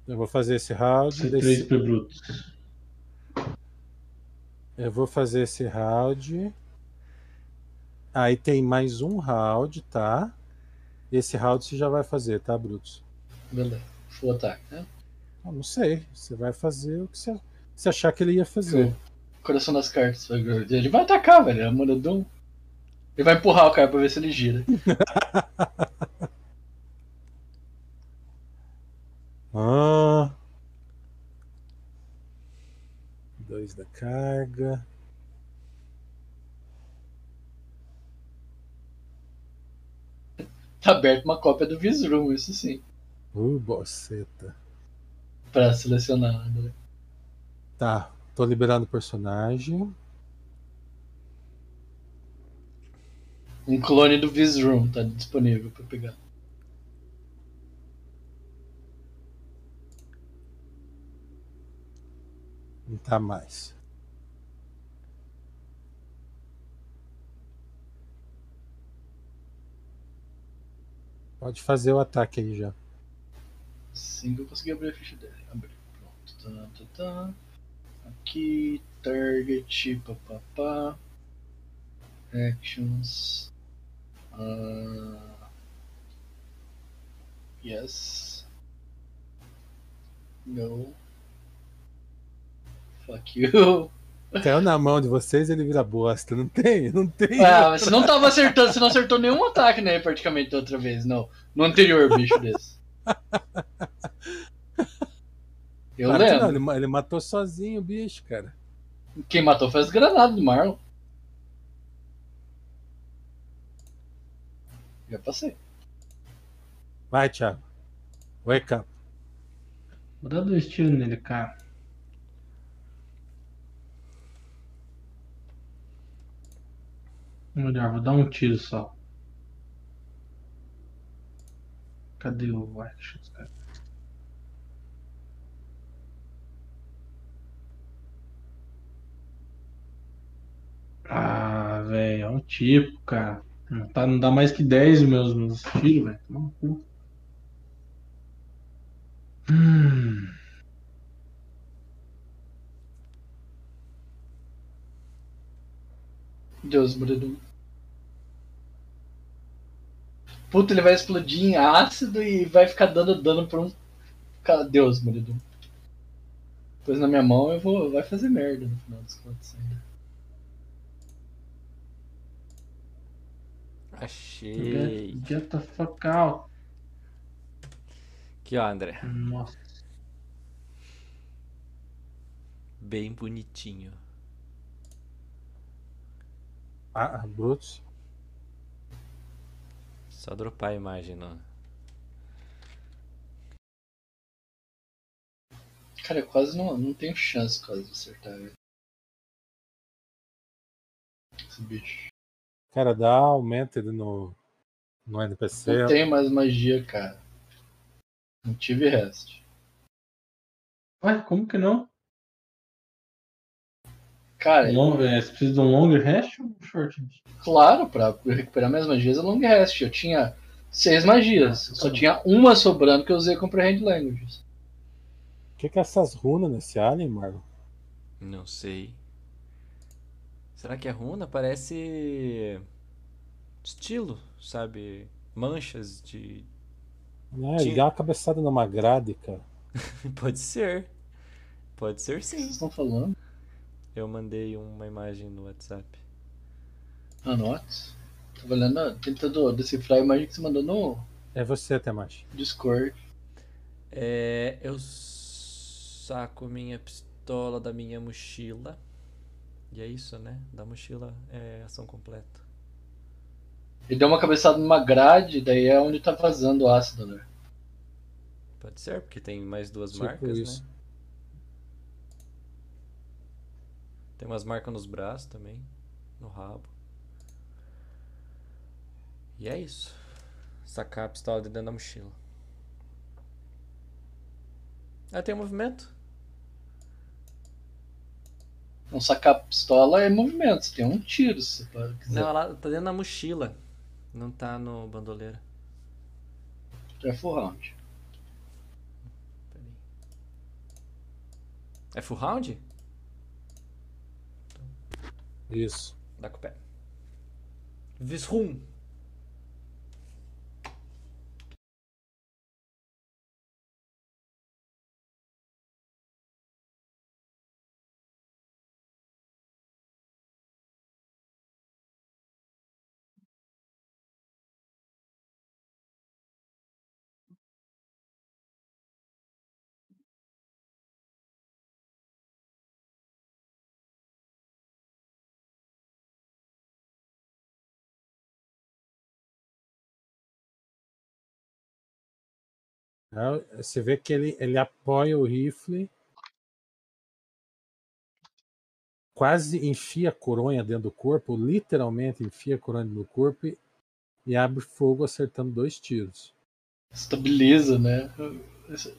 Eu vou fazer esse round. C3 desse- pro Brutus. Eu vou fazer esse round. Aí tem mais um round, tá? Esse round você já vai fazer, tá, Brutus? Beleza. Full ataque, né? Eu não sei. Você vai fazer o que você, você achar que ele ia fazer. Coração das cartas. Ele vai atacar, velho. É Moradum. Ele vai empurrar o cara pra ver se ele gira. <laughs> Ah. Dois da carga. Tá aberto uma cópia do Visroom, isso sim. Uh, boceta. Pra selecionar. né? Tá, tô liberando o personagem. Um clone do Visroom tá disponível para pegar. Não tá mais. Pode fazer o ataque aí já. Assim que eu conseguir abrir a ficha dele. Abrir. Pronto. Tá, tá, tá. Aqui, target, papapá. Actions. Ah, yes. No. Fuck you. <laughs> Caiu na mão de vocês, ele vira bosta. Não tem, não tem. Ah, mas você não tava acertando, você não acertou nenhum ataque, né? Praticamente da outra vez, não. No anterior, bicho desse. Eu Claro que não, lembro. ele, ele matou sozinho o bicho, cara. Quem matou foi as granadas do Marlon. Já passei. Vai, Thiago. Wake up. Vou dar dois tiros nele, cara. Melhor, vou dar um tiro só. Cadê o actions, cara? Ah, velho, é um tipo, cara. Não, tá, não dá mais que 10 meus, meus tiros, velho. Toma no cu. Hum. Deus, Bruno. Puta, ele vai explodir em ácido e vai ficar dando dano por um. Deus, Bruno. Depois na minha mão eu vou. Vai fazer merda no final das contas. Achei. Get, get the fuck out. Aqui, ó, André. Nossa. Bem bonitinho. Ah, Brutus. Só dropar a imagem, não. Cara, eu quase não, não tenho chance quase de acertar ele. Esse bicho. Cara, dá aumento ele no, no NPC. Não tenho mais magia, cara. Não tive rest. Ué, como que não? Cara, Long, é, você precisa de um long rest ou um short rest? claro, pra recuperar minhas magias é long rest. Eu tinha seis magias. Ah, Só tá. tinha uma sobrando que eu usei comprehend languages. O que, que é essas runas nesse alien, Marlon? Não sei. Será que é runa? Parece. Estilo, sabe? Manchas de. Ah, ele Tinha- dá uma cabeçada numa grade, cara. <laughs> Pode ser. Pode ser O que sim. vocês estão falando? Eu mandei uma imagem no WhatsApp. Anote. Tava olhando, tentando decifrar a imagem que você mandou no É você, Temashi. Discord. É, eu saco minha pistola da minha mochila. E é isso, né? Da mochila é ação completa. Ele deu uma cabeçada numa grade, daí é onde tá vazando o ácido, né? Pode ser, porque tem mais duas Tipo marcas, isso. né? Tem umas marcas nos braços também, no rabo. E é isso. Sacar a pistola de dentro da mochila. Ah, tem um movimento. Não sacar a pistola é movimento, você tem um tiro se você quiser. Não, ela tá dentro da mochila. Não tá no bandoleiro. É full round. Peraí. É full round? Isso. Dá com o pé. Visrum. É, Você vê que ele, ele apoia o rifle, quase enfia a coronha dentro do corpo, literalmente enfia a coronha dentro do corpo e, e abre fogo acertando dois tiros. Estabiliza, né? Esse-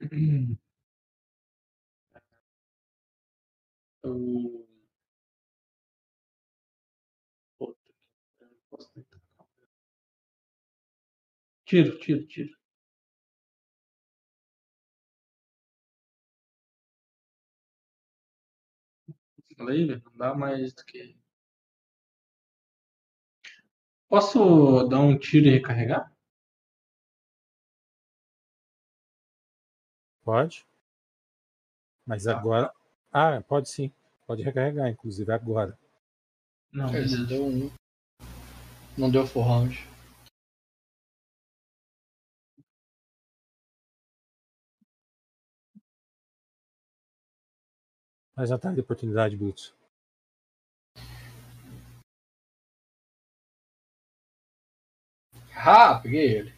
<clears throat> Hum. Tiro, tiro, tiro. Falei, não dá mais do que. Posso dar um tiro e recarregar? Pode. Mas tá. agora, ah, pode sim. Pode recarregar, inclusive agora. Não, Quer dizer, beleza. deu um. Não deu full round. Mas já tá de oportunidade, Boots. Ah, peguei ele.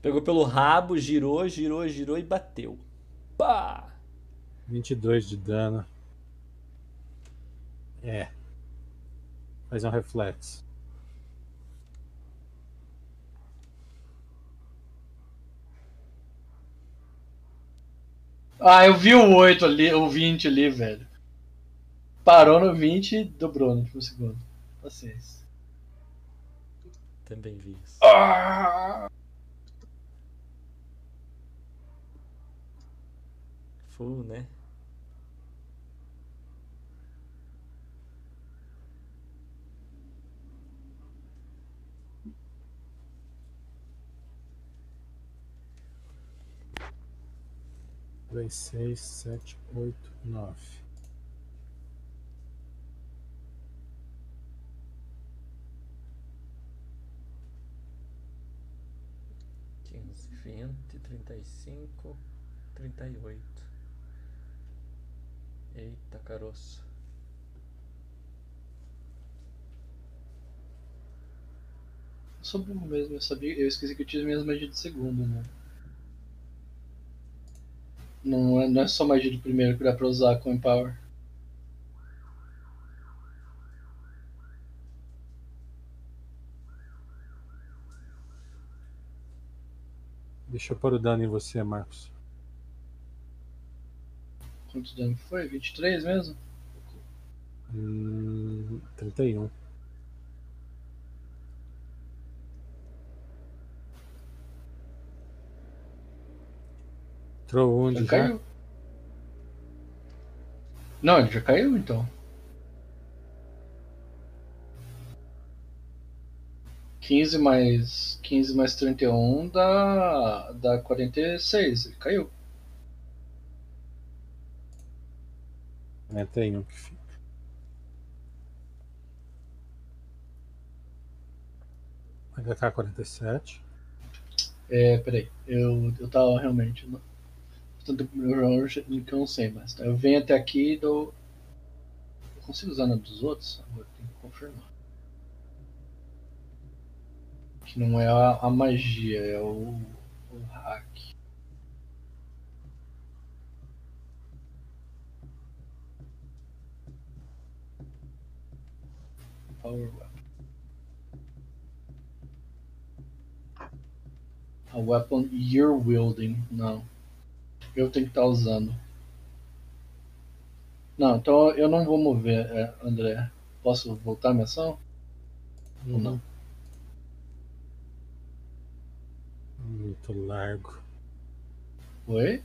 Pegou pelo rabo, girou, girou, girou e bateu. Pá! 22 de dano. É. Faz um reflexo. Ah, eu vi o 8 ali, o 20 ali, velho. Parou no 20 e dobrou no último segundo. Paciência. Também vi isso. Ah! Full, né? Dois, seis, sete, oito, nove. quinze, vinte, trinta e cinco, trinta e oito. Eita, caroço. Eu sou burro mesmo, eu sabia, eu esqueci que eu tinha minhas magias de segundo, né? Não é, não é só magia de primeiro que dá pra usar com Empower. Deixa eu pôr o dano em você, Marcos. Quanto dano foi? 23 mesmo? Hum, 31. Entrou onde Já já? caiu. Não, ele já caiu então. Quinze mais. Quinze mais trinta e um dá. dá quarenta e seis. Ele caiu. 91 que fica. HK 47. É, peraí. Eu, eu tava realmente. Não, tanto eu eu não sei mais. tá? Eu venho até aqui e dou. Eu consigo usar na dos outros? Agora tem que confirmar. Que não é a, a magia, é o, o hack. Power. A weapon you're wielding. Não. Eu tenho que estar usando. Não, então eu não vou mover, é, André. Posso voltar minha ação? Ou não? Muito largo. Oi?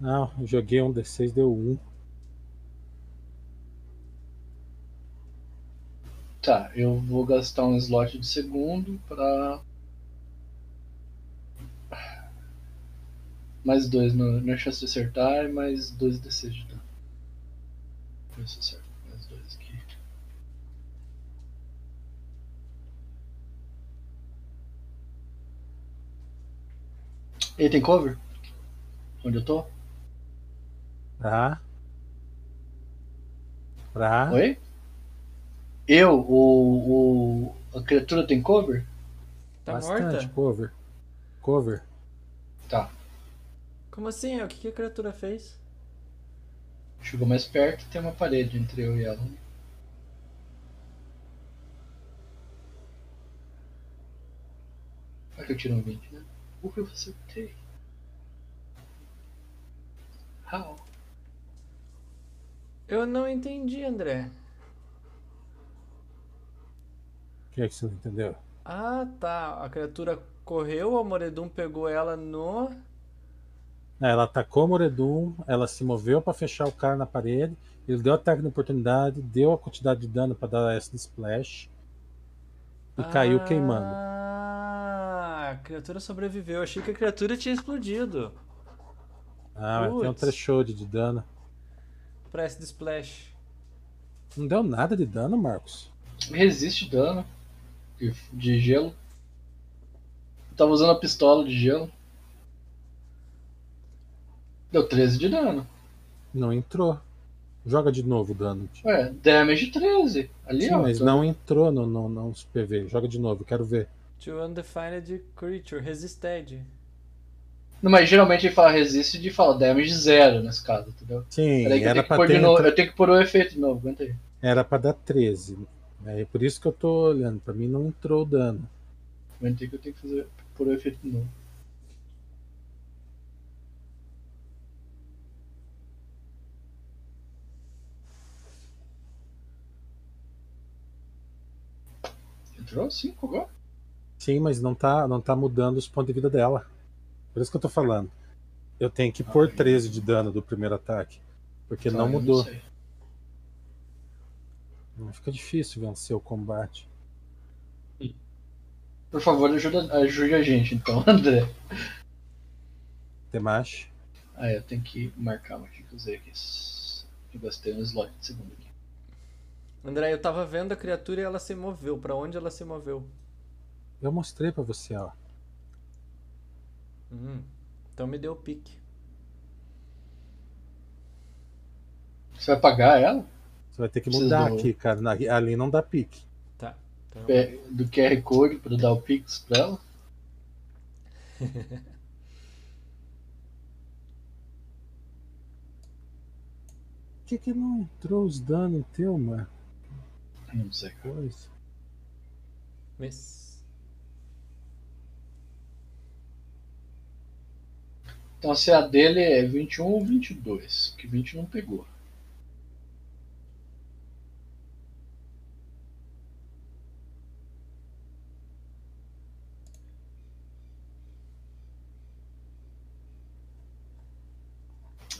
Não, eu joguei um D6, deu 1. Tá, eu vou gastar um slot de segundo pra. Mais dois no, na chance de acertar e mais dois D6 de dano. Ver se acerta. Mais dois aqui. Ele tem cover? Onde eu tô? Pra. Pra. Oi? Eu, o, o. A criatura tem cover? Tá Bastante morta? cover. Cover. Tá. Como assim? O que, que a criatura fez? Chegou mais perto e tem uma parede entre eu e ela. Vai que eu tiro um 20, né? O que eu acertei? How? Eu não entendi, André. O que é que você não entendeu? Ah, tá. A criatura correu, o Moredum pegou ela no. Ela atacou o Moredum, ela se moveu pra fechar o cara na parede, ele deu ataque de oportunidade, deu a quantidade de dano pra dar essa splash e caiu queimando. Ah, a criatura sobreviveu. Achei que a criatura tinha explodido. Ah, mas tem um threshold de dano. Pra esse splash. Não deu nada de dano, Marcos. Resiste dano de, de gelo. Eu tava usando a pistola de gelo. Deu 13 de dano. Não entrou. Joga de novo o dano. Ué, damage 13. Ali, Sim, ó. mas tô- não entrou no, no, no PV. Joga de novo, quero ver. To undefined creature resisted. Não, mas geralmente ele fala resiste e fala damage zero nesse caso, entendeu? Sim, Peraí que eu era tenho que pra, pôr de ter, novo. Eu tenho que pôr o efeito de novo, aguenta aí. era pra dar 13. É por isso que eu tô olhando. Pra mim não entrou o dano. Aguenta aí que eu tenho que fazer, pôr o efeito de novo. Entrou 5 agora? Sim, mas não tá, não tá mudando os pontos de vida dela. Por isso que eu tô falando. Eu tenho que pôr 13 de dano do primeiro ataque. Porque Tá, não mudou. sei. Não fica difícil vencer o combate. Por favor, ajuda, ajude a gente então, <laughs> André. Temashi. Ah, eu tenho que marcar o que eu usei aqui. Eu gastei um slot de segundo aqui. André, eu tava vendo a criatura e ela se moveu. Pra onde ela se moveu? Eu mostrei pra você, ó. Hum, então me deu o pique. Você vai pagar ela? Você vai ter que mudar do- aqui, cara. Na- ali não dá pique. Tá. Então, Do QR Code pra dar o Pix pra ela? <laughs> Por que, que não entrou os danos teu, mano? Não sei. Coisa. Miss. Então se a dele é 21 ou 22, que 20 não pegou.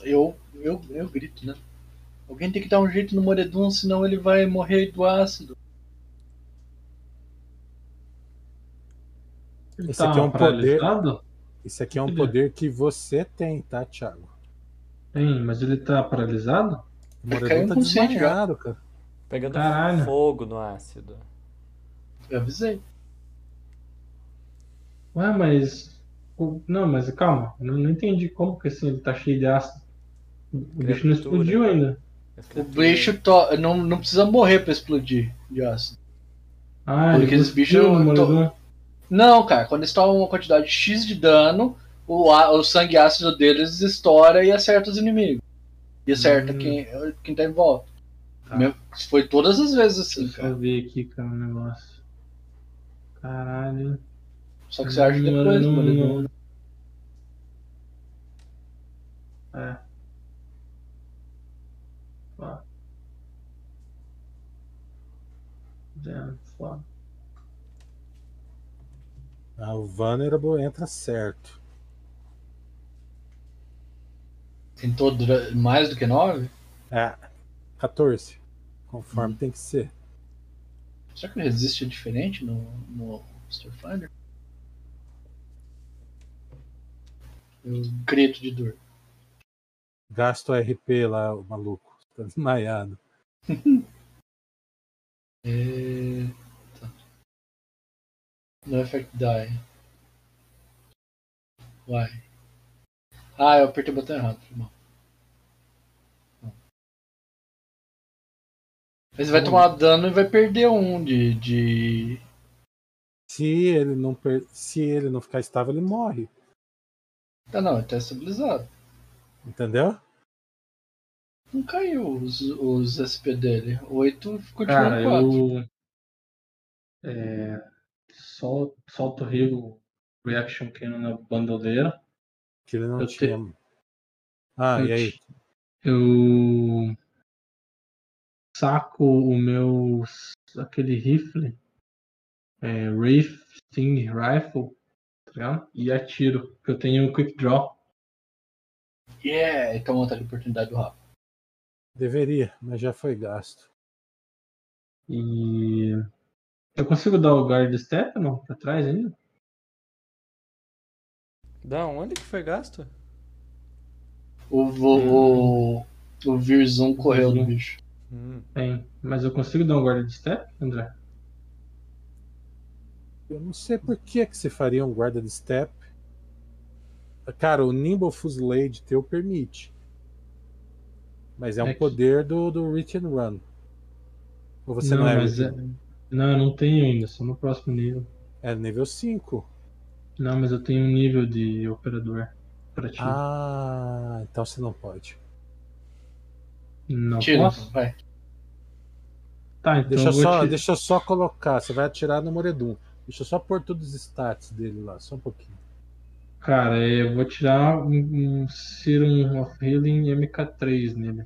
Eu, eu, eu grito, né? Alguém tem que dar um jeito no Moredun, senão ele vai morrer do ácido. Ele Esse aqui é um poder-? Isso aqui é um Ele- poder que você tem, tá, Thiago? Tem, mas ele tá paralisado? O Moredon tá desmaiado, cara. Pegando Caralho. fogo no ácido. Eu avisei. Ué, mas. Não, mas calma, eu não, não entendi como que assim ele tá cheio de ácido. O bicho não explodiu ainda. O bicho to- não, não precisa morrer pra explodir de ácido. Ah, Porque ele esse bicho cuspiu no to-. Não, cara, quando eles tomam uma quantidade X de dano, o, á- o sangue ácido deles estoura e acerta os inimigos. E acerta Hum. quem, quem tá em volta. Tá. Mesmo- Foi todas as vezes assim, Deixa eu cara. só ver aqui, cara, o negócio. Caralho. Só que você acha depois, mano. É. Damn, foda. Ah, o Vulnerable entra certo. Tentou dura- mais do que 9? É, 14. Conforme Hum. tem que ser. Será que o resiste é diferente no, no Starfinder? Eu grito de dor. Gasta o RP lá, o maluco. Tá desmaiado. <laughs> É... Tá. No effect die. Vai. Ah, eu apertei o botão errado. Não. Mas vai tomar dano e vai perder um de. de... Se ele não, per- Se ele não ficar estável, ele morre. Ah não, ele tá estabilizado. Entendeu? Não caiu os, os SP dele. 8 continua Cara, 4. eu. É, sol, solto o Rio Reaction Cannon na bandoleira. Que ele não Eu tinha. Ah, eu e aí? te- Eu saco o meu. aquele rifle é, Sting Rifle, tá ligado? E atiro, porque eu tenho um Quick Draw. Yeah! Então de oportunidade do Rafa. Deveria, mas já foi gasto. E eu consigo dar o Guard Step não? Pra trás ainda? Da onde que foi gasto? O, o, o, o Virzum correu do bicho. Hum. Tem. Mas eu consigo dar um Guard Step, André? Eu não sei por que, que você faria um guarda de step. Cara, o Nimble Fusilade teu permite. Mas é um É que- poder do, do Reach and Run. Ou você não, é, mas é-? Não, eu não tenho ainda, só no próximo nível. é nível 5. Não, mas eu tenho um nível de operador pra ti. Ah, então você não pode. não Tira, posso? vai. Tá, então Deixa, eu só, ti- deixa eu só colocar. Você vai atirar no Moredum. Deixa eu só pôr todos os stats dele lá, só um pouquinho. Cara, eu vou tirar um, um Serum of Healing MK3 nele.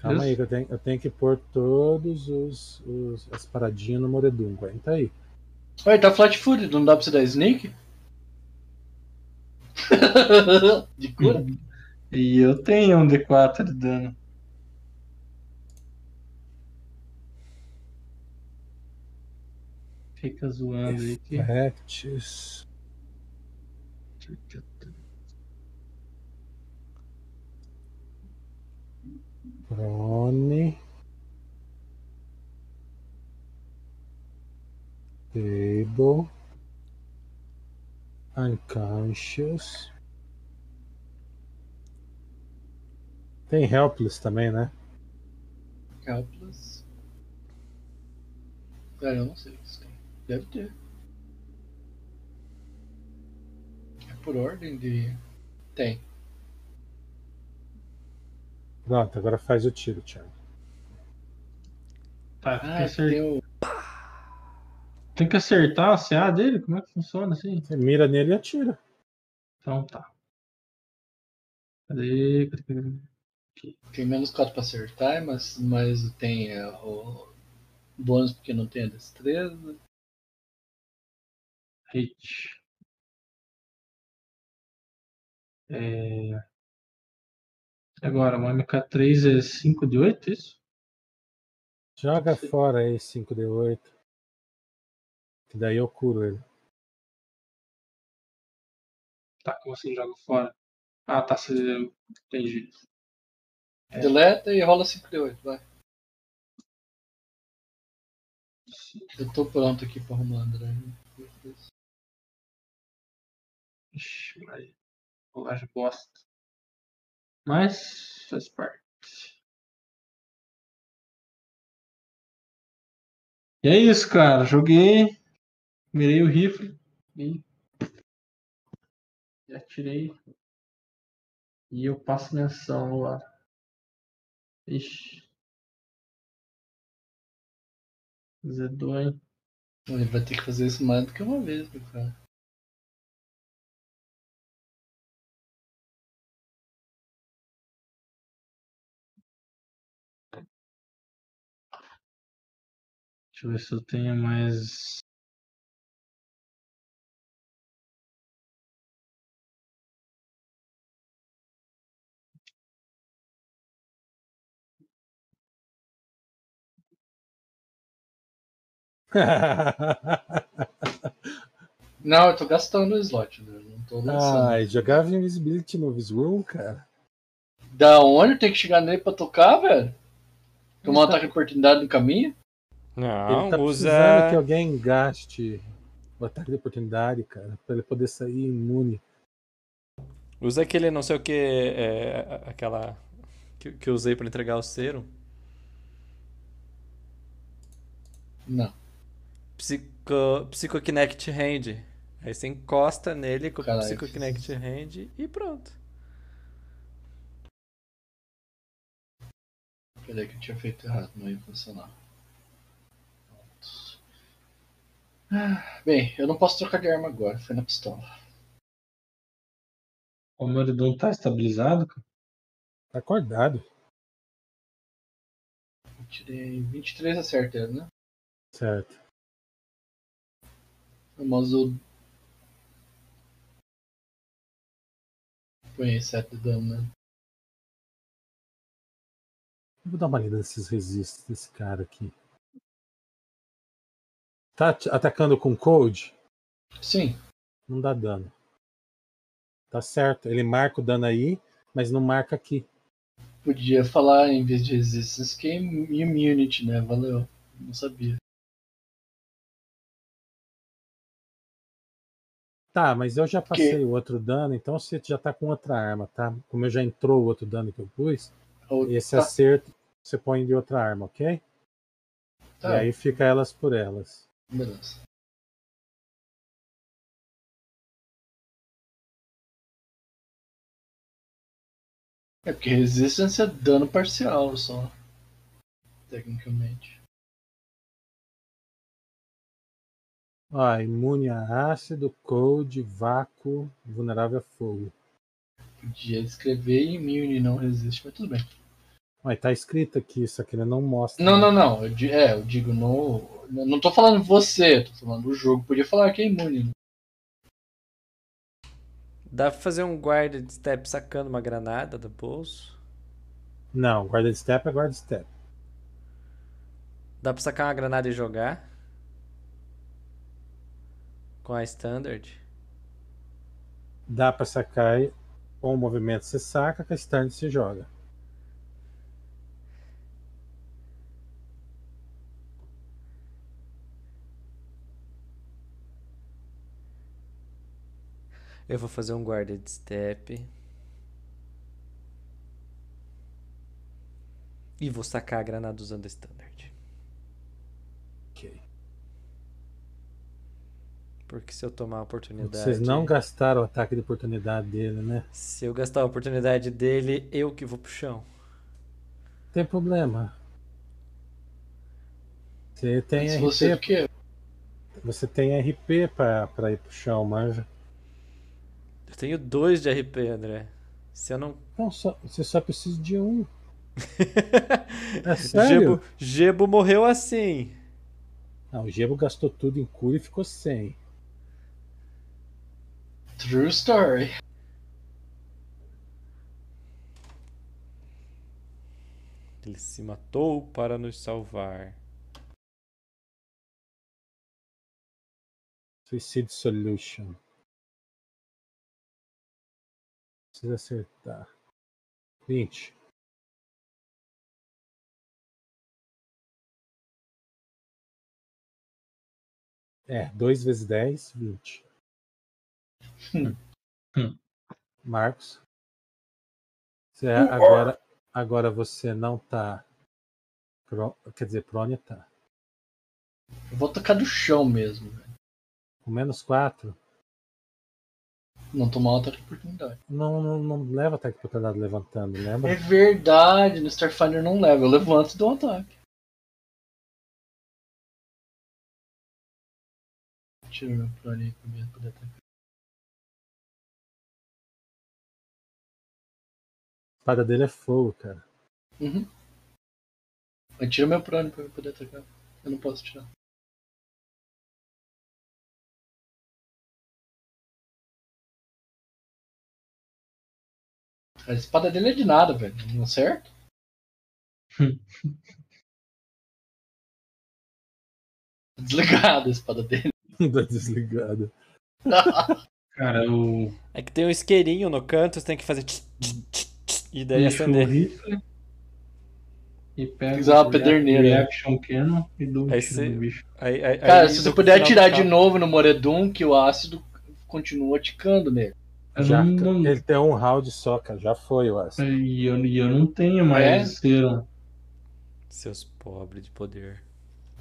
Calma Isso. aí, que eu tenho, eu tenho que pôr todos os, os- as paradinhas no Moredum. Aguenta aí. Oi, tá flat food, não dá pra você dar sneak? <laughs> de cura? E eu tenho um D4 de dano. Fica zoando aí que. Prone. Stable. Unconscious. Tem Helpless também, né? Helpless. Cara, eu não sei o que isso tem. Deve ter. É por ordem de. Tem. Pronto, agora faz o tiro, Thiago. Tá, tem, que Ah, tem o. tem que acertar a CA dele? Como é que funciona assim? Você mira nele e atira. Então tá. Cadê? Tem menos 4 pra acertar, mas, mas tem é, o bônus porque não tem a destreza. Hit. É... Agora, uma MK3 é 5 de 8, isso? Joga fora aí 5D8. Que daí eu curo ele. Tá, como assim joga fora? Ah, tá, você... entendi. É. Deleta e rola 5d8, vai. Eu tô pronto aqui pra arrumar, André. Ixi, vai. Rolagem bosta. Mas faz parte. E é isso, cara. Joguei. Mirei o rifle. E. Atirei. E eu passo menção lá. Ixi. Zedou, hein? Ele vai ter que fazer isso mais do que uma vez, meu cara. Deixa eu ver se eu tenho mais. <laughs> Não, eu tô gastando o slot, né? Não tô lançando. Ai, jogava Invisibility no Visroom, cara. Da onde tem que chegar nele pra tocar, velho? Tomar um tá- ataque de oportunidade no caminho? Não, ele tá usa. precisando que alguém gaste o ataque de oportunidade, cara, pra ele poder sair imune. Usa aquele não sei o que. É, aquela. Que, que eu usei pra entregar o cero. Não. Psycho, Psychokinect Hand. Aí você encosta nele com o Caralho, Psychokinect Hand e pronto. Peraí que eu tinha feito errado, não ia funcionar. Pronto. Ah, Bem, eu não posso trocar de arma agora, foi na pistola. O Moridon tá estabilizado, cara. Tá acordado. Eu tirei 23 acerta, né? Certo. O azul. Põe aí 7 de dano, né? Eu Vou dar uma lida nesses resistos desse cara aqui. Tá at- atacando com code? Sim. Não dá dano. Tá certo. Ele marca o dano aí, mas não marca aqui. Podia falar em vez de resistance que é immunity, né? Valeu. Não sabia. Tá, mas eu já passei o outro dano, então você já tá com outra arma, tá? Como eu já entrou o outro dano que eu pus, Ou- esse tá, acerto você põe de outra arma, ok? tá, E aí fica elas por elas. É porque resistance é dano parcial só. Tecnicamente. Ó, imune a ácido, cold, vácuo, vulnerável a fogo. Podia escrever immune não resiste, mas tudo bem. Mas tá escrito aqui, só que ele não mostra. Não, não, não. Eu, di- é, eu digo no. Não tô falando você, tô falando do jogo. Podia falar que é imune. né? Dá pra fazer um guarda de step sacando uma granada do bolso? Não, guarda de step é guarda de step. Dá pra sacar uma granada e jogar? Com a standard? Dá pra sacar com o movimento você saca, com a stand você joga. Eu vou fazer um guarda de step. E vou sacar a granada usando a standard. Ok. Porque se eu tomar a oportunidade. Vocês não gastaram o ataque de oportunidade dele, né? Se eu gastar a oportunidade dele, eu que vou pro chão. Não tem problema. Você tem você o RP, quê? você tem RP pra, pra ir pro chão, manja. Eu tenho dois de RP, André. Se eu não. Não, só, você só precisa de um. <laughs> É sério? Gebo, Gebo morreu assim. Não, o Gebo gastou tudo em cura e ficou sem. True story. Ele se matou para nos salvar. Suicide Solution. Precisa acertar. 20. É, 2 vezes 10, 20. Hum. Hum. Marcos. Você, agora, agora você não tá. pro- Quer dizer, Prônia tá. Eu vou tocar do chão mesmo, velho. Com menos 4. Não tomar um ataque de oportunidade. Não, não, não leva ataque de oportunidade levantando, lembra? É verdade, no Starfinder não leva. Eu levanto e dou um ataque. Tira meu prone aí pra mim poder atacar. A espada dele é fogo, cara. Uhum. Mas tira meu prone pra eu poder atacar. Eu não posso tirar. A espada dele é de nada, velho. Não acerta? <laughs> Desligada a espada dele. <laughs> tá desligado. Cara, eu É que tem um isqueirinho no canto, você tem que fazer. tch, tch, tch, tch, e daí o acender. rifle e que usar uma o pederneira. Reaction Cannon e dou um Aí no bicho. Aí- aí- Cara, aí se você puder do atirar de novo no Moredum, que o ácido continua ticando nele. Eu Já, não, Ele tem um round só, cara. Já foi, eu acho. e eu, eu não tenho mais É? cera. Seus pobres de poder.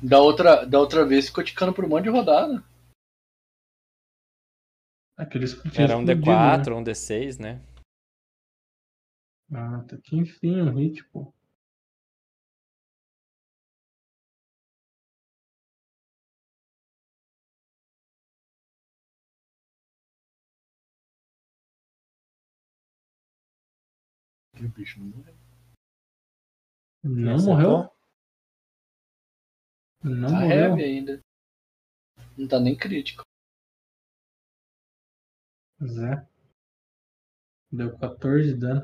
Da outra, da outra vez ficou ticando por um monte de rodada. Aqueles que tinha Era um explodido, D4 né? ou um D6, né? Ah, tá aqui enfim um hit, pô. E o bicho não morreu. Não morreu? Não Tá morreu. heavy ainda. Não tá nem crítico. Pois é. Deu 14 de dano.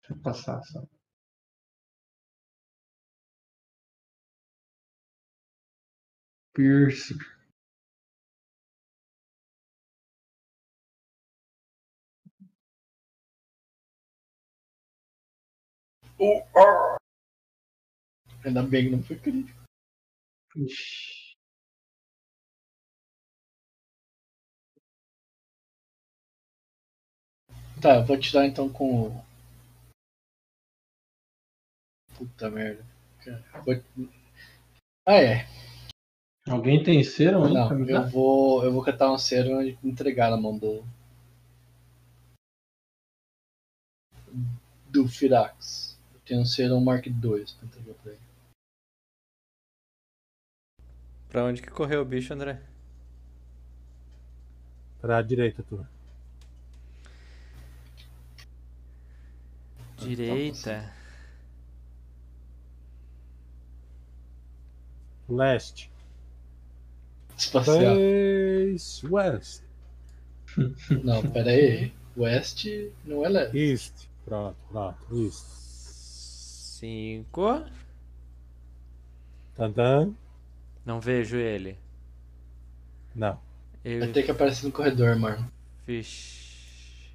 Deixa eu passar só. Pierce. Ah. Ainda bem que não foi crítico. Ixi. Tá, eu vou tirar então com o. Puta merda. Vou- Ah, é. Alguém tem cera pra Não, eu dar? vou, eu vou catar um cero e entregar na mão do. Do Firax. Tenho um Mark II pra entregar pra ele. Pra onde que correu o bicho, André? Pra direita, tu. Direita. Leste. Espacial. Face West. Não, pera aí. West não é leste. East. Pronto, pronto. East. Cinco. Tantan. Não vejo ele. Não. Eu Vai ter que aparecer no corredor, mano. fiz.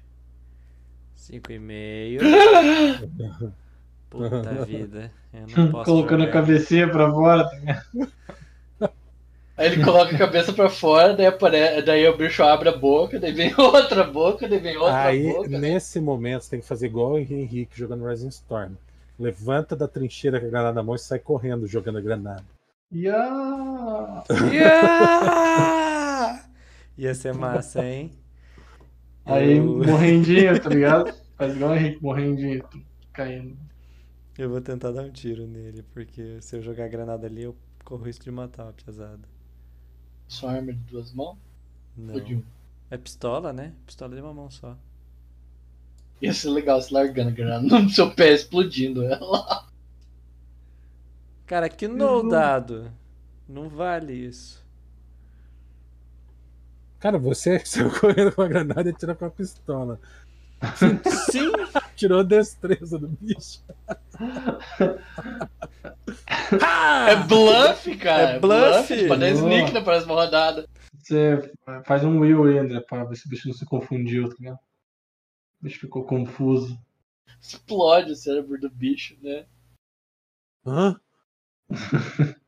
Cinco e meio. <laughs> Puta <laughs> vida. Eu não posso Colocando a jogar. cabecinha pra fora. tá? Aí ele coloca a cabeça pra fora, daí, apare... daí o bicho abre a boca, daí vem <laughs> outra boca, daí vem outra Aí, boca. né? nesse momento, você tem que fazer igual o Henrique jogando Rising Storm. Levanta da trincheira com a granada na mão e sai correndo jogando a granada. Ya! Yeah! <laughs> Ia ser massa, hein? Aí Eu- morrendinho, tá ligado? <laughs> Faz igual o Henrique morrendinho, caindo. Eu vou tentar dar um tiro nele, porque se eu jogar granada ali, eu corro risco de matar a pesada. Sua arma de duas mãos? Não. Ou de um? É pistola, né? Pistola de uma mão só. Ia ser legal se largando a granada <laughs> no seu pé, explodindo ela. Cara, que no dado. Não vale isso. Cara, você <laughs> saiu correndo com a granada e tirou com a pistola. Sim! <laughs> Tirou a destreza do bicho. É bluff, cara. É bluff. Pra dar Boa. sneak na próxima rodada. Você faz um will aí, André, pra ver se o bicho não se confundiu, tá ligado? O bicho ficou confuso. Explode o cérebro do bicho, né? Hã? <laughs>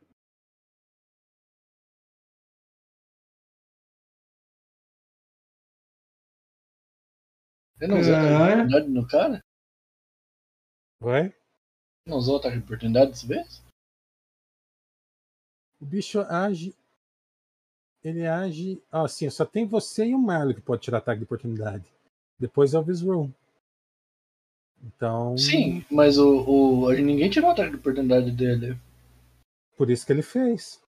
Ele não usou ataque de Caralho. oportunidade no cara? Vai? Não usou ataque de oportunidade dessa vez? O bicho age. Ele age. Ah, sim, só tem você e o Marley que pode tirar ataque de oportunidade. Depois é o Visroom. Então. Sim, mas o, o, ninguém tirou de oportunidade dele. Por isso que ele fez.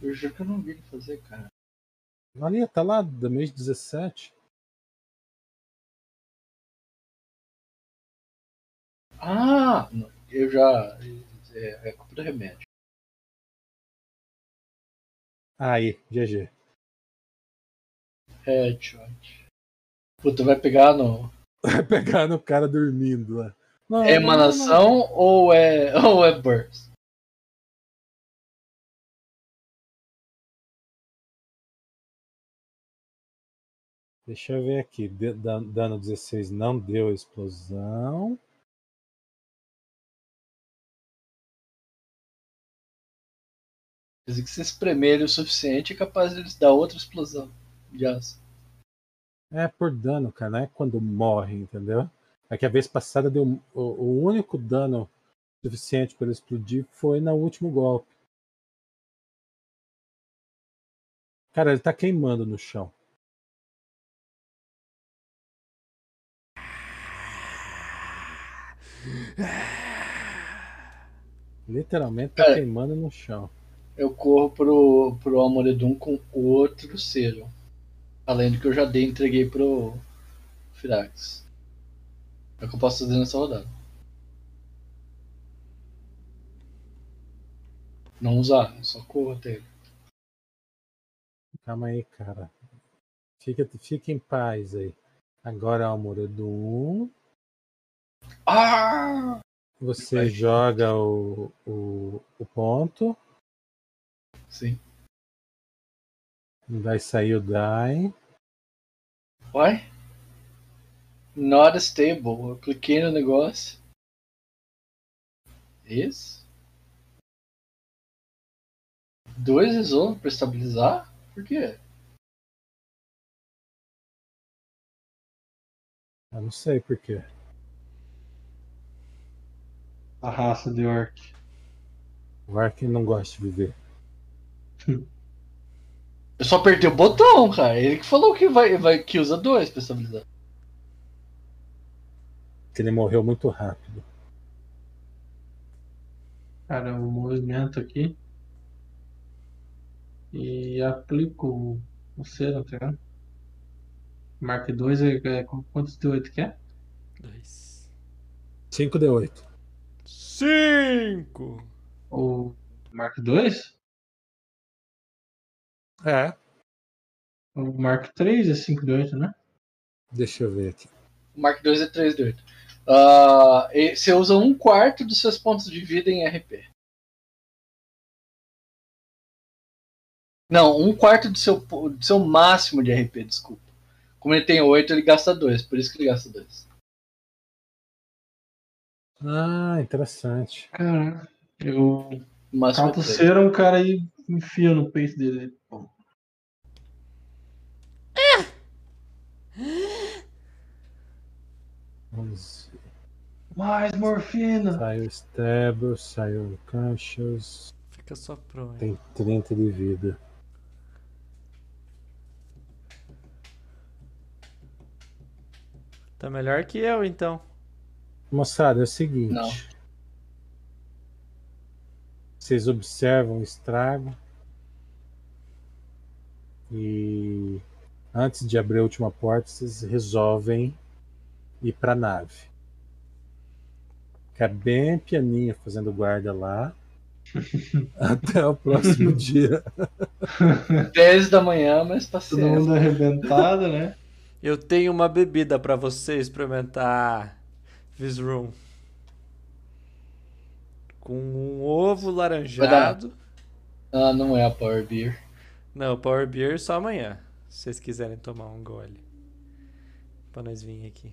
Eu juro que eu não vi ele fazer, cara. Ali, tá lá, da mês 17. Ah, eu já. É, é culpa do remédio. Aí, GG. Headshot. Puta, vai pegar no. <laughs> Vai pegar no cara dormindo lá. Não, É não, não, não. emanação ou é. <laughs> ou é burst? Deixa eu ver aqui. Dano 16 não deu explosão. Quer dizer que se espremer ele o suficiente é capaz de dar outra explosão de aço. É por dano, cara, não é quando morre, entendeu? É que a vez passada deu o, o único dano suficiente para ele explodir foi no último golpe. Cara, ele tá queimando no chão. Literalmente tá Cara, queimando no chão. Eu corro pro, pro Almoredum com outro selo. Além do que eu já dei entreguei pro Firax. É o que eu posso fazer nessa rodada. Não usar, eu só corro até ele. Calma aí, cara. Fica, fica em paz aí. Agora, Almoredum. Ah! Você joga o, o, o ponto. Sim. Vai sair o die. Why? Not stable. Eu cliquei no negócio. Isso? Dois resolve pra estabilizar? Por quê? Eu não sei porquê. A raça de orc. O Ark não gosta de viver. <laughs> Eu só apertei o botão, cara. Ele que falou que vai, vai que usa dois pra estabilizar. Porque ele morreu muito rápido. Cara, o movimento aqui. E aplico o- o cero, tá ligado? Mark 2 é, é quantos de 8 que é? Dois. 5D8. Cinco! O Mark 2? É. O Mark 3 é 5 de 8, né? Deixa eu ver aqui. O Mark 2 é 3 de 8. Ah, e você usa um quarto dos seus pontos de vida em RP. Não, um quarto do seu, do seu máximo de RP, desculpa. Como ele tem 8, ele gasta 2, por isso que ele gasta 2. Ah, interessante. Caraca. Eu O máximo é cato três. cera, um cara aí enfia no peito dele. Pô. Vamos ver. Mais morfina! Saiu o Stabber, saiu o Cassius. Fica só pro. Tem 30 de vida. Tá melhor que eu, então. Moçada, é o seguinte. Não. Vocês observam o estrago. E antes de abrir a última porta, vocês resolvem ir para a nave. Ficar bem pianinho fazendo guarda lá. <laughs> Até o próximo <laughs> dia. 10 da manhã, mas tá Todo certo. mundo arrebentado, né? Eu tenho uma bebida pra você experimentar. Visroom. Com um ovo laranjado. Ah, não é a Power Beer. Não, Power Beer só amanhã. Se vocês quiserem tomar um gole. Pra nós vir aqui.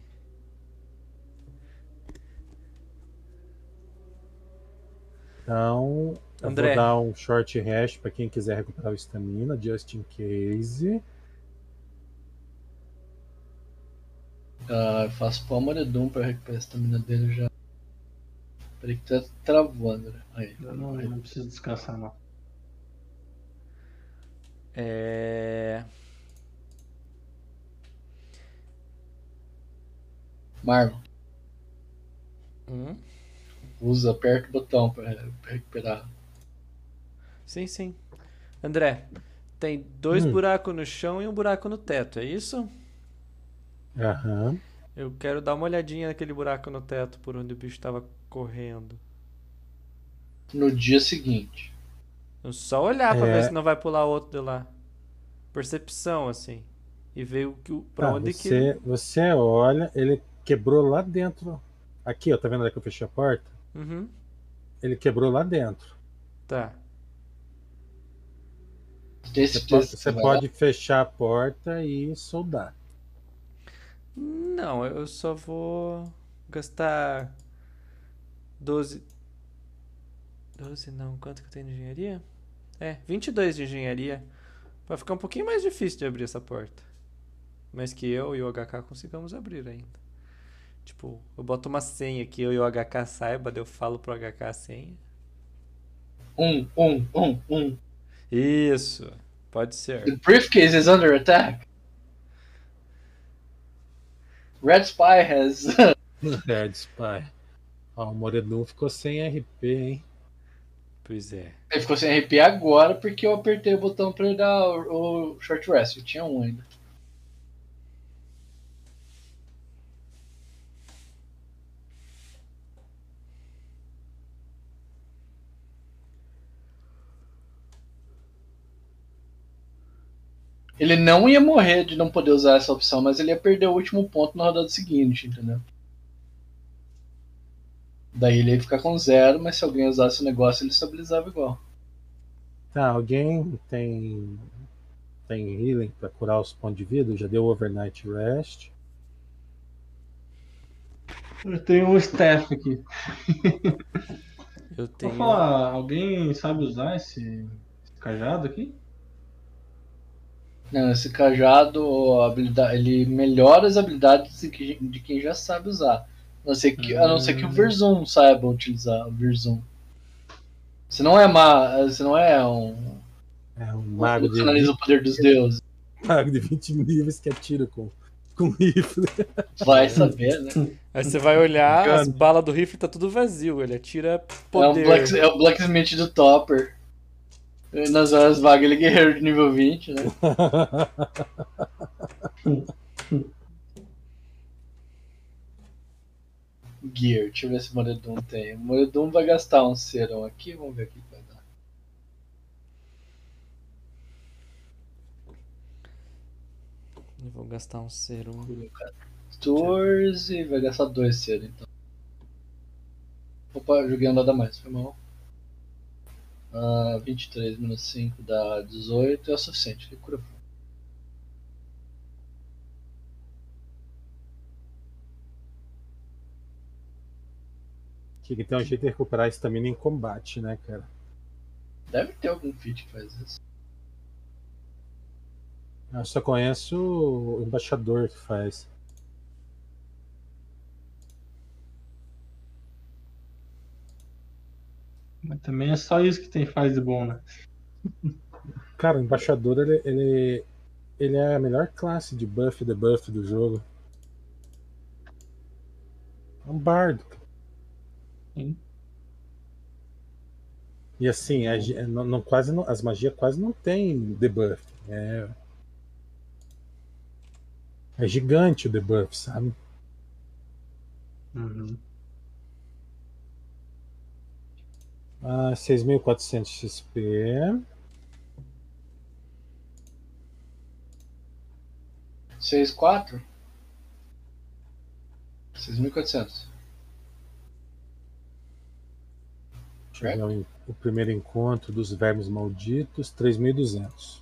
Então, eu André. vou dar um short rest para quem quiser recuperar o estamina, just in case. Ah, eu faço Palma Doom pra recuperar a estamina dele já. Peraí que tá travando, né? Aí. Eu não, não preciso descansar, não. É. Marlon, Hum? usa, aperta o botão pra, pra recuperar. Sim, sim. André, tem dois Hum. buracos no chão e um buraco no teto, é isso? Aham. Eu quero dar uma olhadinha naquele buraco no teto por onde o bicho estava correndo. No dia seguinte. Eu só olhar pra É. ver se não vai pular outro de lá. Percepção, assim. E ver o que, o- pra Tá, onde que. você, você olha, ele quebrou lá dentro. Aqui, ó, tá vendo onde é que eu fechei a porta? Uhum, Ele quebrou lá dentro. tá. Você, pode, você pode fechar a porta e soldar. Não, eu só vou gastar 12. 12 não, quanto que eu tenho de engenharia? É, 22 de engenharia. Vai ficar um pouquinho mais difícil de abrir essa porta. Mas que eu e o HK consigamos abrir ainda. Tipo, eu boto uma senha que eu e o HK saiba, daí eu falo pro HK a senha. Um, um, um, um. Isso, pode ser. The briefcase is under attack. Red Spy has. <laughs> <laughs> Red Spy. Ó, o Moredum ficou sem RP, hein? Pois é. Ele ficou sem RP agora porque eu apertei o botão pra ele dar o, o short rest. Eu tinha um ainda. Ele não ia morrer de não poder usar essa opção, mas ele ia perder o último ponto na rodada seguinte, entendeu? Daí ele ia ficar com zero, mas se alguém usasse o negócio, ele estabilizava igual. Tá, alguém tem. Tem healing pra curar os pontos de vida? Já deu overnight rest. Eu tenho um staff aqui. Eu <laughs> Vou tenho. falar, alguém sabe usar esse, esse cajado aqui? Não, esse cajado, habilidade, ele melhora as habilidades de quem já sabe usar. A não ser que, a não ser que o Verzum saiba utilizar o Verzum. Você não é má, você não é um. É um mago que de, analisa o poder dos deuses. mago de 20 níveis que atira com, com rifle. Vai saber, né? Aí você vai olhar, as balas do rifle tá tudo vazio. Ele atira É, um poder. black, é o Blacksmith do Topper. Nas horas vagas ele é guerreiro de nível 20, né? <laughs> Gear, deixa eu ver se o Moredum tem. O Moredum vai gastar um serão aqui, vamos ver o que vai dar. Eu vou gastar um serum. 14, vai gastar 2 cedo então. Opa, joguei um dado a mais, foi mal. Ah, 23 menos 5 dá 18, é o suficiente, ele cura Tinha que ter um jeito de recuperar a estamina em combate, né, cara? Deve ter algum feat que faz isso. Eu só conheço o embaixador que faz. Mas também é só isso que tem faz de bom, né? <laughs> Cara, o embaixador ele, ele, ele é a melhor classe de buff e debuff do jogo. É um bardo. Sim. E assim, a gi- não, não- quase não- as magias quase não tem debuff. É, é gigante o debuff, sabe? Uhum. Ah, 6.400 XP. 6, 4? 6.400. Deixa eu ver o, o primeiro encontro dos vermes malditos, 3.200.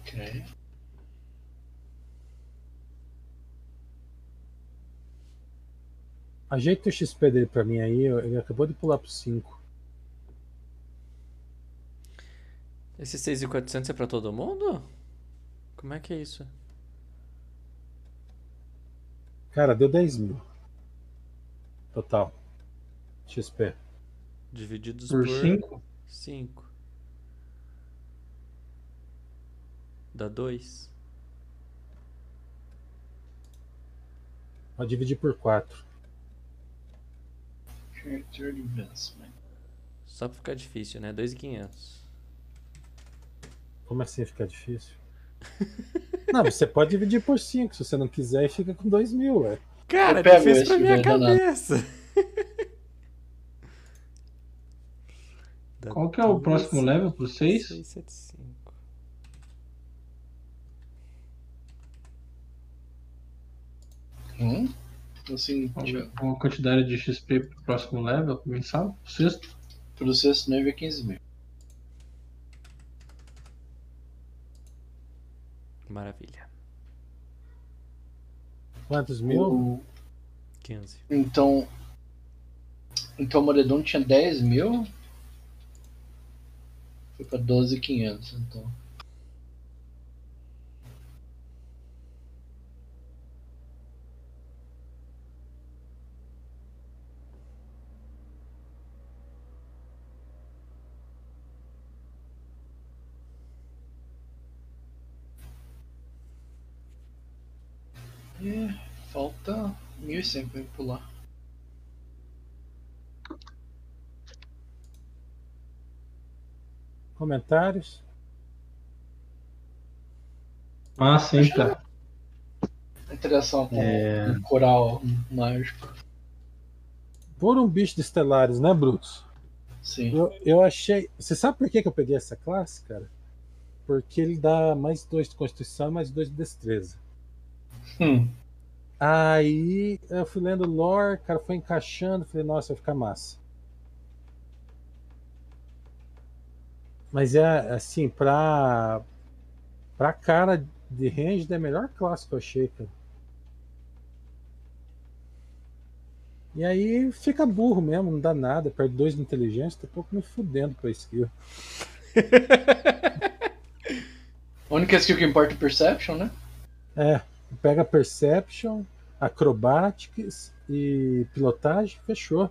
Ok. Ajeita o XP dele pra mim aí, ele acabou de pular pro 5. Esse 6,400 é pra todo mundo? Como é que é isso? Cara, deu 10 mil. Total. XP. Divididos Por por 5? 5. Dá 2. Pode dividir por 4. Character Advancement. Só pra ficar difícil, né? 2,500. Como assim fica difícil? <laughs> Não, você pode dividir por 5 se você não quiser e fica com 2 mil, ué. Cara, é difícil esse pra minha cabeça. <laughs> Qual que é o próximo level pro 6? 675. Hum? Assim, deixa eu- Qual a quantidade de XP pro próximo level? Alguém sabe? O sexto? pro sexto nível é 15 mil. Maravilha. Quantos mil? O- 15. Então. Então o Moredon tinha 10 mil. Foi pra 12,500, então. E falta 1.100 pra eu pular. Comentários? Ah, sim, tá. Interação com É. um coral mágico. Por um bicho de estelares, né, Brutus? Sim. Eu, eu achei. Você sabe por que, que eu peguei essa classe, cara? Porque ele dá mais dois de constituição e mais dois de destreza. Hum. Aí eu fui lendo lore, cara, foi encaixando, falei, nossa, vai ficar massa. Mas é assim, pra. Pra cara de range é a melhor classe que eu achei, cara. E aí fica burro mesmo, não dá nada, perde dois de inteligência, tô um pouco me fudendo pra skill. <laughs> A única skill que importa é Perception, né? É, pega Perception, Acrobatics e Pilotagem, fechou.